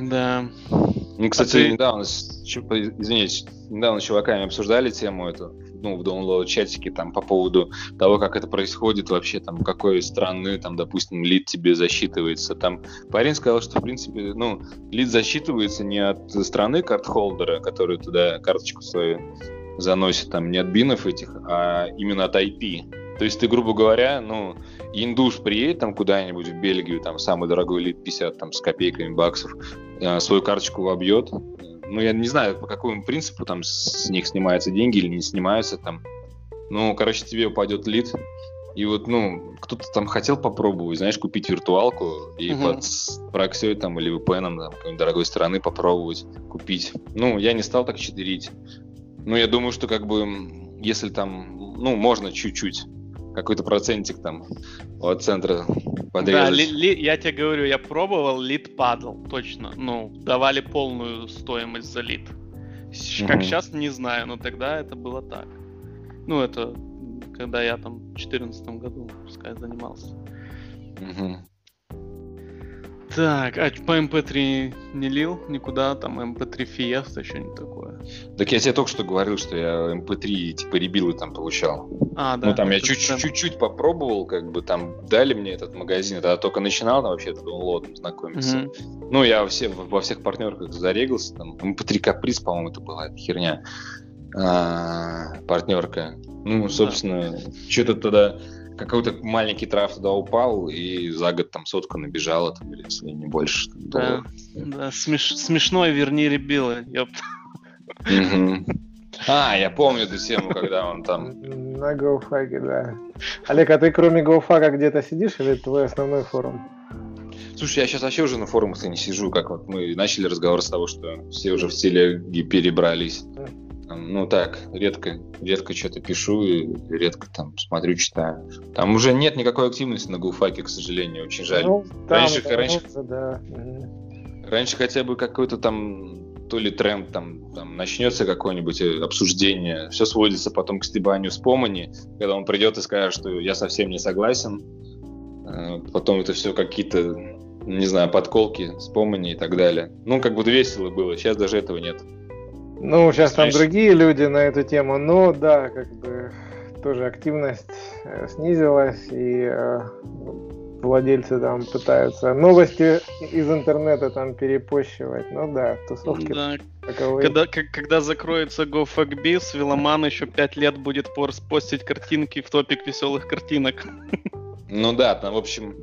да. Ну, кстати, а ты... недавно, извините, недавно с чуваками обсуждали тему эту, ну, в download чатике там по поводу того, как это происходит вообще, там, какой страны, там, допустим, лид тебе засчитывается. Там парень сказал, что, в принципе, ну, лид засчитывается не от страны карт-холдера, который туда карточку свою заносит, там, не от бинов этих, а именно от IP. То есть ты, грубо говоря, ну, индуш приедет там куда-нибудь в Бельгию, там самый дорогой лит 50 там с копейками баксов, э, свою карточку вобьет. Ну, я не знаю, по какому принципу там с них снимаются деньги или не снимаются там. Ну, короче, тебе упадет лид, и вот, ну, кто-то там хотел попробовать, знаешь, купить виртуалку и угу. под проксей там или VPN там, какой-нибудь дорогой стороны попробовать купить. Ну, я не стал так читерить. Ну, я думаю, что как бы, если там, ну, можно чуть-чуть какой-то процентик там от центра подрезать. Да, ли, ли, я тебе говорю, я пробовал, лид падал, точно. Ну, давали полную стоимость за лид. Как угу. сейчас, не знаю, но тогда это было так. Ну, это когда я там в 2014 году, пускай, занимался. Угу. Так, а по MP3 не лил никуда, там MP3 Fiesta, еще не такое. Так я тебе только что говорил, что я MP3 типа ребилы там получал. А, да. Ну там я чуть-чуть попробовал, как бы там дали мне этот магазин, тогда только начинал там вообще этот лотом знакомиться. Угу. Ну я все, во всех партнерках зарегался, там MP3 Каприз, по-моему, это была эта херня. А, партнерка. Ну, собственно, да. что-то туда какой-то маленький траф туда упал, и за год там сотка набежала, там, или если не больше. Да, да смеш, смешной верни ребилы, ёпта. А, я помню эту тему, когда он там... На GoFag, да. Олег, а ты кроме GoFag где-то сидишь или это твой основной форум? Слушай, я сейчас вообще уже на форумах не сижу, как вот мы начали разговор с того, что все уже в телеге перебрались. Ну так, редко, редко что-то пишу и редко там смотрю, читаю. Там уже нет никакой активности на Гулфаке, к сожалению, очень жаль. Ну, там, раньше, там, раньше, да. раньше хотя бы какой-то там то ли тренд там, там начнется какое-нибудь э, обсуждение, все сводится потом к стебанию с Помани, когда он придет и скажет, что я совсем не согласен, э, потом это все какие-то, не знаю, подколки с Помани и так далее. Ну, как бы весело было, сейчас даже этого нет. Ну, сейчас там другие люди на эту тему, но да, как бы тоже активность э, снизилась, и владельцы там пытаются новости из интернета там перепощивать. Ну да, тусовки да. таковые. Когда, к- когда закроется GoFagBiz, Веломан еще пять лет будет постить картинки в топик веселых картинок. Ну да, там, в общем,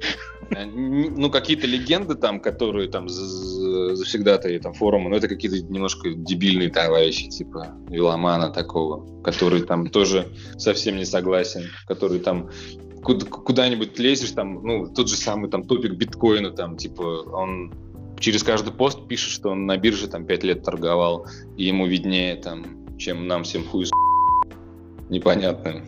э, ну какие-то легенды там, которые там завсегда-то там форумы, ну это какие-то немножко дебильные товарищи, типа Виломана такого, который там тоже совсем не согласен, который там куда-нибудь лезешь, там, ну, тот же самый там топик биткоина, там, типа, он через каждый пост пишет, что он на бирже там пять лет торговал, и ему виднее там, чем нам всем хуй непонятно.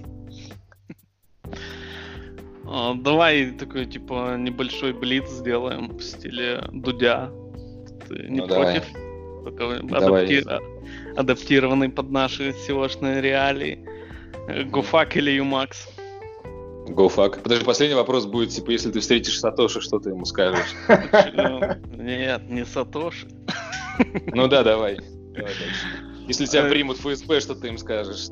А, давай такой, типа, небольшой блиц сделаем в стиле Дудя. Ты не ну, против? Давай. Адапти... давай. Адаптированный под наши SEO-шные реалии. Гуфак или Юмакс? GoFuck. Подожди, последний вопрос будет, типа, если ты встретишь Сатоши, что ты ему скажешь? Нет, не Сатоши. Ну да, давай. Если тебя примут ФСБ, что ты им скажешь?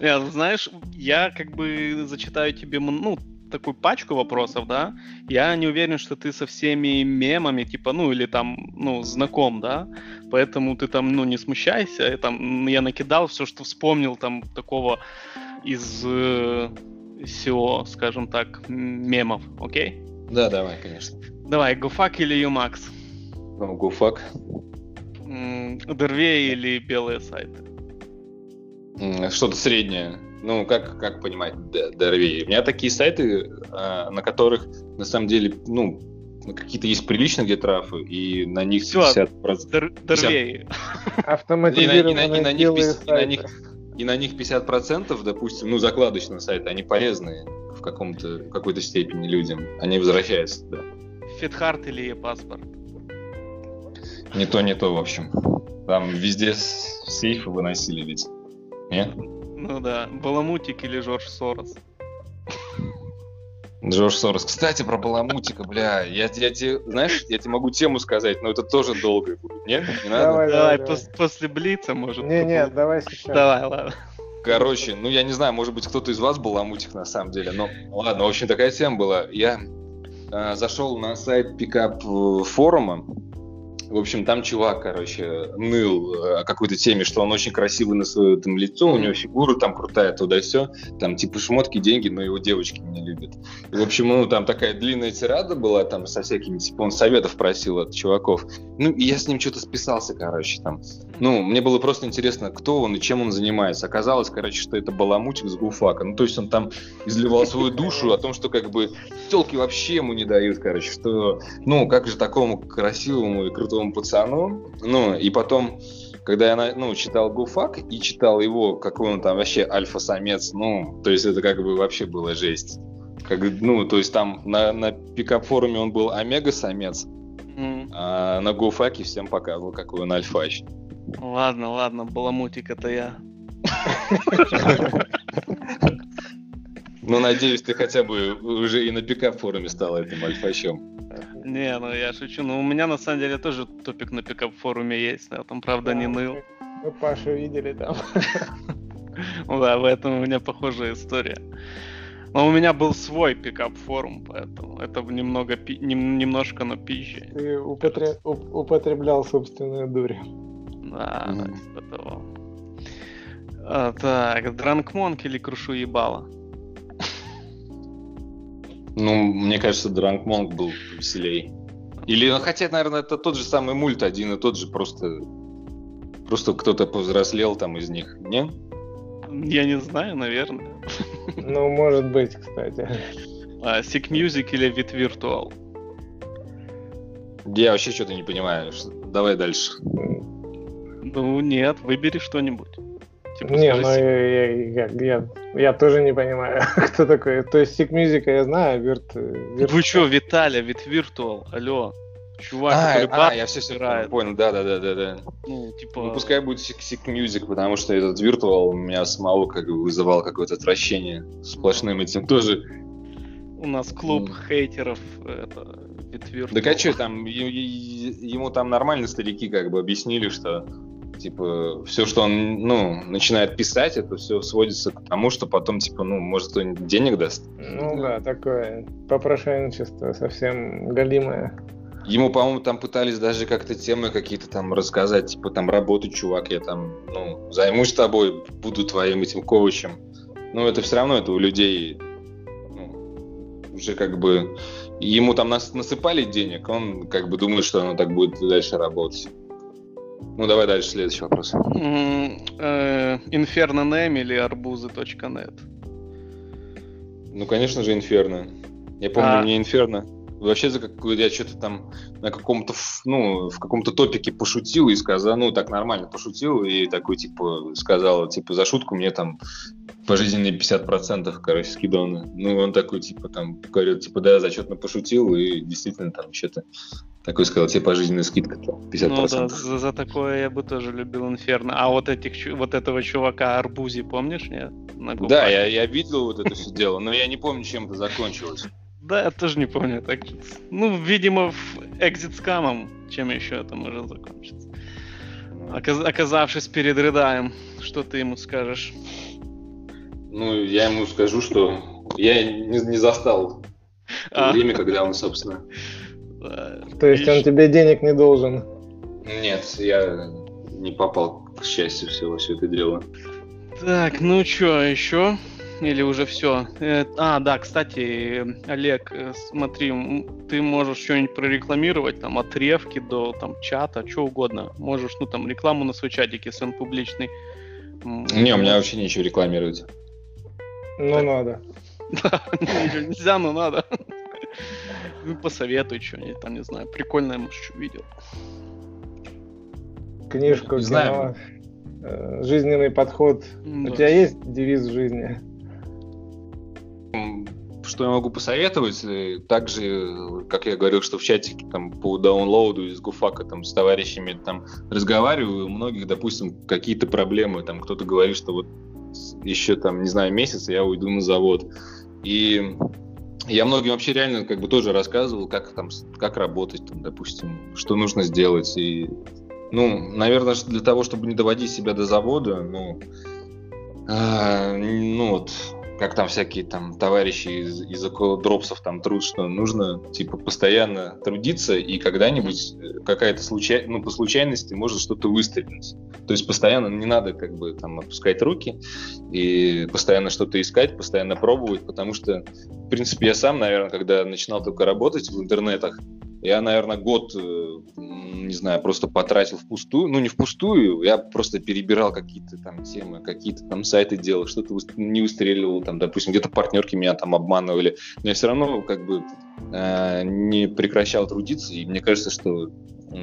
Нет, знаешь, я как бы зачитаю тебе, ну, такую пачку вопросов, да, я не уверен, что ты со всеми мемами, типа, ну, или там, ну, знаком, да, поэтому ты там, ну, не смущайся, я, там, я накидал все, что вспомнил, там, такого из э, SEO, скажем так, мемов, окей? Да, давай, конечно. Давай, GoFuck или UMax? Ну, GoFuck. Дервей или белые сайты? Что-то среднее. Ну, как, как понимать, Дервей? У меня такие сайты, а, на которых, на самом деле, ну, какие-то есть приличные где трафы, и на них Все, 50%... Дервей. Автоматизированные и на, и на, и на них, и на них и на них 50%, допустим, ну, закладочные сайты, они полезны в каком-то, какой-то степени людям. Они возвращаются, да. Фитхарт или паспорт? Не то, не то, в общем. Там везде сейфы выносили ведь. Нет? Ну да. Баламутик или Жорж Сорос? Джордж Сорос. Кстати, про Баламутика, бля, я, я тебе, знаешь, я тебе могу тему сказать, но это тоже долго будет, нет? Не надо? Давай, давай, давай. Пос- после Блица, может. Не, не, давай сейчас. Давай, ладно. Короче, ну я не знаю, может быть, кто-то из вас был Ламутик на самом деле, но ладно, в общем, такая тема была. Я э, зашел на сайт пикап форума, В общем, там чувак, короче, ныл э, о какой-то теме, что он очень красивый на свое там лицо, у него фигура там крутая, туда все, там типа шмотки, деньги, но его девочки не любят. И, в общем, ну, там такая длинная тирада была, там со всякими, типа, он советов просил от чуваков. Ну, и я с ним что-то списался, короче, там. Ну, мне было просто интересно, кто он и чем он занимается. Оказалось, короче, что это баламутик с гуфака. Ну, то есть он там изливал свою душу о том, что как бы телки вообще ему не дают, короче, что, ну, как же такому красивому и крутому крутому пацану. Ну, и потом, когда я ну, читал Гуфак и читал его, какой он там вообще альфа-самец, ну, то есть это как бы вообще была жесть. Как, ну, то есть там на, на пикап-форуме он был омега-самец, mm. а на Гуфаке всем показывал, какой он альфач. Ладно, ладно, баламутик это я. Ну, надеюсь, ты хотя бы уже и на пикап-форуме стал этим альфачом. Не, ну я шучу. Ну, у меня на самом деле тоже топик на пикап-форуме есть. Я там, правда, да, не ныл. Мы Пашу видели там. Да, в этом у меня похожая история. Но у меня был свой пикап-форум, поэтому это немного, немножко, но пизже. Ты употреб, употреблял собственную дурь. Да, типа того. А, так, Дранкмонк или Крушу ебало? Ну, мне кажется, Дранк Монк был веселей. Или, ну, хотя, наверное, это тот же самый мульт, один и тот же, просто, просто кто-то повзрослел там из них, не? Я не знаю, наверное. Ну, может быть, кстати. А, Sick Music или Vit Virtual? Я вообще что-то не понимаю. Давай дальше. Ну, нет, выбери что-нибудь. Типа, не, ну я, я, я, я тоже не понимаю, кто такой. То есть Sick Music я знаю, Вирт... Вирт... Вы что, Виталия, Вит Virtual, алло. Чувак, а, который а, я все, играет. понял, да, да, да, да, да. Ну, типа... Ну, пускай будет Sick, Sick Music, потому что этот Virtual меня самого как бы вызывал какое-то отвращение сплошным этим тоже. У нас клуб mm. хейтеров, это, Virtual. Да а что, там, ему там нормально старики как бы объяснили, что Типа, все, что он, ну, начинает писать, это все сводится к тому, что потом, типа, ну, может, кто-нибудь денег даст. Ну да, такое попрошайничество совсем галимое. Ему, по-моему, там пытались даже как-то темы какие-то там рассказать, типа, там, работать, чувак, я там, ну, займусь тобой, буду твоим этим ковачем. Но это все равно, это у людей ну, уже как бы ему там нас насыпали денег, он как бы думает, что оно так будет дальше работать. Ну, давай дальше, следующий вопрос. Инферно Name или арбузы.нет? Ну, конечно же, Инферно. Я помню, а... мне Инферно вообще за как я что-то там на каком-то, ну, в каком-то топике пошутил и сказал, ну, так нормально пошутил, и такой, типа, сказал, типа, за шутку мне там пожизненные 50%, короче, скиданы. Ну, он такой, типа, там, говорит, типа, да, зачетно пошутил, и действительно там что-то такой сказал, тебе пожизненная скидка, там, 50%. Ну да, за, за такое я бы тоже любил Инферно. А вот этих, вот этого чувака Арбузи, помнишь, нет? да, я, я видел вот это все дело, но я не помню, чем это закончилось. Да, я тоже не помню. Так, ну, видимо, в экзит скамом, чем еще это может закончиться. Оказ оказавшись перед Редаем, что ты ему скажешь? Ну, я ему скажу, что я не, не застал а. время, когда он, собственно... То есть он тебе денег не должен? Нет, я не попал, к счастью, всего все это дело. Так, ну что, еще? Или уже все? Э, а, да, кстати, Олег, э, смотри, ты можешь что-нибудь прорекламировать, там, от ревки до там чата, что угодно. Можешь, ну, там, рекламу на свой чатик, если он публичный. Не, у меня вообще нечего рекламировать. Ну, надо. Нельзя, но надо. Ну, посоветуй что-нибудь, там, не знаю, прикольное, может, что видел. Книжку, кино, э, жизненный подход. У тебя есть девиз жизни? Что я могу посоветовать? Э, также, как я говорил, что в чатике там по даунлоуду из Гуфака там с товарищами там разговариваю, у многих, допустим, какие-то проблемы, там кто-то говорит, что вот еще там, не знаю, месяц, я уйду на завод. И я многим вообще реально как бы тоже рассказывал, как там, как работать, там, допустим, что нужно сделать. И, ну, наверное, для того, чтобы не доводить себя до завода, ну, а, ну вот, как там всякие там товарищи из, из дропсов там труд, что нужно типа постоянно трудиться и когда-нибудь э, какая-то случай, ну по случайности может что-то выстрелить. То есть постоянно не надо как бы там опускать руки и постоянно что-то искать, постоянно пробовать, потому что в принципе я сам, наверное, когда начинал только работать в интернетах, я, наверное, год, э, не знаю, просто потратил впустую. Ну, не впустую, я просто перебирал какие-то там темы, какие-то там сайты делал, что-то не выстреливал, там, допустим, где-то партнерки меня там обманывали. Но я все равно как бы э, не прекращал трудиться, и мне кажется, что у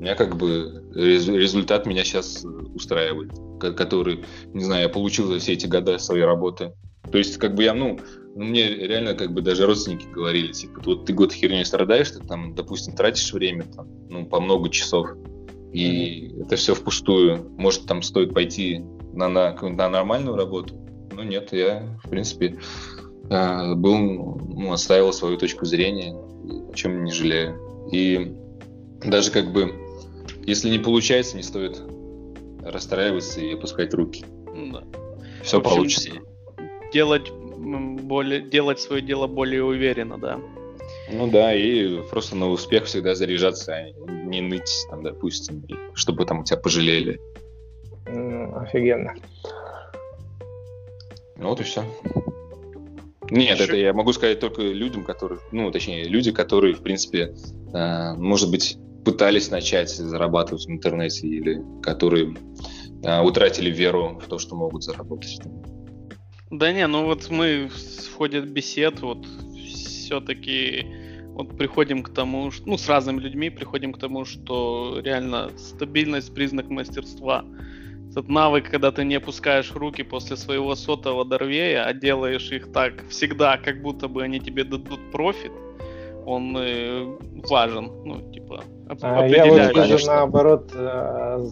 меня как бы результат меня сейчас устраивает, который, не знаю, я получил за все эти года своей работы. То есть, как бы я, ну, ну, мне реально как бы даже родственники говорили, типа, вот ты год херней страдаешь, ты там, допустим, тратишь время там, ну, по много часов, и mm-hmm. это все впустую. Может, там стоит пойти на, на, на нормальную работу? Ну, нет, я, в принципе, э, был, ну, оставил свою точку зрения, о чем не жалею. И даже как бы, если не получается, не стоит расстраиваться и опускать руки. Да. Все общем, получится. Делать более, делать свое дело более уверенно, да. Ну да, и просто на успех всегда заряжаться, а не ныть, там, допустим, чтобы там тебя пожалели. Офигенно. Ну вот и все. Нет, Еще... это я могу сказать только людям, которые, ну, точнее, люди, которые, в принципе, э, может быть, пытались начать зарабатывать в интернете или которые э, утратили веру в то, что могут заработать. Да не, ну вот мы в ходе бесед вот все-таки вот приходим к тому, что, ну, с разными людьми приходим к тому, что реально стабильность признак мастерства. Этот навык, когда ты не опускаешь руки после своего сотого дорвея, а делаешь их так всегда, как будто бы они тебе дадут профит, он э, важен, ну, типа, а Я вот вижу наоборот, э,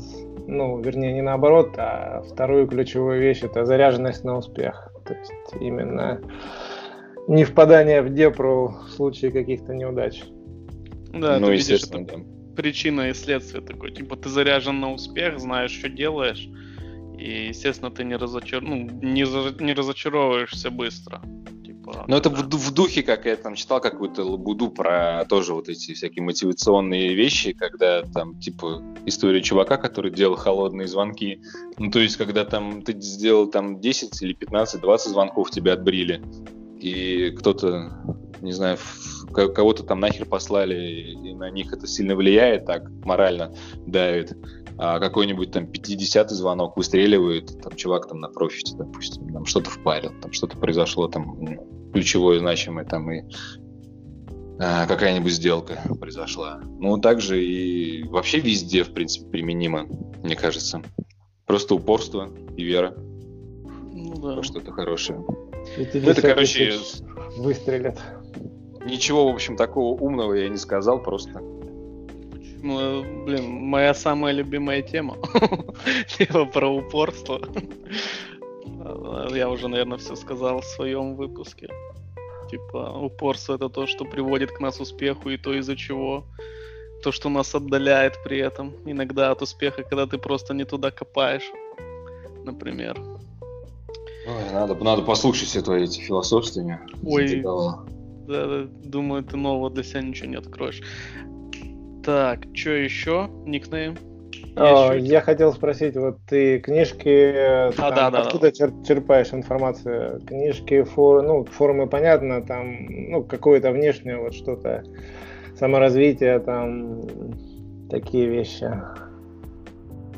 ну, вернее, не наоборот, а вторую ключевую вещь – это заряженность на успех. То есть именно не впадание в депру в случае каких-то неудач. Да, ну, ты видишь, это да. причина и следствие такое. Типа ты заряжен на успех, знаешь, что делаешь, и, естественно, ты не, разочар... ну, не, за... не разочаровываешься быстро. Типа, ну, это в, в духе, как я там читал какую-то лабуду про тоже вот эти всякие мотивационные вещи, когда там, типа, история чувака, который делал холодные звонки. Ну, то есть, когда там ты сделал там 10 или 15, 20 звонков, тебя отбрили, и кто-то, не знаю, кого-то там нахер послали, и на них это сильно влияет, так морально давит а какой-нибудь там 50-й звонок выстреливает, там чувак там на профите, допустим, там что-то впарил, там что-то произошло там ключевое, значимое, там и а, какая-нибудь сделка произошла. Ну, также и вообще везде, в принципе, применимо, мне кажется. Просто упорство и вера. Ну, да. Что-то хорошее. Ну, это, короче... Выстрелят. Ничего, в общем, такого умного я не сказал, просто блин, моя самая любимая тема. Тема про упорство. Я уже, наверное, все сказал в своем выпуске. Типа, упорство это то, что приводит к нас успеху, и то, из-за чего. То, что нас отдаляет при этом. Иногда от успеха, когда ты просто не туда копаешь. Например. Ой, надо, надо послушать все твои эти философствования. Ой, да, да, думаю, ты нового для себя ничего не откроешь. Так, что еще? Никнейм? О, я хотел спросить, вот ты книжки, а, там, да, да, откуда да. черпаешь информацию? Книжки, фор, ну, форумы, понятно, там, ну, какое-то внешнее, вот что-то, саморазвитие, там, такие вещи.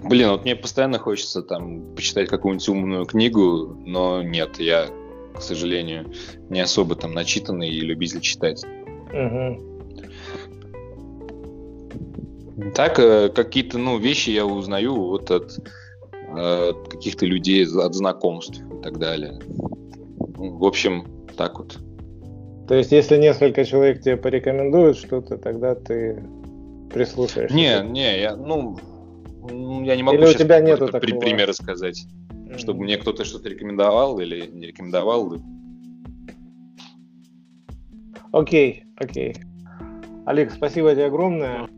Блин, вот мне постоянно хочется там почитать какую-нибудь умную книгу, но нет, я, к сожалению, не особо там начитанный и любитель читать. Угу. Так, э, какие-то ну, вещи я узнаю вот от, от каких-то людей, от знакомств и так далее. В общем, так вот. То есть, если несколько человек тебе порекомендуют что-то, тогда ты прислушаешься? Не, не, я, ну, я не могу или у тебя нету при, такого... примеры сказать, mm-hmm. чтобы мне кто-то что-то рекомендовал или не рекомендовал. Окей, окей. Олег, спасибо тебе огромное.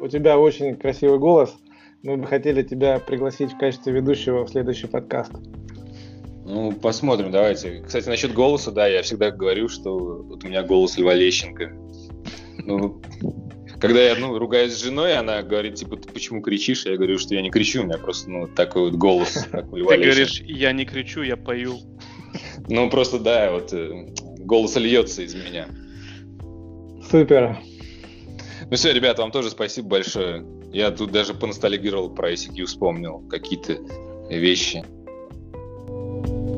У тебя очень красивый голос. Мы бы хотели тебя пригласить в качестве ведущего в следующий подкаст. Ну, посмотрим, давайте. Кстати, насчет голоса, да, я всегда говорю, что вот у меня голос Льва Лещенко. Ну, когда я, ну, ругаюсь с женой, она говорит, типа, ты почему кричишь? Я говорю, что я не кричу, у меня просто, ну, такой вот голос, как у Льва Ты говоришь, я не кричу, я пою. Ну, просто, да, вот э, голос льется из меня. Супер. Ну все, ребята, вам тоже спасибо большое. Я тут даже поностальгировал про ICQ, вспомнил какие-то вещи. thank you